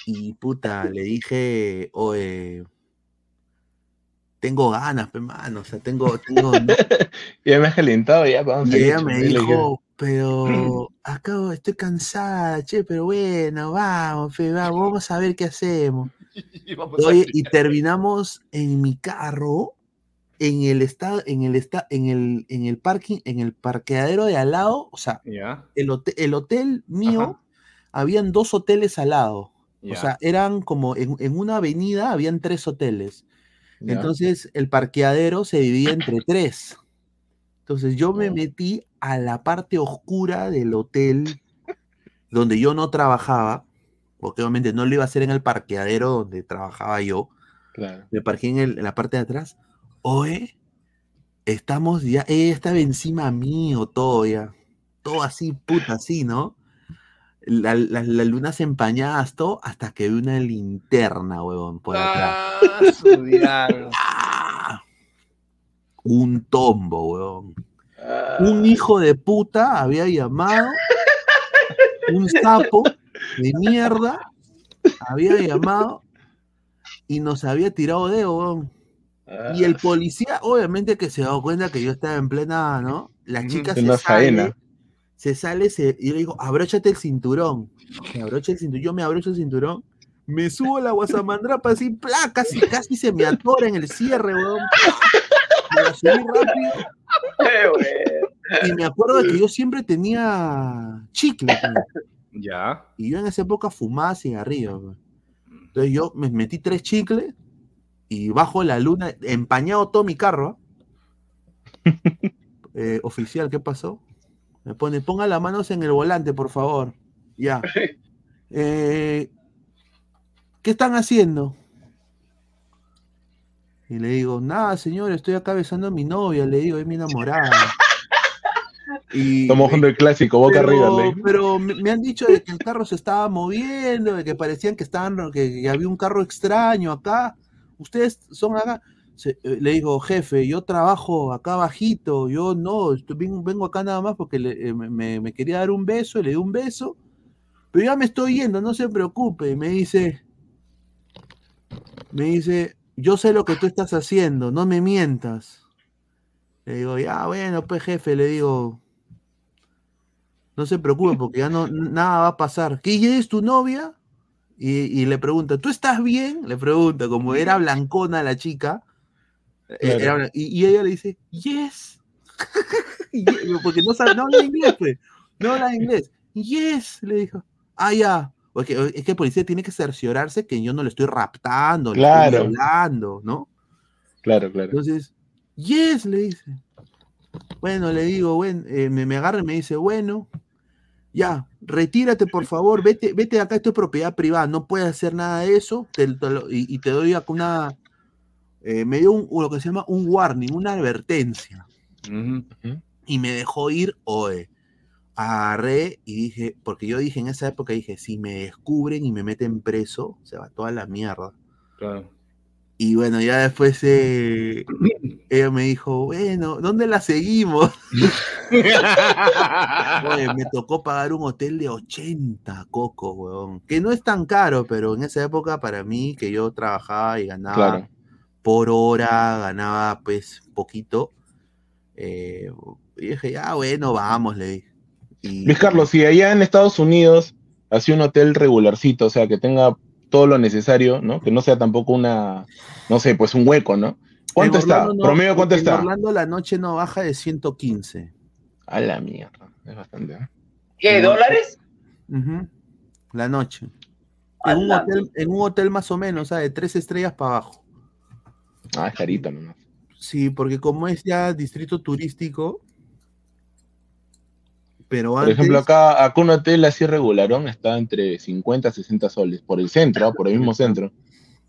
y puta, le dije, oye, tengo ganas, pe mano, o sea, tengo, tengo, Ya me has calentado, ya vamos a y ella me dijo, pero acá estoy cansada, che, pero bueno, vamos, fe, vamos, vamos a ver qué hacemos. Y Oye, y terminamos en mi carro en el estado, en el esta, en el, en el parking, en el parqueadero de al lado, o sea, el, hotel, el hotel mío, habían dos hoteles al lado. O sea, eran como en, en una avenida habían tres hoteles. Entonces el parqueadero se dividía entre tres. Entonces yo me metí a la parte oscura del hotel donde yo no trabajaba, porque obviamente no lo iba a hacer en el parqueadero donde trabajaba yo. Claro. Me parqué en, el- en la parte de atrás. Oye, estamos ya, ella estaba encima mío, todo ya. Todo así, puta, así, ¿no? La- la- Las lunas empañadas, todo, hasta que vi una linterna, huevón, por atrás. Ah, su diablo. ¡Ah! Un tombo, weón. Un hijo de puta había llamado, un sapo de mierda había llamado y nos había tirado de weón. Y el policía, obviamente que se dio cuenta que yo estaba en plena, ¿no? La chica se sale, faena. se sale, se, y yo le digo, abróchate el cinturón. Me abrocha el cinturón, yo me abrocho el cinturón, me subo la guasamandrapa así, ¡pla! casi, casi se me atora en el cierre, weón. Me la subí rápido. Y me acuerdo de que yo siempre tenía chicle. pues. Ya. Y yo en esa época fumaba cigarrillos. pues. Entonces yo me metí tres chicles y bajo la luna, empañado todo mi carro. Eh, oficial, ¿qué pasó? Me pone, ponga las manos en el volante, por favor. Ya. Eh, ¿Qué están haciendo? Y le digo, nada, señor, estoy acá besando a mi novia, le digo, es mi enamorada. Y, Estamos jugando el clásico, boca pero, arriba. Ley. pero me, me han dicho de que el carro se estaba moviendo, de que parecían que estaban, que, que había un carro extraño acá. Ustedes son acá. Eh, le digo, jefe, yo trabajo acá bajito, yo no, vengo, acá nada más porque eh, me, quería dar un beso, le di un beso, pero ya me estoy yendo, no se preocupe. Me dice, me dice, yo sé lo que tú estás haciendo, no me mientas. Le digo, ya, bueno, pues jefe, le digo, no se preocupe porque ya no, nada va a pasar. ¿Qué es tu novia? Y, y le pregunta, ¿tú estás bien? Le pregunta, como era blancona la chica. eh, Claro. era blan- y, y ella le dice, yes. Porque no sabe, no habla inglés, pues. No habla inglés. Yes, le dijo. Ah, ya. Porque es que el policía tiene que cerciorarse que yo no le estoy raptando, le Claro. estoy violando, ¿no? Claro, claro. Entonces, yes, le dice. Bueno, le digo, bueno, eh, me, me agarra y me dice, bueno, ya, retírate por favor, vete, vete de acá, esto es propiedad privada, no puedes hacer nada de eso, te- te lo- y, y te doy acá una, eh, me dio un, lo que se llama un warning, una advertencia, y me dejó ir, oe, agarré y dije, porque yo dije en esa época, dije, si me descubren y me meten preso, se va toda la mierda. Claro. Y bueno, ya después eh, ella me dijo, bueno, ¿dónde la seguimos? Oye, me tocó pagar un hotel de 80, Coco, weón. Que no es tan caro, pero en esa época para mí, que yo trabajaba y ganaba Claro. por hora, ganaba pues poquito. eh, y dije, ya, bueno, vamos, le dije. Y, Luis Carlos, si allá en Estados Unidos hacía un hotel regularcito, o sea, que tenga todo lo necesario, ¿no? Que no sea tampoco una, no sé, pues un hueco, ¿no? ¿Cuánto está? No, ¿Promedio cuánto en está? Orlando la noche no baja de 115. A la mierda, es bastante. ¿eh? ¿Qué, dólares? La noche. En un, hotel, en un hotel más o menos, o sea, de tres estrellas para abajo. Ah, es carito nomás. Sí, porque como es ya distrito turístico, pero Por ejemplo, acá, acá un hotel así regularón está entre 50 a 60 soles, por el centro, ¿ah? por el mismo centro.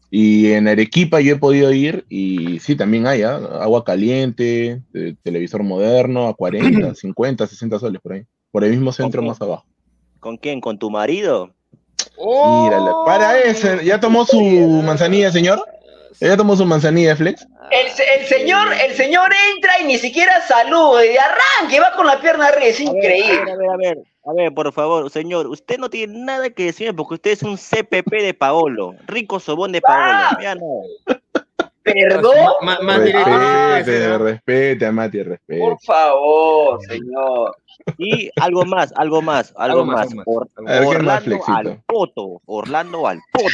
Y en Arequipa yo he podido ir y sí, también hay ¿ah? agua caliente, eh, televisor moderno a 40, 50, 60 soles por ahí. Por el mismo centro más abajo. ¿Con quién? ¿Con tu marido? Mírala. Para ese, ¿ya tomó su manzanilla, señor? ¿Ya tomó su manzanilla, Flex? El, el señor, el señor entra y ni siquiera saluda, y arranque va con la pierna arriba, es A ver, increíble. A ver, a ver, a ver, a ver, por favor, señor, usted no tiene nada que decirme porque usted es un CPP de Paolo, rico sobón de Paolo. Ya no. Perdón, Ma- ma- Respete, respete a Mati, respete. por favor, señor. Y algo más, algo más, algo, Algo más, más. algo más, Or- algo más. A ver, ¿qué más, Orlando al poto, Orlando al poto.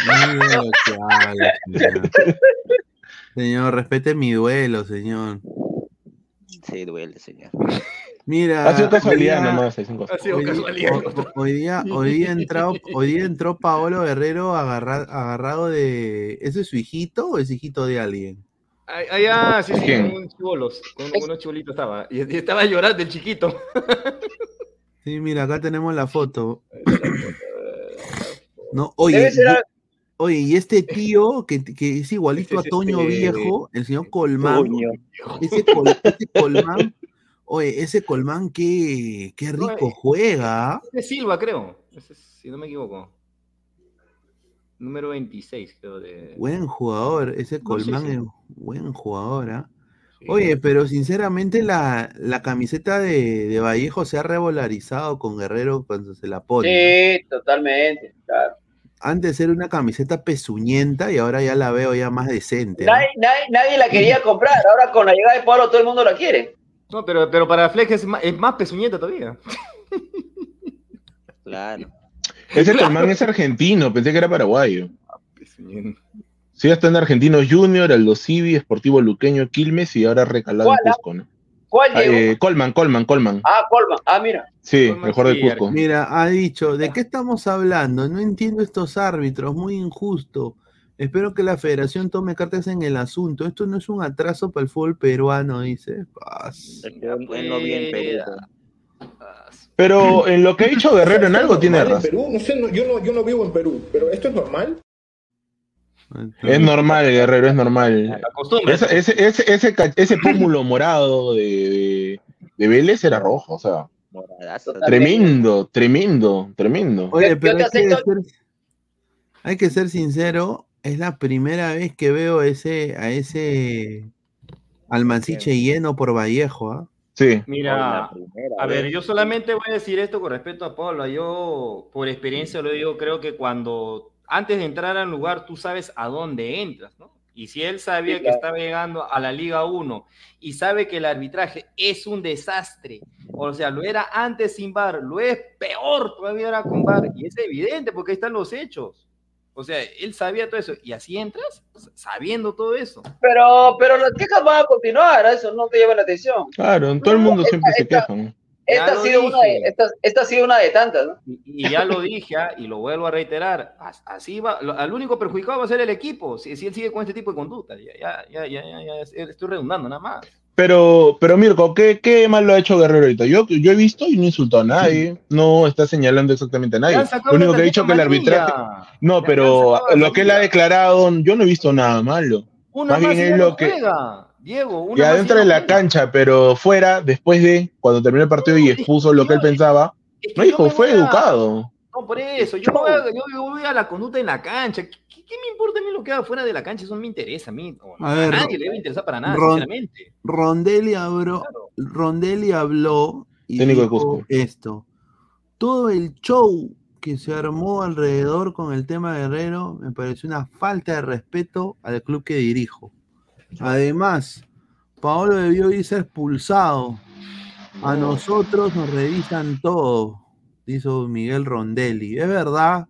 Señor, respete mi duelo, señor. Sí, duele, señor. Mira. Ha sido casualidad hoy día- nomás. Ha sido Hoy, casualidad. ho- hoy día, hoy día entró, hoy día entró Paolo Guerrero agarra- agarrado de. ¿Ese es su hijito o es hijito de alguien? Allá, sí, sí, ¿Quién? con unos chibolos, con unos chibolitos estaba. Y y estaba llorando el chiquito. Sí, mira, acá tenemos la foto. No, oye, ser al- oye, y este tío que, que es igualito a Ese es Toño este- Viejo, el señor Colmán, ese, Col- ese Colmán, oye, ese Colmán qué, qué No, rico eh, juega. ¿ah? De Silva, creo. Ese es- si no me equivoco. Número 26, creo. De... Buen jugador, ese No, sí, Colmán sí. es buen jugador, ¿ah? Sí. Oye, pero sinceramente la, la camiseta de, de Vallejo se ha revolarizado con Guerrero cuando se la pone. ¿no? Sí, totalmente. claro. Antes era una camiseta pezuñenta y ahora ya la veo ya más decente. Nadie, nadie- nadie la quería comprar. Ahora con la llegada de Pablo todo el mundo la quiere. No, pero, pero para Flex es más, es más pezuñeta todavía. Claro. Ese Colmán es argentino, pensé que era paraguayo. Pezuñenta. Sí, está en Argentinos Junior, Aldo Civi, Sportivo Luqueño Quilmes y ahora recalado en ¿Cuál, ah? Cusco, ¿no? ¿Cuál Ah, eh, Colman, Colman, Colman. Ah, Colman. Ah, mira. Sí, Colman, mejor de Cusco. Mira, ha dicho, ¿de qué estamos hablando? No entiendo estos árbitros, muy injusto. Espero que la federación tome cartas en el asunto. Esto no es un atraso para el fútbol peruano, dice. Paz. Es que él- él no viene en Perú. Ah, Pero en lo que ha dicho Guerrero en algo tiene razón. Perú? No sé, no- yo, no, yo no vivo en Perú, pero ¿esto es normal? Es normal, Guerrero, es normal. Ese, ese, ese, ese, pómulo morado de, de, de Vélez era rojo, o sea, Moradazo. tremendo, tremendo, tremendo. Oye, pero hay que, ser, hay que ser sincero, es la primera vez que veo ese, a ese Almanciche lleno por Vallejo, ¿ah? Sí, Mira, a ver, yo solamente voy a decir esto con respecto a Pablo. Yo, por experiencia, lo digo, creo que cuando antes de entrar al lugar, tú sabes a dónde entras, ¿no? Y si él sabía Sí, que estaba llegando a la Liga 1 y sabe que el arbitraje es un desastre, o sea, lo era antes sin VAR, lo es peor todavía ahora con VAR, y es evidente porque ahí están los hechos. O sea, él sabía todo eso, y así entras sabiendo todo eso. Pero, pero las quejas van a continuar, eso no te lleva la atención. claro, todo el mundo siempre se esta- queja. ¿no? Esta Ya ha, lo sido una de, dije. esta, esta ha sido una de tantas, ¿no? Y, y ya lo dije, ah, y lo vuelvo a reiterar, as- así va, lo- al único perjudicado va a ser el equipo, si, si él sigue con este tipo de conducta, ya, ya, ya, ya, ya, ya, es- estoy redundando nada más. Pero, pero Mirko, ¿qué, ¿qué mal lo ha hecho Guerrero ahorita? Yo, yo he visto y no insultó a nadie, no está señalando exactamente a nadie. Lo único que ha dicho que el arbitraje... No, pero lo que él ha declarado, yo no he visto nada malo. Una más más bien es lo no que- juega, Diego, una y dentro ya de no la juega. cancha, pero fuera, después de, cuando terminó el partido y expuso lo que él pensaba, Es que no dijo, fue a- educado. No, por eso, yo, me voy a, yo, yo voy a la conducta en la cancha. ¿Qué, me importa a mí lo que haga fuera de la cancha? Eso no me interesa a mí. o A a ver, nadie le debe interesar para nada, Ron- sinceramente. Rondelli habló, Claro. Rondelli habló y dijo esto. Todo el show que se armó alrededor con el tema de Guerrero me pareció una falta de respeto al club que dirijo. Además, Paolo debió irse expulsado. A nosotros nos revisan todo, dijo Miguel Rondelli. Es verdad,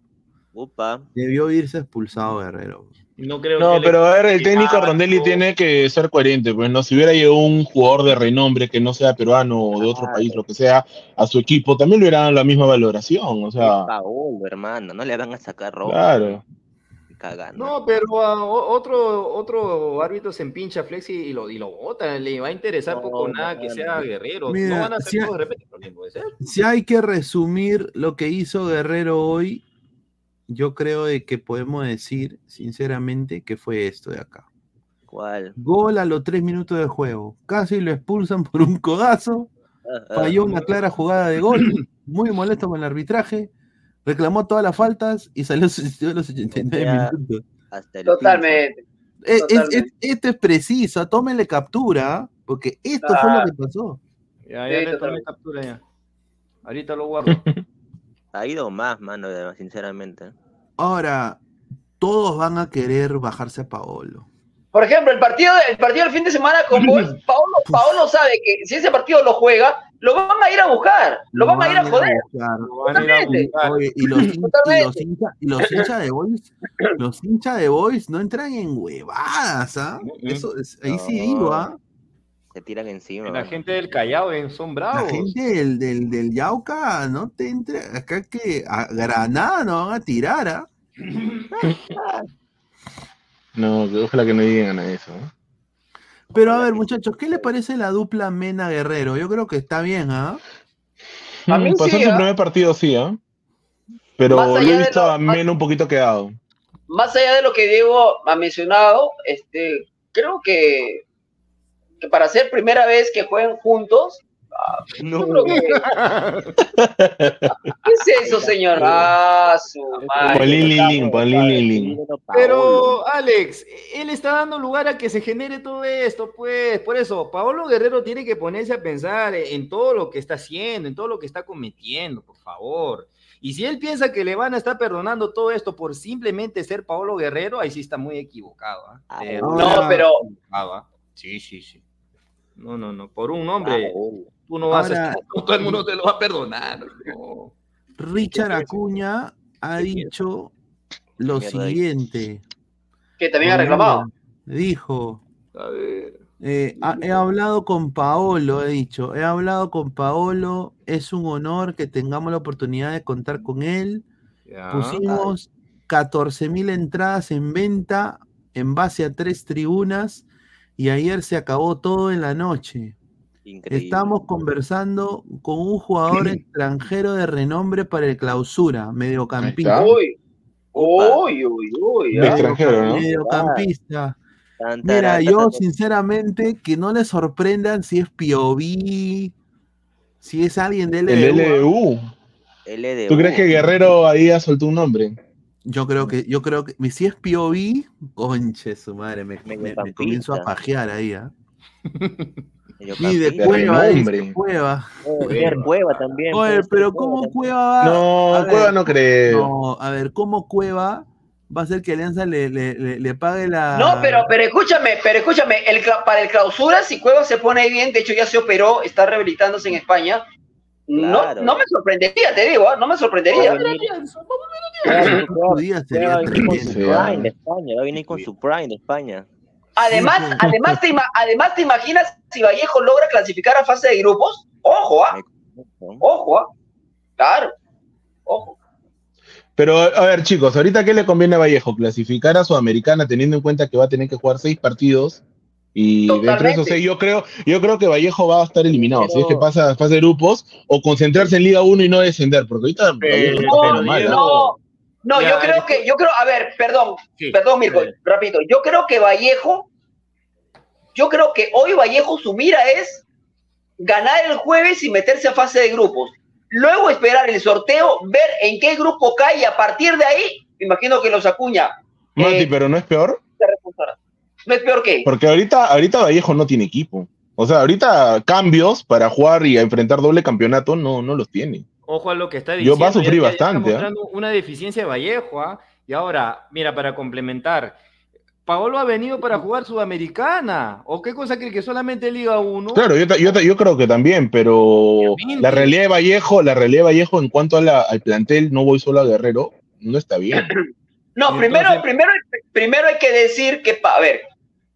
Upa. debió irse expulsado Guerrero. No creo No, que le- pero a ver, el técnico Ah, Rondelli no. tiene que ser coherente, pues no, si hubiera llegado un jugador de renombre que no sea peruano o de otro país, lo que sea, a su equipo, también le hubieran dado la misma valoración, o sea, hermano. No le van a sacar rojo. claro. Cagando. No, pero a otro, otro árbitro se empincha Flexi y lo, y lo bota. Le va a interesar No, poco no, nada que no. sea guerrero. Mira, no van a si hacer hay- de repente, puede ser. Si hay que resumir lo que hizo Guerrero hoy, yo creo de que podemos decir, sinceramente, que fue esto de acá. ¿Cuál? Gol a los tres minutos de juego. Casi lo expulsan por un codazo. Ah, ah. Falló una clara jugada de gol. Muy molesto con el arbitraje. Reclamó todas las faltas y salió a los 89 Ya. minutos. Hasta el Totalmente. Eh, es- Totalmente. es- esto es preciso. Tómenle captura. ¿ah? Porque esto fue Ah. lo que pasó. Ya, Sí, ya le tomé captura ya. Ahorita lo guardo. Ha ido más, mano, sinceramente. Ahora, todos van a querer bajarse a Paolo. Por ejemplo, el partido, el partido del fin de semana con Boys, Paolo, Paolo sabe que si ese partido lo juega, lo van a ir a buscar, lo van a ir a joder. y los, hinchas de Boys, los hinchas de Boys no entran en huevadas, ¿ah? Eso es- ahí sí digo, ¿ah? Se tiran encima. La gente del Callao eh, son La bravos. gente del, del, del Yauca no te entra, acá que a Granada no van a tirar, ¿ah? No, ojalá que no lleguen a eso. Pero a ver, muchachos, ¿qué les parece la dupla Mena Guerrero? Yo creo que está bien, ¿ah? A mí Mm, Pasó sí, su ¿ah? primer partido, sí, ¿ah? Pero lo he visto lo- a Mena un poquito quedado. Más allá de lo que Diego ha mencionado, este, creo que para ser primera vez que jueguen juntos, ah, que- ¿Qué es eso, señor? Ah, su madre. Pero, Alex, él está dando lugar a que se genere todo esto, pues. Por eso, Paolo Guerrero tiene que ponerse a pensar en todo lo que está haciendo, en todo lo que está cometiendo, por favor. Y si él piensa que le van a estar perdonando todo esto por simplemente ser Paolo Guerrero, ahí sí está muy equivocado. ¿ah? De No, verdad, pero- equivocado, ¿ah? Sí, sí, sí. No, no, no. Por un hombre, tú no vas Ahora- a estar, todo el mundo te lo va a perdonar. no. Richard Acuña ha dicho lo siguiente. Que también ha reclamado. Dijo, A ver. eh, ha- he hablado con Paolo, he dicho, he hablado con Paolo, es un honor que tengamos la oportunidad de contar con él. Ya. Pusimos 14 mil entradas en venta en base a tres tribunas y ayer se acabó todo en la noche. Estamos conversando con un jugador extranjero de renombre para el clausura, mediocampista. Uy, uy, uy, extranjero, ¿no? Mediocampista. Mira, yo sinceramente que no les sorprendan si es POV, si es alguien del El LDU. LDU. ¿Tú crees que Guerrero ahí ha soltado un nombre? Yo creo que, yo creo que si es POV, conche su madre, me, me- me Mediocampista. comienzo a pajear ahí, ¿ah? Ni de Mediocampista. Cueva, renombre. Cueva. Cueva también. Oye, pero ¿cómo. Cueva va? No, a ver, Cueva no creo. No, a ver, ¿cómo Cueva va a hacer que Alianza le, le, le, le pague la. No, pero, pero escúchame, pero escúchame, el, para el clausura, si Cueva se pone bien, de hecho ya se operó, está rehabilitándose en España, Claro. no, no me sorprendería, te digo, ¿ah? no me sorprendería. España. Va a venir con su prime de España. Además, Sí, además, te, ima- además, ¿te imaginas si Vallejo logra clasificar a fase de grupos? Ojo, ¿ah? Ojo, ¿ah? Claro. Ojo. Pero, a ver, chicos, ahorita qué le conviene a Vallejo? Clasificar a Sudamericana teniendo en cuenta que va a tener que jugar seis partidos. Y dentro de esos Totalmente. seis, yo creo, yo creo que Vallejo va a estar eliminado. Si es que pasa a fase de grupos, o concentrarse en Liga 1 y no descender, porque ahorita Vallejo está No, no, no, Ya, yo creo que, yo creo, a ver, perdón, Sí. perdón, Mirko, Dale. repito, yo creo que Vallejo, yo creo que hoy Vallejo su mira es ganar el jueves y meterse a fase de grupos. Luego esperar el sorteo, ver en qué grupo cae y a partir de ahí, me imagino que los Acuña Mati, eh, pero no es peor. No es peor que. porque ahorita, ahorita Vallejo no tiene equipo. O sea, ahorita cambios para jugar y enfrentar doble campeonato no, no los tiene. Ojo a lo que está Yo diciendo. va a sufrir ya- ya bastante, Está ¿ah? mostrando una deficiencia de Vallejo, ¿ah? Y ahora, mira, para complementar, Paolo ha venido para jugar Sudamericana. ¿O qué cosa cree que solamente Liga 1? Claro, yo, yo, yo creo que también, pero la realidad de Vallejo, la realidad de Vallejo en cuanto a la- al plantel, no voy solo a Guerrero, no está bien. No, primero, entonces- primero, primero hay que decir que, a ver,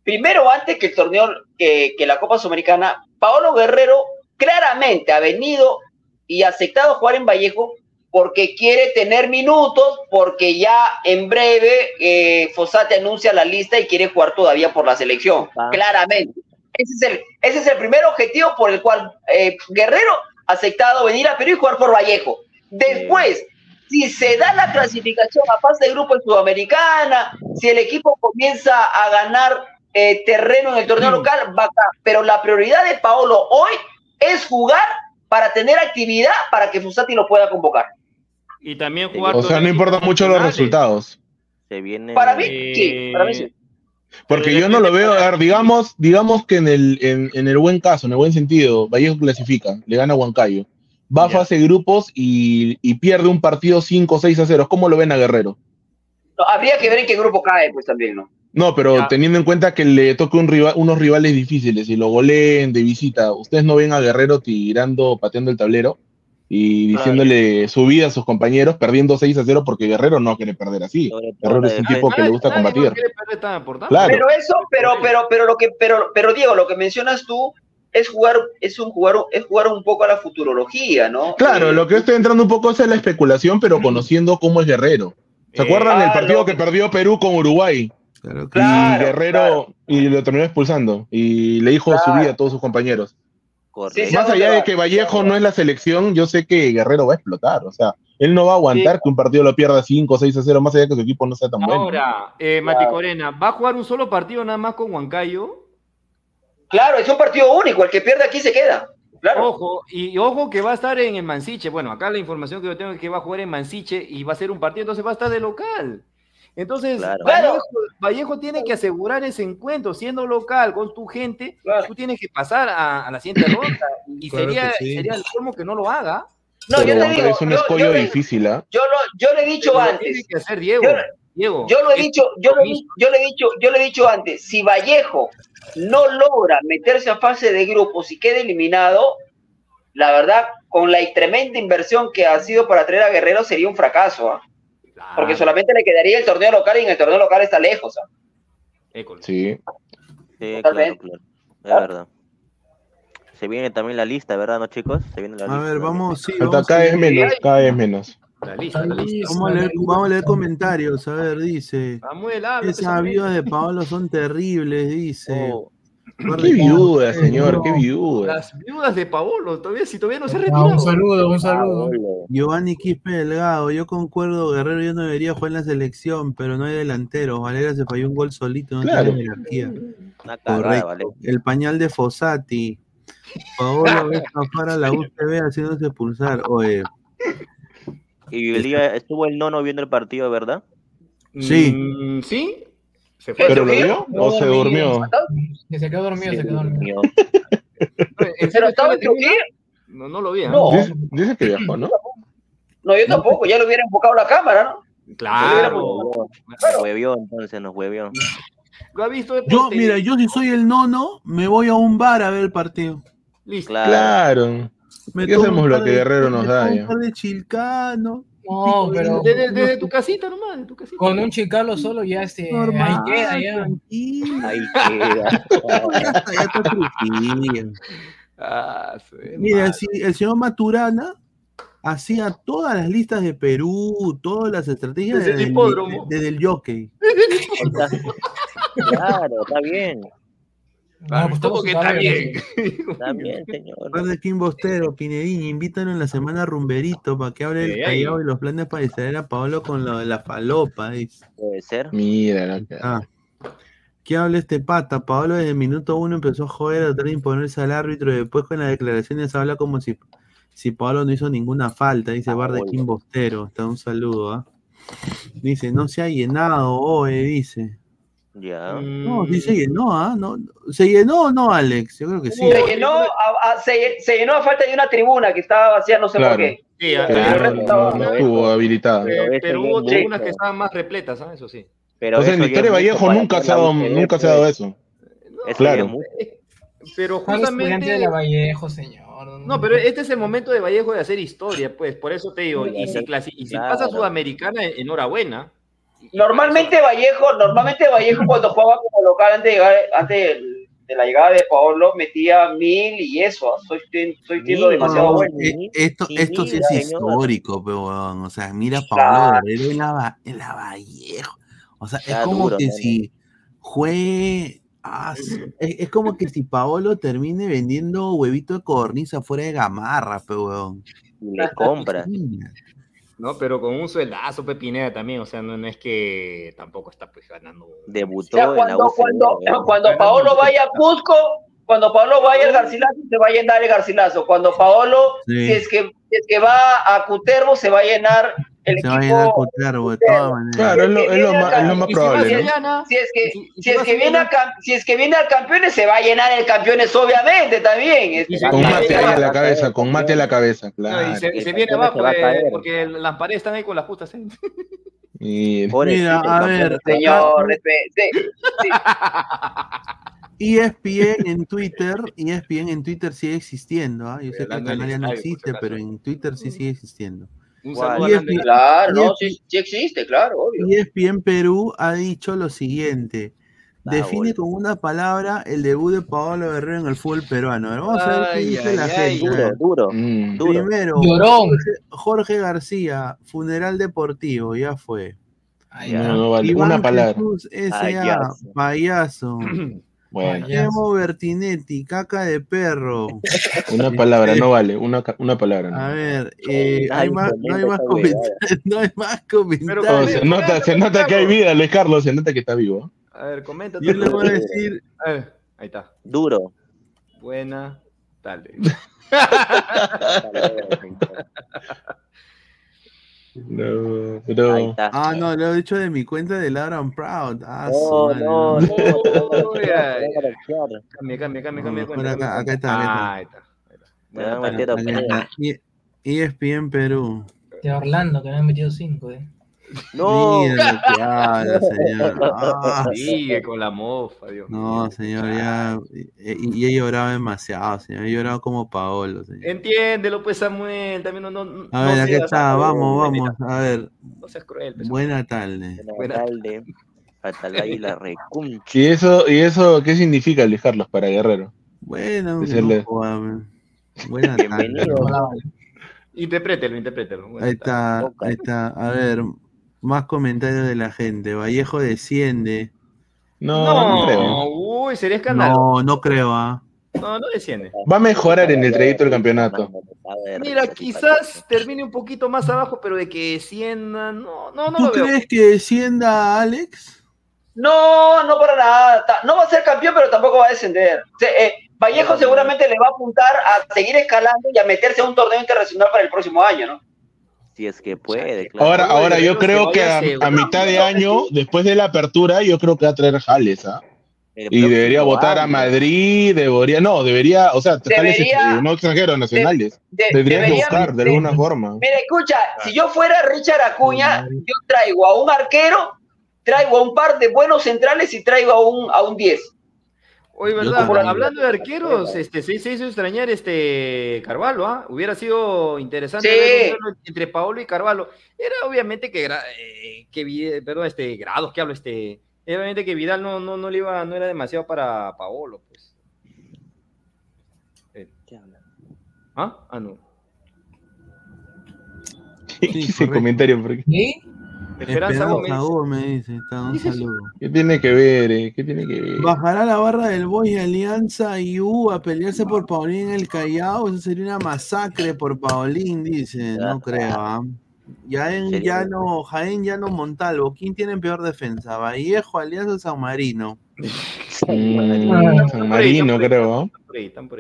primero antes que el torneo, que, que la Copa Sudamericana, Paolo Guerrero claramente ha venido y aceptado jugar en Vallejo porque quiere tener minutos, porque ya en breve eh, Fossati anuncia la lista y quiere jugar todavía por la selección, Ah. claramente. Ese es, el, ese es el primer objetivo por el cual eh, Guerrero ha aceptado venir a Perú y jugar por Vallejo. Después, si se da la clasificación a fase de grupo en Sudamericana, si el equipo comienza a ganar eh, terreno en el torneo local, va acá. Pero la prioridad de Paolo hoy es jugar para tener actividad para que Fusati lo pueda convocar. Y también jugar. O sea, no importan mucho los resultados. Se viene. Para mí, Eh, sí, para mí sí. Porque yo no lo veo, a ver, digamos, digamos que en el, en, en el buen caso, en el buen sentido, Vallejo clasifica, le gana a Huancayo, va a fase de grupos y, y pierde un partido 5 o 6 a 0. ¿Cómo lo ven a Guerrero? No, habría que ver en qué grupo cae, pues también, ¿no? No, pero teniendo en cuenta que le toca un rival, unos rivales difíciles y lo goleen de visita, ¿ustedes no ven a Guerrero tirando, pateando el tablero y Claro. diciéndole su vida a sus compañeros, perdiendo 6 a 0 porque Guerrero no quiere perder así. Guerrero es un tipo que le gusta combatir. Claro. Pero eso, pero, pero, pero lo que, pero, pero Diego, lo que mencionas tú es jugar, es un jugar, es jugar un poco a la futurología, ¿no? Claro, Eh, lo que yo estoy entrando un poco es en la especulación, pero conociendo cómo es Guerrero. ¿Se acuerdan del partido que perdió Perú con Uruguay? Y Claro, Guerrero y lo terminó expulsando y le dijo su vida a todos sus compañeros. Sí, Más ¿a dónde allá de que Vallejo no es la selección, yo sé que Guerrero va a explotar. O sea, él no va a aguantar que un partido lo pierda 5 o 6 a 0, más allá de que su equipo no sea tan bueno. Ahora, eh, Mati Corena, ¿va a jugar un solo partido nada más con Huancayo? Claro, es un partido único, el que pierde aquí se queda. Claro. Ojo, y ojo que va a estar en el Mansiche. Bueno, acá la información que yo tengo es que va a jugar en Mansiche y va a ser un partido, entonces va a estar de local. Entonces, Claro. Vallejo, Vallejo tiene que asegurar ese encuentro, siendo local con tu gente, tú tienes que pasar a, a la siguiente ronda. Y Claro sería, sí. sería el colmo que no lo haga. No, yo te digo, es un yo- escollo yo difícil, ¿ah? Yo lo, yo le he dicho Pero antes. tiene que hacer Diego. Yo, Diego, yo lo he dicho, yo lo, he di- yo le he dicho, yo le he dicho antes. Si Vallejo no logra meterse a fase de grupos y queda eliminado, la verdad, con la tremenda inversión que ha sido para traer a Guerrero sería un fracaso, ¿ah? Porque solamente le quedaría el torneo local y en el torneo local está lejos. ¿ah? Sí. Sí, claro, Totalmente. claro. Es verdad. Se viene también la lista, ¿verdad, no, chicos? Se viene la A lista. ver, vamos, sí, vamos cada a vez ver. menos, cada vez menos. La lista, la lista. Vamos a leer, vamos a leer comentarios, a ver, dice. Samuel, habla, Esas viudas de Paolo son terribles, dice. Guarda Qué viuda, señor, qué viuda. Las viudas de Paolo, todavía, si todavía no se ha Ah, retirado. un saludo, un saludo. Giovanni Quispe Delgado, yo concuerdo, Guerrero ya no debería jugar en la selección, pero no hay delanteros. Valera se falló un gol solito, no Claro. tiene jerarquía. Correcto. vale. El pañal de Fossati. Paolo ve para la UCB haciéndose expulsar. Oye, Y el día estuvo el nono viendo el partido, ¿verdad? Sí. Mm, ¿Sí? ¿Se ¿Pero lo vio o se durmió? Que se quedó dormido, se quedó dormido. ¿En Pero estaba en. No, no lo vi. ¿eh? No. Dice, dice que viajó, ¿no? No, yo tampoco, ya le hubiera enfocado la cámara, ¿no? Claro. Nos huevió, entonces nos huevió. ¿Lo ha visto? yo, mira, yo si soy el nono, me voy a un bar a ver el partido. Listo. Claro. Me ¿Qué hacemos lo que Guerrero nos me da? Un par de chilcano. No, pero Desde, desde tu casita nomás, de tu casita. con un chicalo solo ya este, Normal, ahí queda ya. tranquilo. Ahí queda. Ya. Ah, Mira, si el señor Maturana hacía todas las listas de Perú, todas las estrategias Desde el desde, hipódromo. desde el jockey. Claro, está bien. No, pues ¿Cómo todos que está bien? Bien, señor. Recuerda Kim Bostero, Pinedín, invítalo en la semana rumberito para que hable del. Callao y los planes para distraer a Paolo con lo de la falopa. dice. Puede ser. Mira. Ah. ¿Qué habla este pata? Paolo desde el minuto uno empezó a joder, a tratar de imponerse al árbitro y después con las declaraciones habla como si, si Paolo no hizo ninguna falta, dice Bar de Kim Bostero. Está un saludo, ¿ah? Dice, no se ha llenado, oe, dice. Ya. No, sí se llenó, ¿ah? No, ¿Se llenó o no, Alex? Yo creo que sí. Se llenó, a, a- se, se llenó a falta de una tribuna que estaba vacía, no sé Claro. por qué. Sí, ah, Que ah, no, no estuvo habilitada. Pero eh, pero hubo tribunas que estaban más repletas, ¿ah? Eso sí. Pero O sea, en mucho Vallejo nunca se ha dado, nunca se ha dado pues. eso. Claro. Pero ¿Cuál estudiante de la justamente. Vallejo, señor? No, pero este es el momento de Vallejo de hacer historia, pues. Por eso te digo. Y si, clasi- y si pasa. Sudamericana, enhorabuena. Normalmente Vallejo, normalmente Vallejo cuando jugaba como local antes de, llegar, antes del- de la llegada de Paolo metía mil y eso. ¿ah? Soy, soy siendo Mil, demasiado No, bueno. eh, esto, Sí, esto sí es histórico, pero weón. O sea, mira. Pablo Guerrero en la, Va- en la Vallejo. O sea, es Está como duro, que si juegue. ah, es, es como que si Paolo termine vendiendo huevito de cornisa fuera de gamarra, pero weón. Y le compra. No, pero con un sueldazo Pepineda también. O sea, no, no es que tampoco está pues ganando. O Debutó sea, en la cuando, cuando, cuando Paolo vaya a Cusco, cuando Paolo vaya al Garcilaso, se va a llenar el Garcilaso. Cuando Paolo, Sí. si, es que, si es que va a Cutervo, se va a llenar el Se va a llenar equipo. Cutervo de todas maneras. Claro, es lo, es lo más, es lo más si probable, Si es que, si- si es a viene a cam- si es que viene al campeones, se va a llenar el campeones, obviamente, también. Este, Con mate ahí en la a cabeza, con mate en la cabeza, No, y claro. se, viene abajo a eh, porque las paredes están ahí con las putas. ¿eh? Y- Mira, a ver, Señor, respe- sí. ESPN en Twitter, ESPN en Twitter sigue existiendo, ¿ah? Yo sé que canal ya no existe, pero en Twitter sí sigue existiendo. Un saludo ESPN. Claro, no, sí, sí existe, claro, obvio. ESPN Perú ha dicho lo siguiente. Define con una palabra el debut de Paolo Guerrero en el fútbol peruano. A ver, vamos a ver qué dice ay, la ay. gente. Duro, duro, Mm. duro. Primero. Jorge, Jorge García, funeral deportivo, ya fue. Ay, No, no vale. Iván Una palabra. Jesús S.A., Payaso. Bueno. Emo Bertinetti, caca de perro. una palabra, no vale. Una, una palabra. no. A ver, eh, Ay, hay más, no hay más esa comentarios. No hay más comentarios. se nota, se nota que hay vida, Luis Carlos, se nota que está vivo. A ver, comenta. Yo tú. le voy a decir, A ver, ahí está. Duro. Buena tarde. No, Ahí está. ah, no, lo he dicho de mi cuenta de Loud and Proud. Ah, su No, no, no. Bloquear. Cambia, cambia, cambia, No, cambia. acá- está, Ah, ahí está. ahí está. ESPN Perú. De Orlando, que me han metido cinco, eh. No. Mira habla, señor. Ah. Sigue con la mofa, Dios no, mío. señor, ya. Y, y he llorado demasiado, señor. He llorado como Paolo, señor. Entiéndelo, pues, Samuel. También no. no no A ver, aquí seas- está, vamos, vamos. A ver, No seas cruel, pues. buena tarde. Buena tarde. Atalay la recuncha. ¿Y eso, ¿Y eso qué significa, Luis Carlos, para Guerrero? Bueno, Decirle- no. Buena Bienvenido. tarde. Interprételo, interprételo. Buena Ahí está, ahí está. A ver, más comentarios de la gente. Vallejo desciende. No, no, creo. No, uy, sería escándalo. No, no creo, ¿ah? No, no desciende. Va a mejorar en el trayecto del campeonato. Mira, quizás termine un poquito más abajo, pero de que descienda, no, no, no ¿Tú lo veo. crees que descienda Alex? No, no para nada. No va a ser campeón, pero tampoco va a descender. Eh, Vallejo seguramente le va a apuntar a seguir escalando y a meterse a un torneo internacional para el próximo año, ¿no? Si es que puede, claro. Ahora, ahora yo creo que a, a mitad de año, después de la apertura, yo creo que va a traer Jales, ¿ah? Y debería votar a. Madrid, debería, no, debería, o sea, Jales, Debería- no extranjeros, nacionales. De- Tendría que debería- buscar de de- alguna forma. Mira, escucha, si yo fuera Richard Acuña, yo traigo a un arquero, traigo a un par de buenos centrales y traigo a un, a un 10. Oye, ¿verdad? Hablando de arqueros, este, se, se hizo extrañar este Carvalho, ¿ah? Hubiera sido interesante Sí. ver entre Paolo y Carvalho. Era obviamente que, eh, que Vi- perdón, este, grados que hablo, este, era obviamente que Vidal no, no, no le iba, no era demasiado para Paolo, pues. Eh, ¿Ah? Ah, no. Ese correcto. comentario, porque-. Esperanza Gómez. Gómez dice, está, un saludo. ¿Qué tiene que ver? eh? ¿Qué tiene que ver? Bajará la barra del Boys de Alianza y U a pelearse por Paulín en el Callao. Eso sería una masacre por Paulín, dice. No creo. Jaén Sería- Llano, Jaén Llano Montalvo. ¿Quién tiene peor defensa? Vallejo, Alianza, San Marino. Mm, San Marino, creo. ¿ah?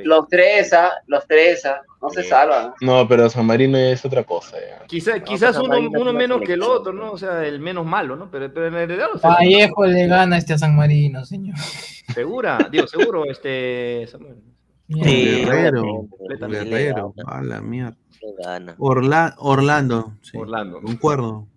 Los tres, ¿ah? Los tres, ¿ah? No se salvan. No, pero San Marino es otra cosa. ya. Quizá- quizás uno, menos que el otro, ¿no? O sea, el menos malo, ¿no? Pero, pero en realidad los tres- Vallejo le gana este a San Marino, señor. Segura, digo, seguro, este. Sí, Guerrero. Guerrero. A la mierda. le gana. Orla- Orlando. sí, Orlando. Concuerdo.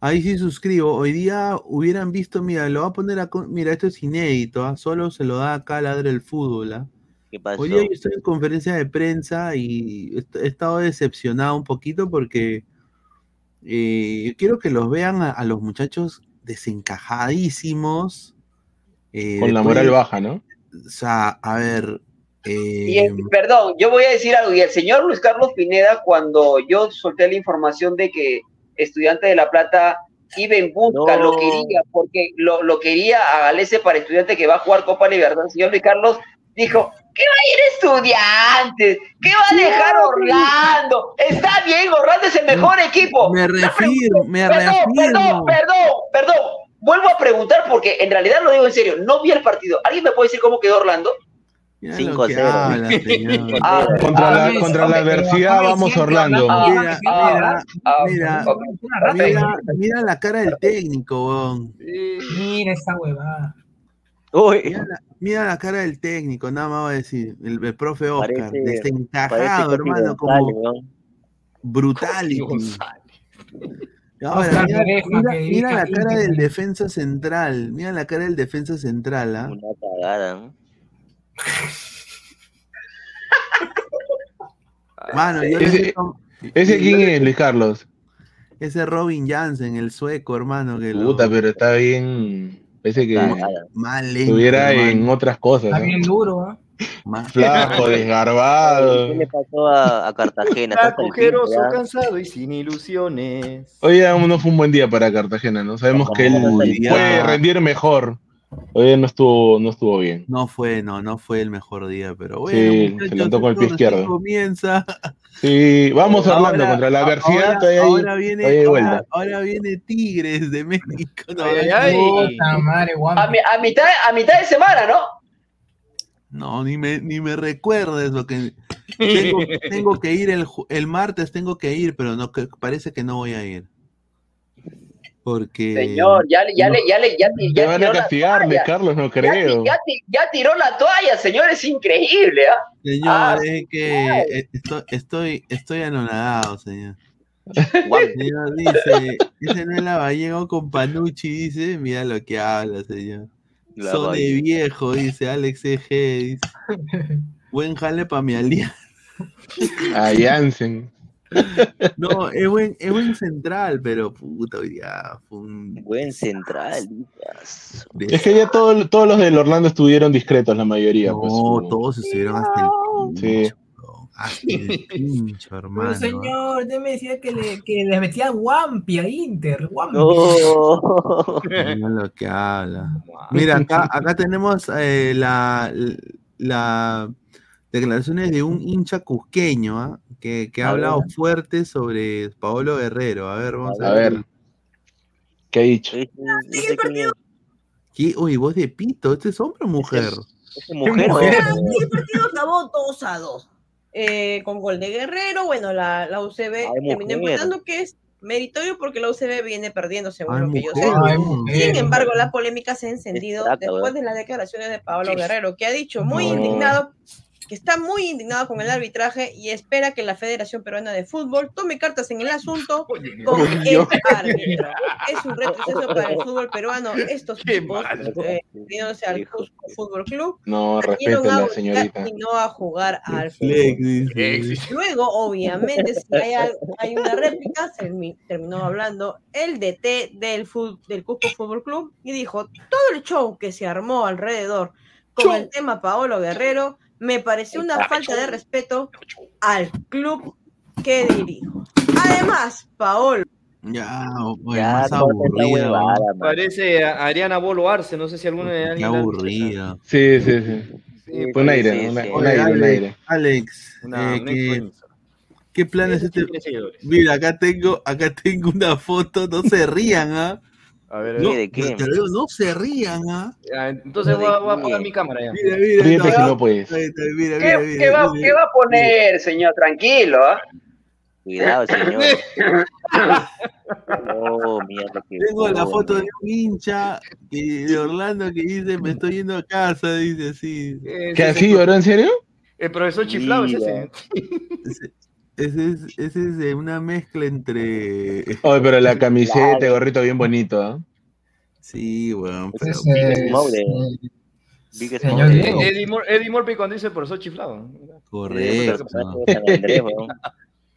Ahí sí suscribo. Hoy día hubieran visto, mira, lo va a poner acá. Mira, esto es inédito, ¿ah? solo se lo da acá Ladre el Fútbol. ¿ah? ¿Qué pasó? Hoy día yo estoy en conferencia de prensa y he estado decepcionado un poquito porque eh, yo quiero que los vean a, a los muchachos desencajadísimos. eh, Con la moral de- baja, ¿no? O sea, a ver. Y el- perdón, yo voy a decir algo. Y el señor Luis Carlos Pineda, cuando yo solté la información de que Estudiante de La Plata iba en busca, No. lo quería, porque lo, lo quería a Galese para Estudiante que va a jugar Copa Libertad, el señor Luis Carlos dijo, ¿qué va a ir Estudiantes? ¿Qué va a dejar Orlando? Está bien, Orlando es el mejor equipo. me refiero, me Perdón, perdón, perdón, perdón. Vuelvo a preguntar porque en realidad lo digo en serio. No vi el partido. ¿Alguien me puede decir cómo quedó Orlando? Mira lo 5-0. que habla, señor. Ah, Contra ah, la, contra la adversidad vamos Orlando. Ah, Mira, ah, mira, ah, mira, mira, mira la cara del técnico. Mira esa huevada. Uy, Mira la, mira la cara del técnico, nada más voy a decir. El, el profe Oscar, Parece- desencajado, hermano, como brutality. Ahora, mira, la cara del defensa central. Mira la cara del defensa central, ¿ah? Una cagada, ¿no? Mano, yo Ese- meto- ¿Ese yo quién es, Luis Carlos? Ese Robin Jansen, el sueco, hermano. Que lo- Puta, pero está bien. Parece que Mal lento, estuviera en otras cosas. Está ¿no? bien duro, ¿ah? Mal- Flaco, desgarbado. ¿Qué le pasó a, a Cartagena? Está ¿ya? cansado y sin ilusiones. Hoy no fue un buen día para Cartagena, ¿no? Sabemos que él puede rendir mejor. Hoy día no estuvo, no estuvo bien. No fue, no, no fue el mejor día, pero bueno. Sí, muchachos, se levantó con el pie izquierdo. Comienza. Sí, vamos Ahora- Orlando contra la adversidad. ahora- ahora viene, ahora, ahora viene Tigres de México. no, Ay, madre. A, mi- a mitad, a mitad de semana, ¿no? No, ni me, ni me recuerdes lo que tengo, tengo que ir el, el martes, tengo que ir, pero no que parece que no voy a ir. Porque Señor, ya le, ya le, ya le, ya, Te ya van tiró a la castigar, toalla. Luis Carlos, no creo. ya ti- ya tiró la toalla, señor, es increíble, ¿ah? señor, Ah, es que estoy, estoy, estoy anonadado, señor. Señor, dice, dice no es la Vallejo con Panucci, dice, mira lo que habla, señor. La Son de viejo, dice Alex EG, dice. Buen jale para mi alianza. A Jansen. No, es buen, es buen central, pero puta, hoy día fue un Buen central. Es que ya todo- todos los del Orlando estuvieron discretos, la mayoría. No, pues. todos estuvieron hasta el Sí. pincho, hasta el pincho, hermano. Pero señor, usted me decía que le, que le metía Wampi a Inter. Wampi. No. Mira lo que habla. Mira, acá, acá tenemos eh, la, la declaraciones de un hincha cusqueño ¿ah? que, que ha hablado ver. fuerte sobre Paolo Guerrero. A ver, vamos a, A ver. ¿Qué ha dicho? Es? Uy, voz de pito, ¿este es hombre o mujer? Ese mujer, ¿no? mujer? Y el partido acabó 2 a 2. Eh, con gol de Guerrero, bueno, la, la UCB terminó mujer. empatando, que es meritorio porque la UCB viene perdiendo, según Ay, lo que yo mujer. sé. Ay, mujer. Sin embargo, la polémica se ha encendido después de las declaraciones de Pablo Guerrero, que ha dicho muy No. indignado, que está muy indignado con el arbitraje y espera que la Federación Peruana de Fútbol tome cartas en el asunto con el árbitro. Es un retroceso para el fútbol peruano. Estos tipos, eh, al Cusco Fútbol Club, No, vinieron respete a la señorita. y no a jugar al fútbol. Luego, obviamente, si hay, hay una réplica, se mi- terminó hablando el DT del, del Cusco Fútbol Club y dijo, todo el show que se armó alrededor con el tema Paolo Guerrero me pareció una falta de respeto al club que dirijo. Además, Paolo Ya, oye, Ya, más aburrida. huevada, ¿no? Parece a Ariana Bolo Arce, no sé si alguno de Qué aburrida. Sí, sí, sí. Sí, Fue un aire, sí, un, sí. un Oye, aire, un aire. Alex, Una, eh, ¿qué, plan es este? Mira, acá tengo, acá tengo una foto, no se rían, ¿ah? A ver, a No, ver. ¿De qué? te lo digo, no se rían, ¿ah? Ya, entonces voy a, voy a apagar mi cámara ya. Mira, mira, Ríete no, no puedes. mira, ¿Qué, mira, qué mira, va, mira. qué va a poner, señor? Tranquilo, ¿ah? Cuidado, señor. Oh, mierda. qué Tengo la foto de un hincha que- de Orlando que dice, me estoy yendo a casa, dice así. Ese ¿Qué es así lloró en serio? el profesor chiflado es ese. Ese, es, ese es de una mezcla entre... Oye, pero la camiseta, el gorrito bien bonito, ¿ah? Sí, weón, pero... Ese es, Smoke de- eh, Big Señor. Eddie, Murphy cuando dice profesor chiflado. Correcto.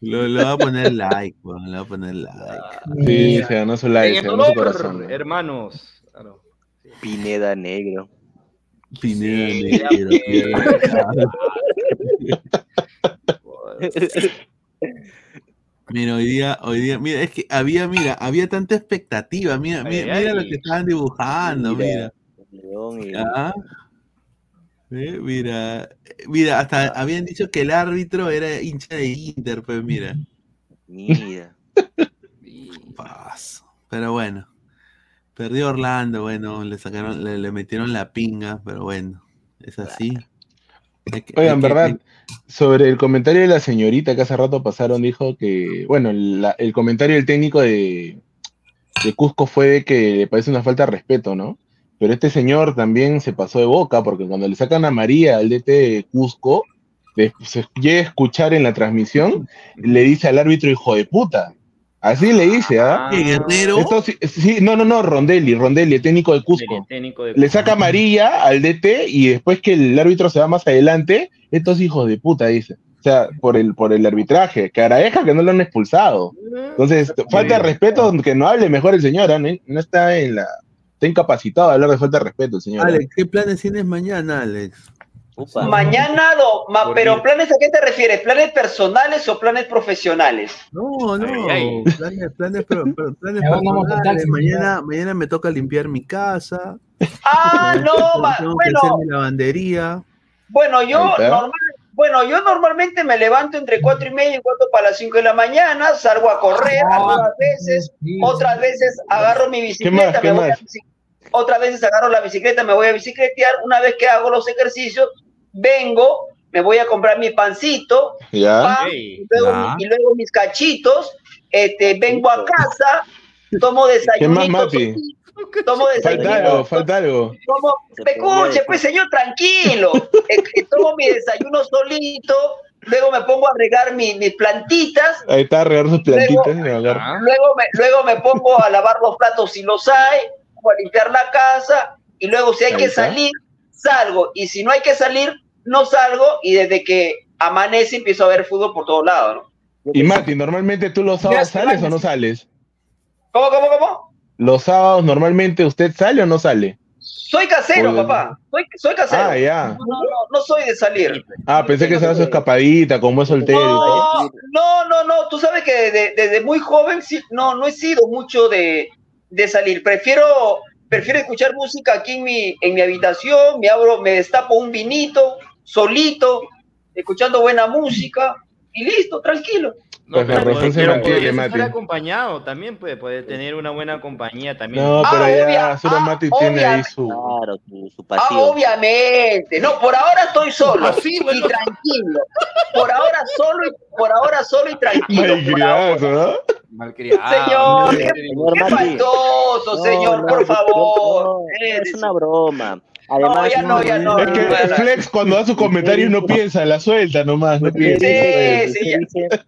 Lo, lo va a poner like, weón, le va a poner like. Sí, se ganó su like, se ganó su corazón. ¿no? hermanos. Claro. Pineda Negro. Pineda Sí, negro. Mira, hoy día, hoy día, mira, es que había, mira, había tanta expectativa, mira, mira, Ay, mira lo que estaban dibujando, mira. Ah. Eh, Mira, mira, hasta habían dicho que el árbitro era hincha de Inter, pues mira. Mira. Paso. Pero bueno. Perdió Orlando, bueno, le sacaron, le, le metieron la pinga, pero bueno, es así. Hay que- Oigan, hay que- ¿verdad? Sobre el comentario de la señorita que hace rato pasaron, dijo que, bueno, la- el comentario del técnico de, de Cusco fue de que le parece una falta de respeto, ¿no? Pero este señor también se pasó de boca, porque cuando le sacan a María al DT de Cusco, de- se llega a escuchar en la transmisión, le dice al árbitro hijo de puta. Así le dice, ¿ah? ¿Qué, Guerrero? Esto sí, sí, no, no, no, Rondelli, Rondelli, el técnico de Cusco. Técnico de Le saca amarilla al DT y después que el árbitro se va más adelante, estos hijos de puta, dice. O sea, por el, por el arbitraje, que Araeja que no lo han expulsado. Entonces, falta de respeto, que no hable mejor el señor, ¿ah? no, no está en la. Está incapacitado de hablar de falta de respeto el señor. ¿ah? Alex, ¿qué planes tienes mañana, Alex? Mañana, no, ma- pero planes a qué te refieres? ¿Planes personales o planes profesionales? No, no, Ay, planes, planes, pero, pero planes personales. Mañana, mañana me toca limpiar mi casa. Ah, no, ma- Tengo que bueno, hacer mi lavandería. bueno, yo normal, bueno, yo normalmente me levanto entre cuatro y media y cuatro para las cinco de la mañana, salgo a correr algunas veces, otras veces agarro mi bicicleta, más? ¿Qué me voy a más? bici- otras veces agarro la bicicleta, me voy a bicicletear, una vez que hago los ejercicios, vengo, me voy a comprar mi pancito, Ya. pan, y, luego, Ya. y luego mis cachitos, este, vengo a casa, tomo ¿Qué más, tomo Falta algo, falta algo. tomo, escuche, pues señor, tranquilo, tomo mi desayuno solito, luego me pongo a regar mi- mis plantitas, Ahí está, regar sus plantitas. y agarrar. luego me, luego me pongo a lavar los platos si los hay, o a limpiar la casa, y luego si hay que está. salir, salgo, y si no hay que salir, no salgo, y desde que amanece empiezo a ver fútbol por todos lados, ¿no? Y Mati, normalmente tú los sábados Ya, sales o no sales? ¿Cómo, cómo, cómo? Los sábados normalmente usted sale o no sale? Soy casero, Oye. papá, soy, soy casero. Ah, ya. No, no, no soy de salir. Ah, pensé que se hace su escapadita, como es soltero. y todo. No, no, no, no, tú sabes que desde, desde muy joven sí, no, no he sido mucho de, de salir. Prefiero, prefiero escuchar música aquí en mi, en mi habitación, me abro, me destapo un vinito, solito, escuchando buena música, y listo, tranquilo. Pues la razón se Pero mantiene, Mati. estar acompañado también, puede, puede tener una buena compañía también. No, pero Ah, ya solo ah, Mati tiene ahí su. Claro, su, su Ah, obviamente. No, por ahora estoy solo Pasivo, y tranquilo. Por ahora solo y por ahora solo y tranquilo. Malcriado, ¿no? Malcriado. Señor, qué, faltoso, No, señor, no, por no, favor. no, Eh, es una broma. Además, ya no, ya no. Es que Bueno. Flex cuando da su comentario no piensa, la suelta nomás, no piensa. Sí, sí, usted dice, que, bien, usted,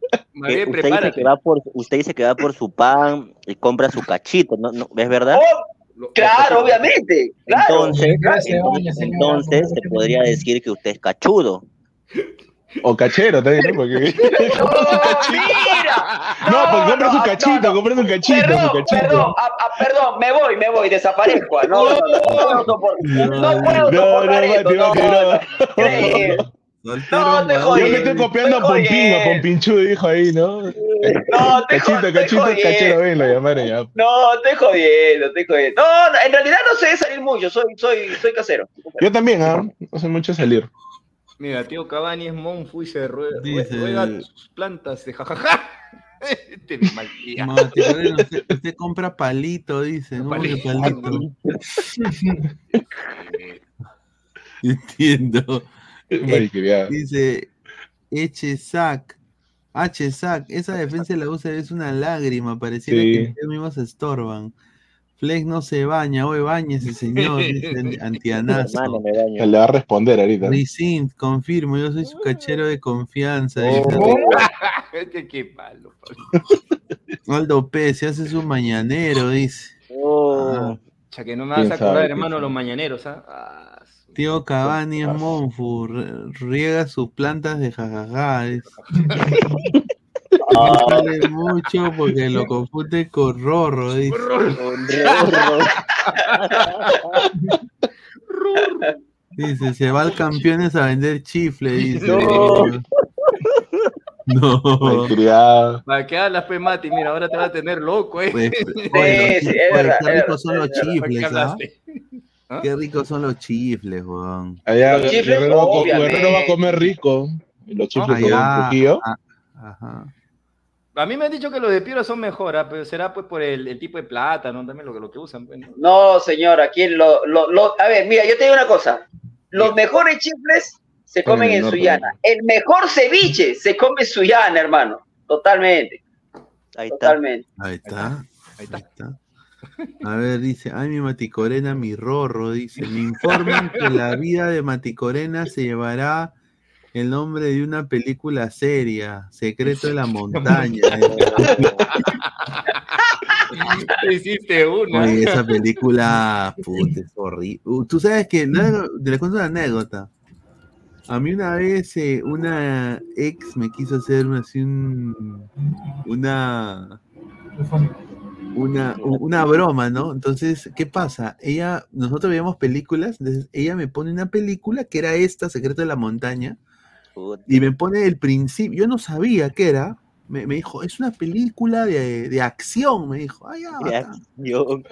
dice prepárate. que va por, usted dice que va por su pan y compra su cachito, ¿no? ¿No? ¿Es verdad? Oh, claro, obviamente. Claro. Entonces, claro. entonces se podría decir que usted es cachudo. O cachero también, ¿no? Porque... Mira. No, pues compra no, su no, cachito, no. compra su cachito, Perdón, su cachito. perdón, ah, ah, perdón, me voy, me voy, desaparezco. No, no, no, no puedo soportar, no No, no, esto, no, no, no. No, te Yo jodí. me estoy copiando a Pompín, a. Pompinchu dijo ahí, ¿no? No, te Cachito, cachito, cachero, ven, lo llamaron ya. No, estoy jodiendo, estoy jodiendo. No, no, en realidad no sé salir mucho, soy, soy, soy casero. Yo también, ¿ah? No sé mucho salir. Mira, tío Cavani es Monfu y se ruega, Dice- ruega sus plantas de jajaja. Este. Mati, Moreno, usted, usted compra palito, dice. ¿Cómo que palito? Entiendo. Malcriado. Dice Echesac. H-Sac, esa defensa de la UCB es una lágrima, pareciera Sí. que ellos mismos se estorban. Flex no se baña, hoy bañese, señor, dice Antianazo. Le va a responder ahorita. Ricint, confirmo, yo soy su cachero de confianza. dice. Este qué malo. Aldo P, se hace su mañanero, dice. Oh, Ya que no me vas ¿Quién a acordar, hermano, los mañaneros, ¿ah? Ah, su- Tío Cavani es Monfu, riega sus plantas de jajaja. No sale mucho porque lo confunde con Rorro, dice. Dice, se va al campeones a vender chifle, dice. No. No. Malcriado. ¿Para qué hablas, pe, Mati? Mira, ahora te va a tener loco, ¿eh? Pues, Sí, oye, sí, es verdad, qué ricos son los es verdad. ¿Para qué chifles, ¿ah? ¿Ah? Qué ricos son los chifles, weón. Allá Los chifles, Guerrero, va a co- obviamente. Guerrero va a comer rico. Y los chifles con Allá, un Trujillo. ah, Ajá. A mí me han dicho que los de piedra son mejores, pero será pues por el, el tipo de plata, ¿no? También lo que, lo que usan. Pues, ¿no? No, señor, aquí lo, lo, lo- a ver, mira, yo te digo una cosa. Los mejores chifles se comen En en. Suyana. El mejor ceviche se come en Suyana, hermano. Totalmente, ahí está. totalmente. Ahí está. Ahí está. A ver, dice, ay, mi Maticorena, mi rorro, dice, me informan que la vida de Maticorena se llevará el nombre de una película seria, Secreto de la Montaña. Hiciste una. Oye, esa película, puta, es horrible. Uh, Tú sabes que, no, te le cuento una anécdota. A mí una vez eh, una ex me quiso hacer así un- una, una, una broma, ¿no? Entonces, ¿qué pasa? Ella, nosotros veíamos películas, entonces ella me pone una película que era esta, Secreto de la Montaña, y me pone el principio, yo no sabía qué era, me, me dijo, es una película de, de acción, me dijo, ah, ya.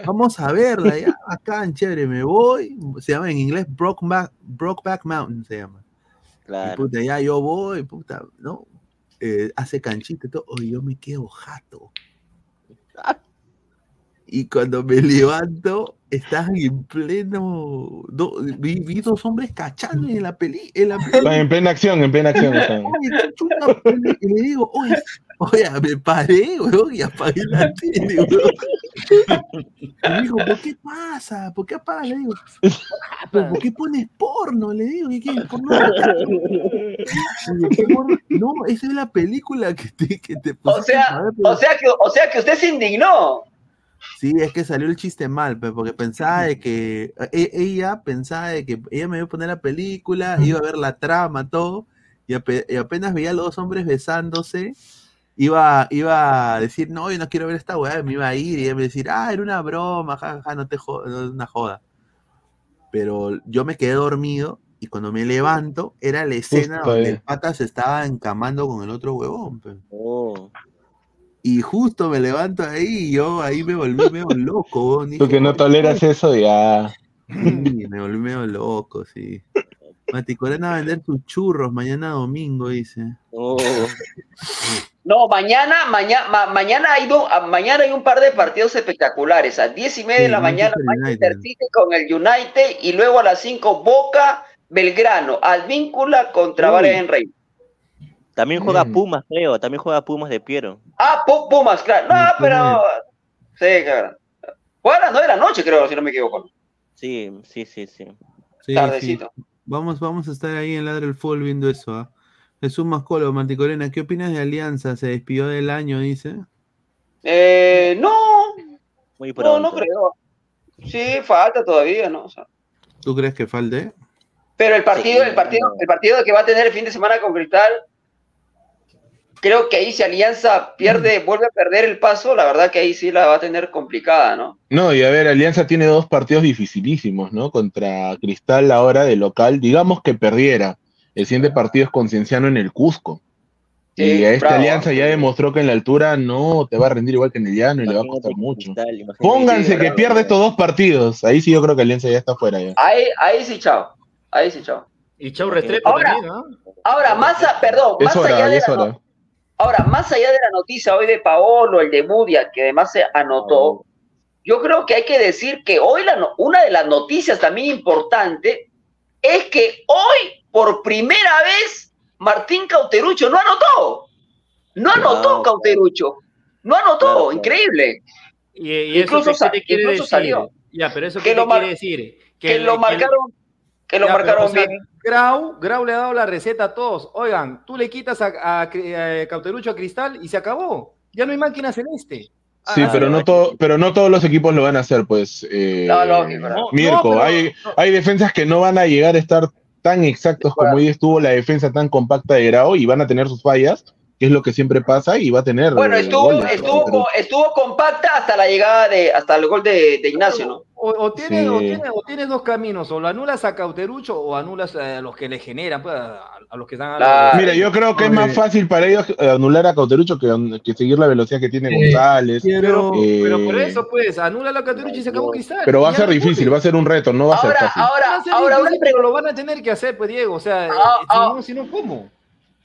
Vamos a verla, ya, acá, chévere, me voy, se llama en inglés Brokeback, Brokeback Mountain, se llama. Y Claro. puta, ya yo voy, puta, ¿no? Eh, hace canchita y todo, oye, yo me quedo jato. Y cuando me levanto, están en pleno. do- vi, vi dos hombres cachando en la peli. En la peli. en plena acción, en plena acción. Oye, y le digo, oye, oye, me paré, weón, y apagué la tele, weón. Y me dijo, ¿por qué pasa? ¿Por qué apagas? Le digo, "¿Pero ¿por qué pones porno? Le digo, ¿y qué? ¿Porno? No, esa es la película que te, que te O sea, a ver, pero- o sea que, o sea que usted se indignó. Sí, es que salió el chiste mal, pues, porque pensaba de que e- ella pensaba de que ella me iba a poner la película, iba a ver la trama, todo, y, ape- y apenas veía a los dos hombres besándose, iba, iba a decir, no, yo no quiero ver esta weá, me iba a ir, y ella me iba a decir, ah, era una broma, jajaja, no te jodas, no es una joda. Pero yo me quedé dormido, y cuando me levanto, era la escena Justo donde ahí. el pata se estaba encamando con el otro huevón, pues. Oh. Y justo me levanto ahí y yo ahí me volví medio loco. Tú Dije, que no "Oye, toleras eso, ya. Sí, me volví medio loco, sí. Maticorena va a vender sus churros mañana domingo, dice. Oh. No, mañana, mañana, mañana hay do- a- mañana hay un par de partidos espectaculares. A 10 y media de la mañana Manchester. City con el United y luego a las 5 Boca, Belgrano, Advíncula contra Uy. Rey. También juega Pumas, creo. También juega Pumas de Piero. Ah, Pu- Pumas, claro. No, pero. Sí, claro. Fue a las 9 de la noche, creo, si no me equivoco. Sí, sí, sí, sí. Sí, Tardecito. sí. Vamos, vamos a estar ahí en Ladre el Fútbol viendo eso. ¿ah? Jesús Mascolo, Manticorena, ¿qué opinas de Alianza? Se despidió del año, dice. Eh, no, Muy no, pronto. no creo. Sí, falta todavía, ¿no? O sea, ¿Tú crees que falte? pero el partido, el partido, el partido que va a tener el fin de semana con Cristal, creo que ahí si Alianza pierde, vuelve a perder el paso, la verdad que ahí sí la va a tener complicada, ¿no? No, y a ver, Alianza tiene dos partidos dificilísimos, ¿no? Contra Cristal ahora de local. Digamos que perdiera. El siguiente partido es con Cienciano en el Cusco. y a esta bravo. Alianza ya demostró que en la altura no te va a rendir igual que en el llano y le va a costar mucho. Pónganse que bravo. pierde estos dos partidos. Ahí sí yo creo que Alianza ya está fuera ya. Ahí, ahí sí, chao. Ahí sí, chao. Y Chau Restrepo Ahora, también, ¿no? ahora, más, a- perdón, Es más allá hora, de la. Ahora, más allá de la noticia hoy de Paolo, el de Mudia, que además se anotó, yo creo que hay que decir que hoy la no- una de las noticias también importante es que hoy, por primera vez, Martín Cauterucho no anotó. No anotó Cauterucho. No anotó. Increíble. Y, y eso Incluso qué- sa- qué te quiere incluso decir? salió. Ya, pero eso Que lo quiere decir? Que, lo que- marcaron, que lo Ya, pero, marcaron o sea, bien. Grau, Grau le ha dado la receta a todos. Oigan, tú le quitas a, a, a Cauterucho a Cristal y se acabó. Ya no hay máquina celeste. Sí, Ah, pero no todo, pero no todos los equipos lo van a hacer, pues. eh, No, lógico, ¿no? Mirko, No, pero- hay, hay defensas que no van a llegar a estar tan exactos como hoy estuvo la defensa tan compacta de Grau y van a tener sus fallas, que es lo que siempre pasa, y va a tener. Bueno, eh, estuvo, goles, estuvo, estuvo compacta hasta la llegada de, hasta el gol de, de Ignacio, ¿no? O, o tienes, Sí. o, tienes, o tienes dos caminos, o lo anulas a Cauterucho o anulas a los que le generan, pues, a, a los que están a la- Mira, yo creo que es más fácil para ellos anular a Cauterucho que, que seguir la velocidad que tiene Sí. González. Pero, eh, pero por eso, pues, anula a Cauterucho y se acabó Cristal. pero va a ser difícil, puede. va a ser un reto, no va a ser fácil. ahora, Va ser ahora una difícil, pero lo van a tener que hacer, pues, Diego. O sea, Ah, eh, ah. si, no, si no, ¿cómo?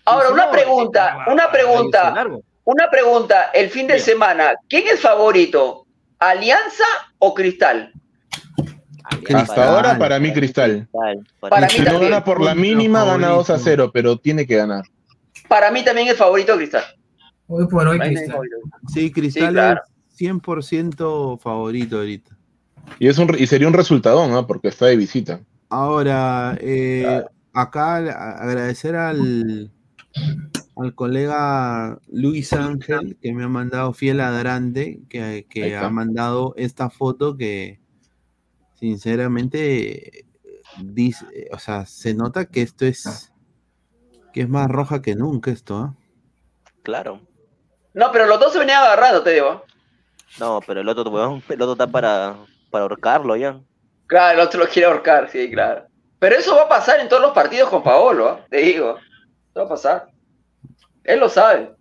Ahora, Si una no, pregunta, eh, una va a irse pregunta, una pregunta. El fin de semana, ¿quién es favorito? ¿Alianza o Cristal? Hasta ahora, para mí, Cristal. Para Y si mí no también. gana por la mínima, gana 2 a 0, pero tiene que ganar. Para mí también es favorito Cristal. Hoy por hoy, Cristal. Sí, Cristal Sí, claro. es 100% favorito ahorita. Y, es un, y sería un resultadón, ¿no? Porque está de visita. Ahora, eh, acá agradecer al, al colega Luis Ángel que me ha mandado fiel ladrante, que, que ha mandado esta foto que sinceramente dice, o sea, se nota que esto es que es más roja que nunca esto, ¿ah? Claro. No, pero los dos se venían agarrando, te digo. No, pero el otro, weón, el otro está para, para ahorcarlo ya. Claro, el otro lo quiere ahorcar, sí, claro. Pero eso va a pasar en todos los partidos con Paolo, ¿ah? te digo. Eso va a pasar. Él lo sabe.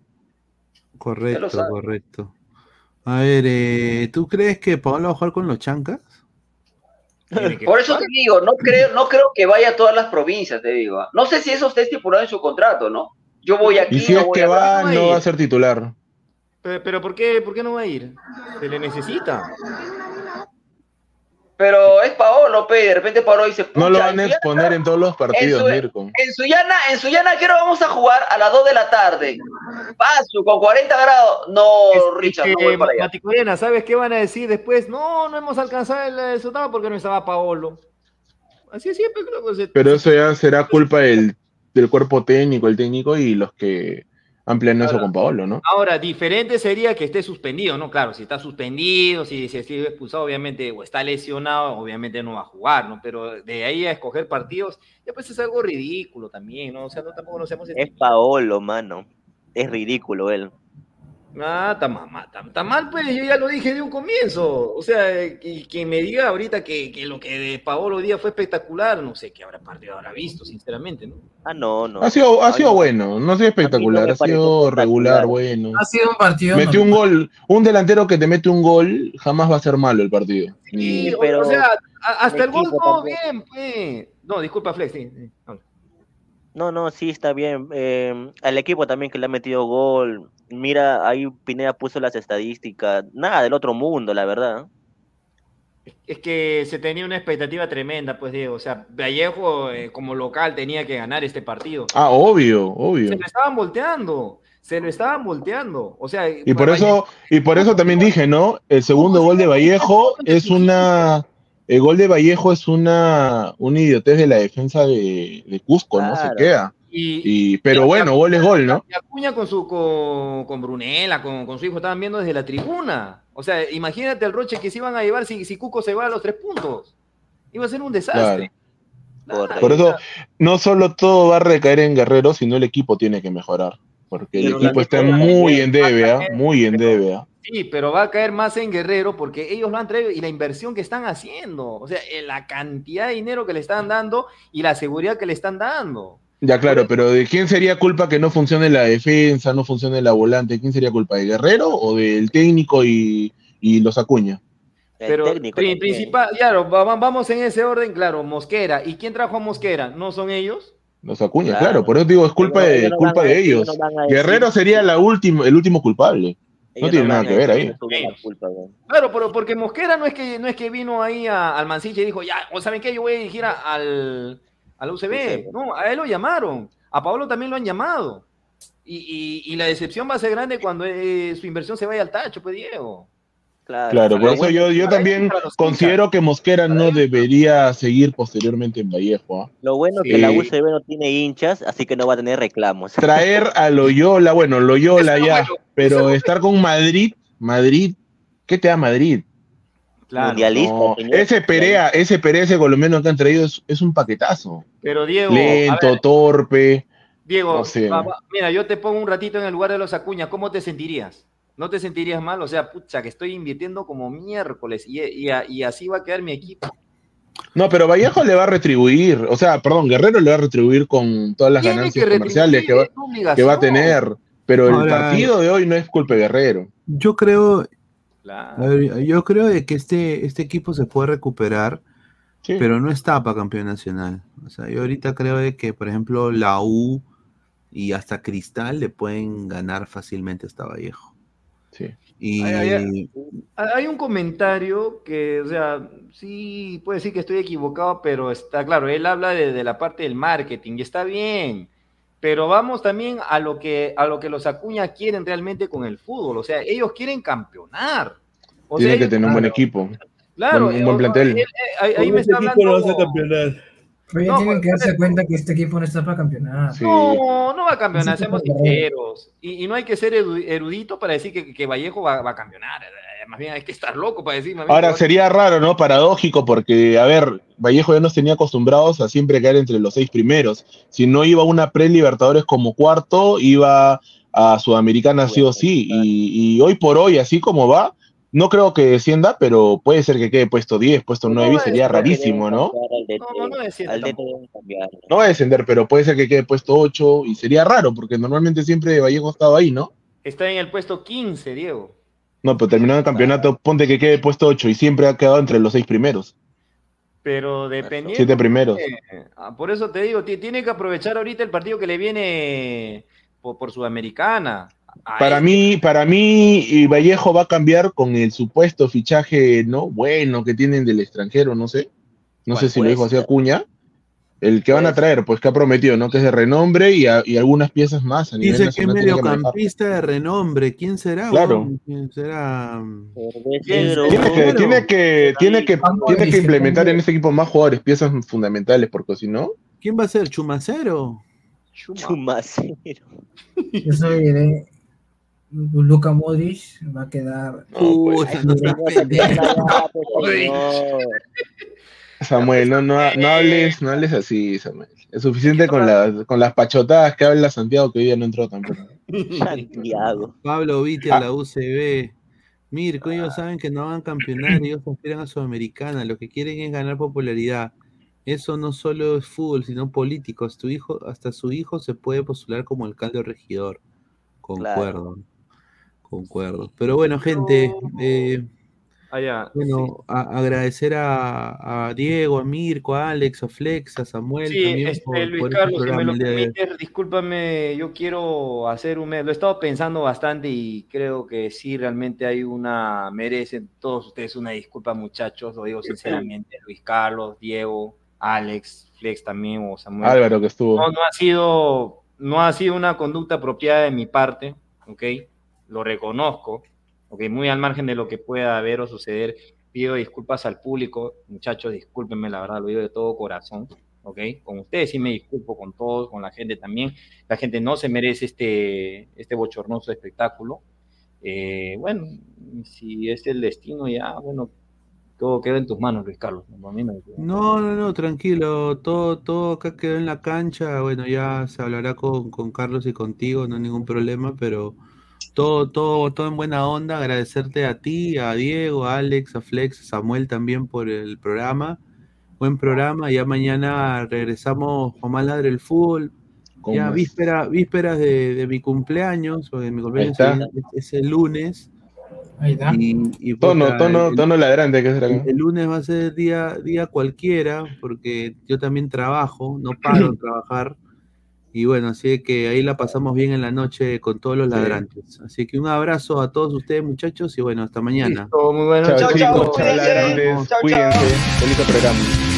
Correcto, sabe. correcto. A ver, eh, ¿tú crees que Pablo va a jugar con los chancas? Por eso te digo, no creo, no creo que vaya a todas las provincias, te digo. No sé si eso está estipulado en su contrato, ¿no? Yo voy aquí, Y si no es voy que va, no va a ser titular. Pero, pero ¿por, qué, ¿por qué no va a ir? Se le necesita. Pero es Paolo, pe, de repente Paolo dice, No lo "Pucha, van a exponer en todos los partidos, en, su- Mirko. en Suyana, en Suyana, ¿qué hora vamos a jugar? A las 2 de la tarde. Paso, con 40 grados. No, Richard, no voy Eh, para allá. ¿sabes qué van a decir después? No, no hemos alcanzado el resultado porque no estaba Paolo. Así es siempre, creo que se- Pero eso ya será culpa del, del cuerpo técnico, el técnico y los que han planeado eso con Paolo, ¿no? Ahora, diferente sería que esté suspendido, ¿no? Claro, si está suspendido, si se sigue expulsado, obviamente, o está lesionado, obviamente no va a jugar, ¿no? Pero de ahí a escoger partidos, ya pues es algo ridículo también, ¿no? O sea, no, tampoco nos hacemos... Es Paolo, mano. Es ridículo él. Ah, está mal, está, está mal, pues yo ya lo dije de un comienzo. O sea, y quien me diga ahorita que, que lo que de Paolo hoy día fue espectacular, no sé qué habrá partido habrá visto, sinceramente, ¿no? Ah, no, no. Ha sido, ha sido no. bueno, no ha sido espectacular, ha sido espectacular. regular, bueno. Ha sido un partido. Metió un gol, un delantero que te mete un gol, jamás va a ser malo el partido. Sí, pero o sea, hasta el gol todo bien, pues. No, disculpa, Flex, sí. No, no, sí, está bien. Eh, al equipo también que le ha metido gol. Mira, ahí Pineda puso las estadísticas. Nada del otro mundo, la verdad. Es que se tenía una expectativa tremenda, pues, Diego. O sea, Vallejo eh, como local tenía que ganar este partido. Ah, obvio, obvio. Se lo estaban volteando. Se lo estaban volteando. O sea, Y por Vallejo- eso, y por eso también dije, ¿no? El segundo gol de Vallejo es una. El gol de Vallejo es una, una idiotez de la defensa de, de Cusco, ¿no? Se queda. Y, Y, pero bueno, gol es gol, ¿no? y Acuña con su con, con Brunella, con, con su hijo, estaban viendo desde la tribuna. O sea, imagínate el roche que se iban a llevar si, si Cuco se va a los tres puntos. Iba a ser un desastre. Por eso, no solo todo va a recaer en Guerrero, sino el equipo tiene que mejorar. Porque el Pero equipo está mejora muy en debe, ¿ah? Muy en debe, ¿ah? Sí, pero va a caer más en Guerrero porque ellos lo han traído y la inversión que están haciendo, o sea, eh, la cantidad de dinero que le están dando y la seguridad que le están dando. Ya, claro, pero ¿de quién sería culpa que no funcione la defensa, no funcione la volante? ¿Quién sería culpa? ¿De Guerrero o del técnico y, y los Acuña? El Pero técnico pri- principal, claro, va- va- vamos en ese orden, claro, Mosquera. ¿Y quién trajo a Mosquera? ¿No son ellos? Los Acuña, Claro. claro. por eso digo, es culpa no- de, ellos no culpa de decir, ellos. no. Guerrero sería la última, el último culpable. Ellos tiene nada que ver ahí. culpa. Claro, pero porque Mosquera no es que no es que vino ahí a- al Mansilla y dijo, ya, o saben qué, yo voy a dirigir a- al, al UCB. UCB. No, a él lo llamaron. A Pablo también lo han llamado. Y, y- y la decepción va a ser grande cuando eh, su inversión se vaya al tacho, pues Diego. Claro, Claro, por eso yo, yo también considero que Mosquera no debería seguir posteriormente en Vallejo. ¿ah? Lo bueno es que la UCB no tiene hinchas, así que no va a tener reclamos. Traer a Loyola, bueno, Loyola Eso ya, bueno, pero estar con Madrid, Madrid, ¿qué te da Madrid? Mundialista, No, señor. ese Perea, ese Perea, ese colombiano que han traído es, es un paquetazo. Pero Diego, Lento, ver, torpe. Diego, no sé. va- va- mira, yo te pongo un ratito en el lugar de los Acuña, ¿cómo te sentirías? ¿No te sentirías mal? O sea, pucha, que estoy invirtiendo como miércoles y, y- y así va a quedar mi equipo. No, pero Vallejo le va a retribuir, o sea, perdón, Guerrero le va a retribuir con todas las ganancias que comerciales que va, que a tener. Pero el partido de hoy no es culpa de Guerrero. Yo creo, Claro. a ver, yo creo de que este, este equipo se puede recuperar, Sí. pero no está para campeón nacional. O sea, yo ahorita creo de que, por ejemplo, la U y hasta Cristal le pueden ganar fácilmente hasta Vallejo. Sí. Y Ay, ay, Hay un comentario que, o sea, sí puede decir que estoy equivocado, pero está claro, él habla de, de la parte del marketing y está bien, pero vamos también a lo que a lo que los Acuña quieren realmente con el fútbol, o sea, ellos quieren campeonar. O Tiene sea, que tener un buen claro, equipo. Claro, un eh, buen o- plantel. eh, ahí, me está hablando. Pero ya No, tienen que darse cuenta que este equipo no está para campeonar. No, no va a campeonar, seamos sinceros. Y, y no hay que ser eru- erudito para decir que, que Vallejo va, va a campeonar. Más bien hay que estar loco para decir. más bien Ahora sería raro, ¿no? Paradójico, porque, a ver, Vallejo ya nos tenía acostumbrados a siempre caer entre los seis primeros. Si no iba a una pre-Libertadores como cuarto, iba a Sudamericana sí o sí. Y, y hoy por hoy, así como va, no creo que descienda, pero puede ser que quede puesto 10, puesto 9, y sería rarísimo, ¿no? No, no cambiar. No va a descender, pero puede ser que quede puesto 8, y sería raro, porque normalmente siempre Vallejo ha estado ahí, ¿no? Está en el puesto 15, Diego. No, pero terminando el campeonato, ponte que quede puesto 8 y siempre ha quedado entre los seis primeros. Pero dependiendo. Siete primeros. eh, ah, por eso te digo, ti- tiene que aprovechar ahorita el partido que le viene por, por Sudamericana. Para mí, para mí, y Vallejo va a cambiar con el supuesto fichaje, ¿no? Bueno, que tienen del extranjero, no sé. No sé ¿Cuál si lo dijo así ser? Acuña. El que van a traer, pues que ha prometido, ¿no? Que es de renombre y, a- y algunas piezas más a nivel Dice que es mediocampista de renombre. ¿Quién será? Claro. ¿Quién será? Tiene que, tiene que, tiene que, tiene que implementar en ese equipo más jugadores, piezas fundamentales, porque si no, ¿Quién va a ser? ¿Chumacero? Chumacero. Yo soy de Luca Modric, va a quedar. Uy, pues, no seas pendejo. Samuel, no, no, no hables, no hables así, Samuel. Es suficiente con las, con las pachotadas que habla Santiago que hoy día no entró tampoco. Santiago. Pablo Vitti Ah. a la UCB. Mirko, ellos saben que no van a campeonar, ellos aspiran a Sudamericana, lo que quieren es ganar popularidad. Eso no solo es fútbol, sino político. Hasta, tu hijo, hasta su hijo se puede postular como alcalde o regidor. Concuerdo. Concuerdo. Pero bueno, gente, eh, Allá. bueno, a- agradecer a, a Diego, a Mirko, a Alex, a Flex, a Samuel Sí, también este, por, Luis por este Carlos, si me lo de permites, discúlpame, yo quiero hacer un... Lo he estado pensando bastante y creo que sí, realmente hay una... Merecen todos ustedes una disculpa, muchachos, lo digo sinceramente, Luis Carlos, Diego, Alex, Flex también, o Samuel. Álvaro que estuvo. No, no ha sido, no ha sido una conducta apropiada de mi parte, ¿ok? Lo reconozco, ¿ok? Muy al margen de lo que pueda haber o suceder. Pido disculpas al público, muchachos, discúlpenme, la verdad, lo digo de todo corazón, ¿ok? Con ustedes sí me disculpo, con todos, con la gente también. La gente no se merece este, este bochornoso espectáculo. Eh, bueno, si es el destino ya, bueno, todo queda en tus manos, Luis Carlos. ¿no? No, no, tranquilo, todo, todo acá quedó en la cancha, bueno, ya se hablará con, con Carlos y contigo, no hay ningún problema, pero todo, todo, todo en buena onda, agradecerte a ti, a Diego, a Alex, a Flex, a Samuel también por el programa, buen programa, ya mañana regresamos con más ladre el fútbol, ¿Cómo ya es? víspera, vísperas de, de mi cumpleaños, porque mi cumpleaños es, el lunes, Ahí está. y, y Tono, puta, tono, el- tono ladrante que será. el, el lunes va a ser día, día cualquiera, porque yo también trabajo, no paro de trabajar. Y bueno, así que ahí la pasamos bien en la noche con todos los Sí. ladrantes. Así que un abrazo a todos ustedes, muchachos, y bueno, hasta mañana. Listo, muy buenas Chao, noches. chicos, chao.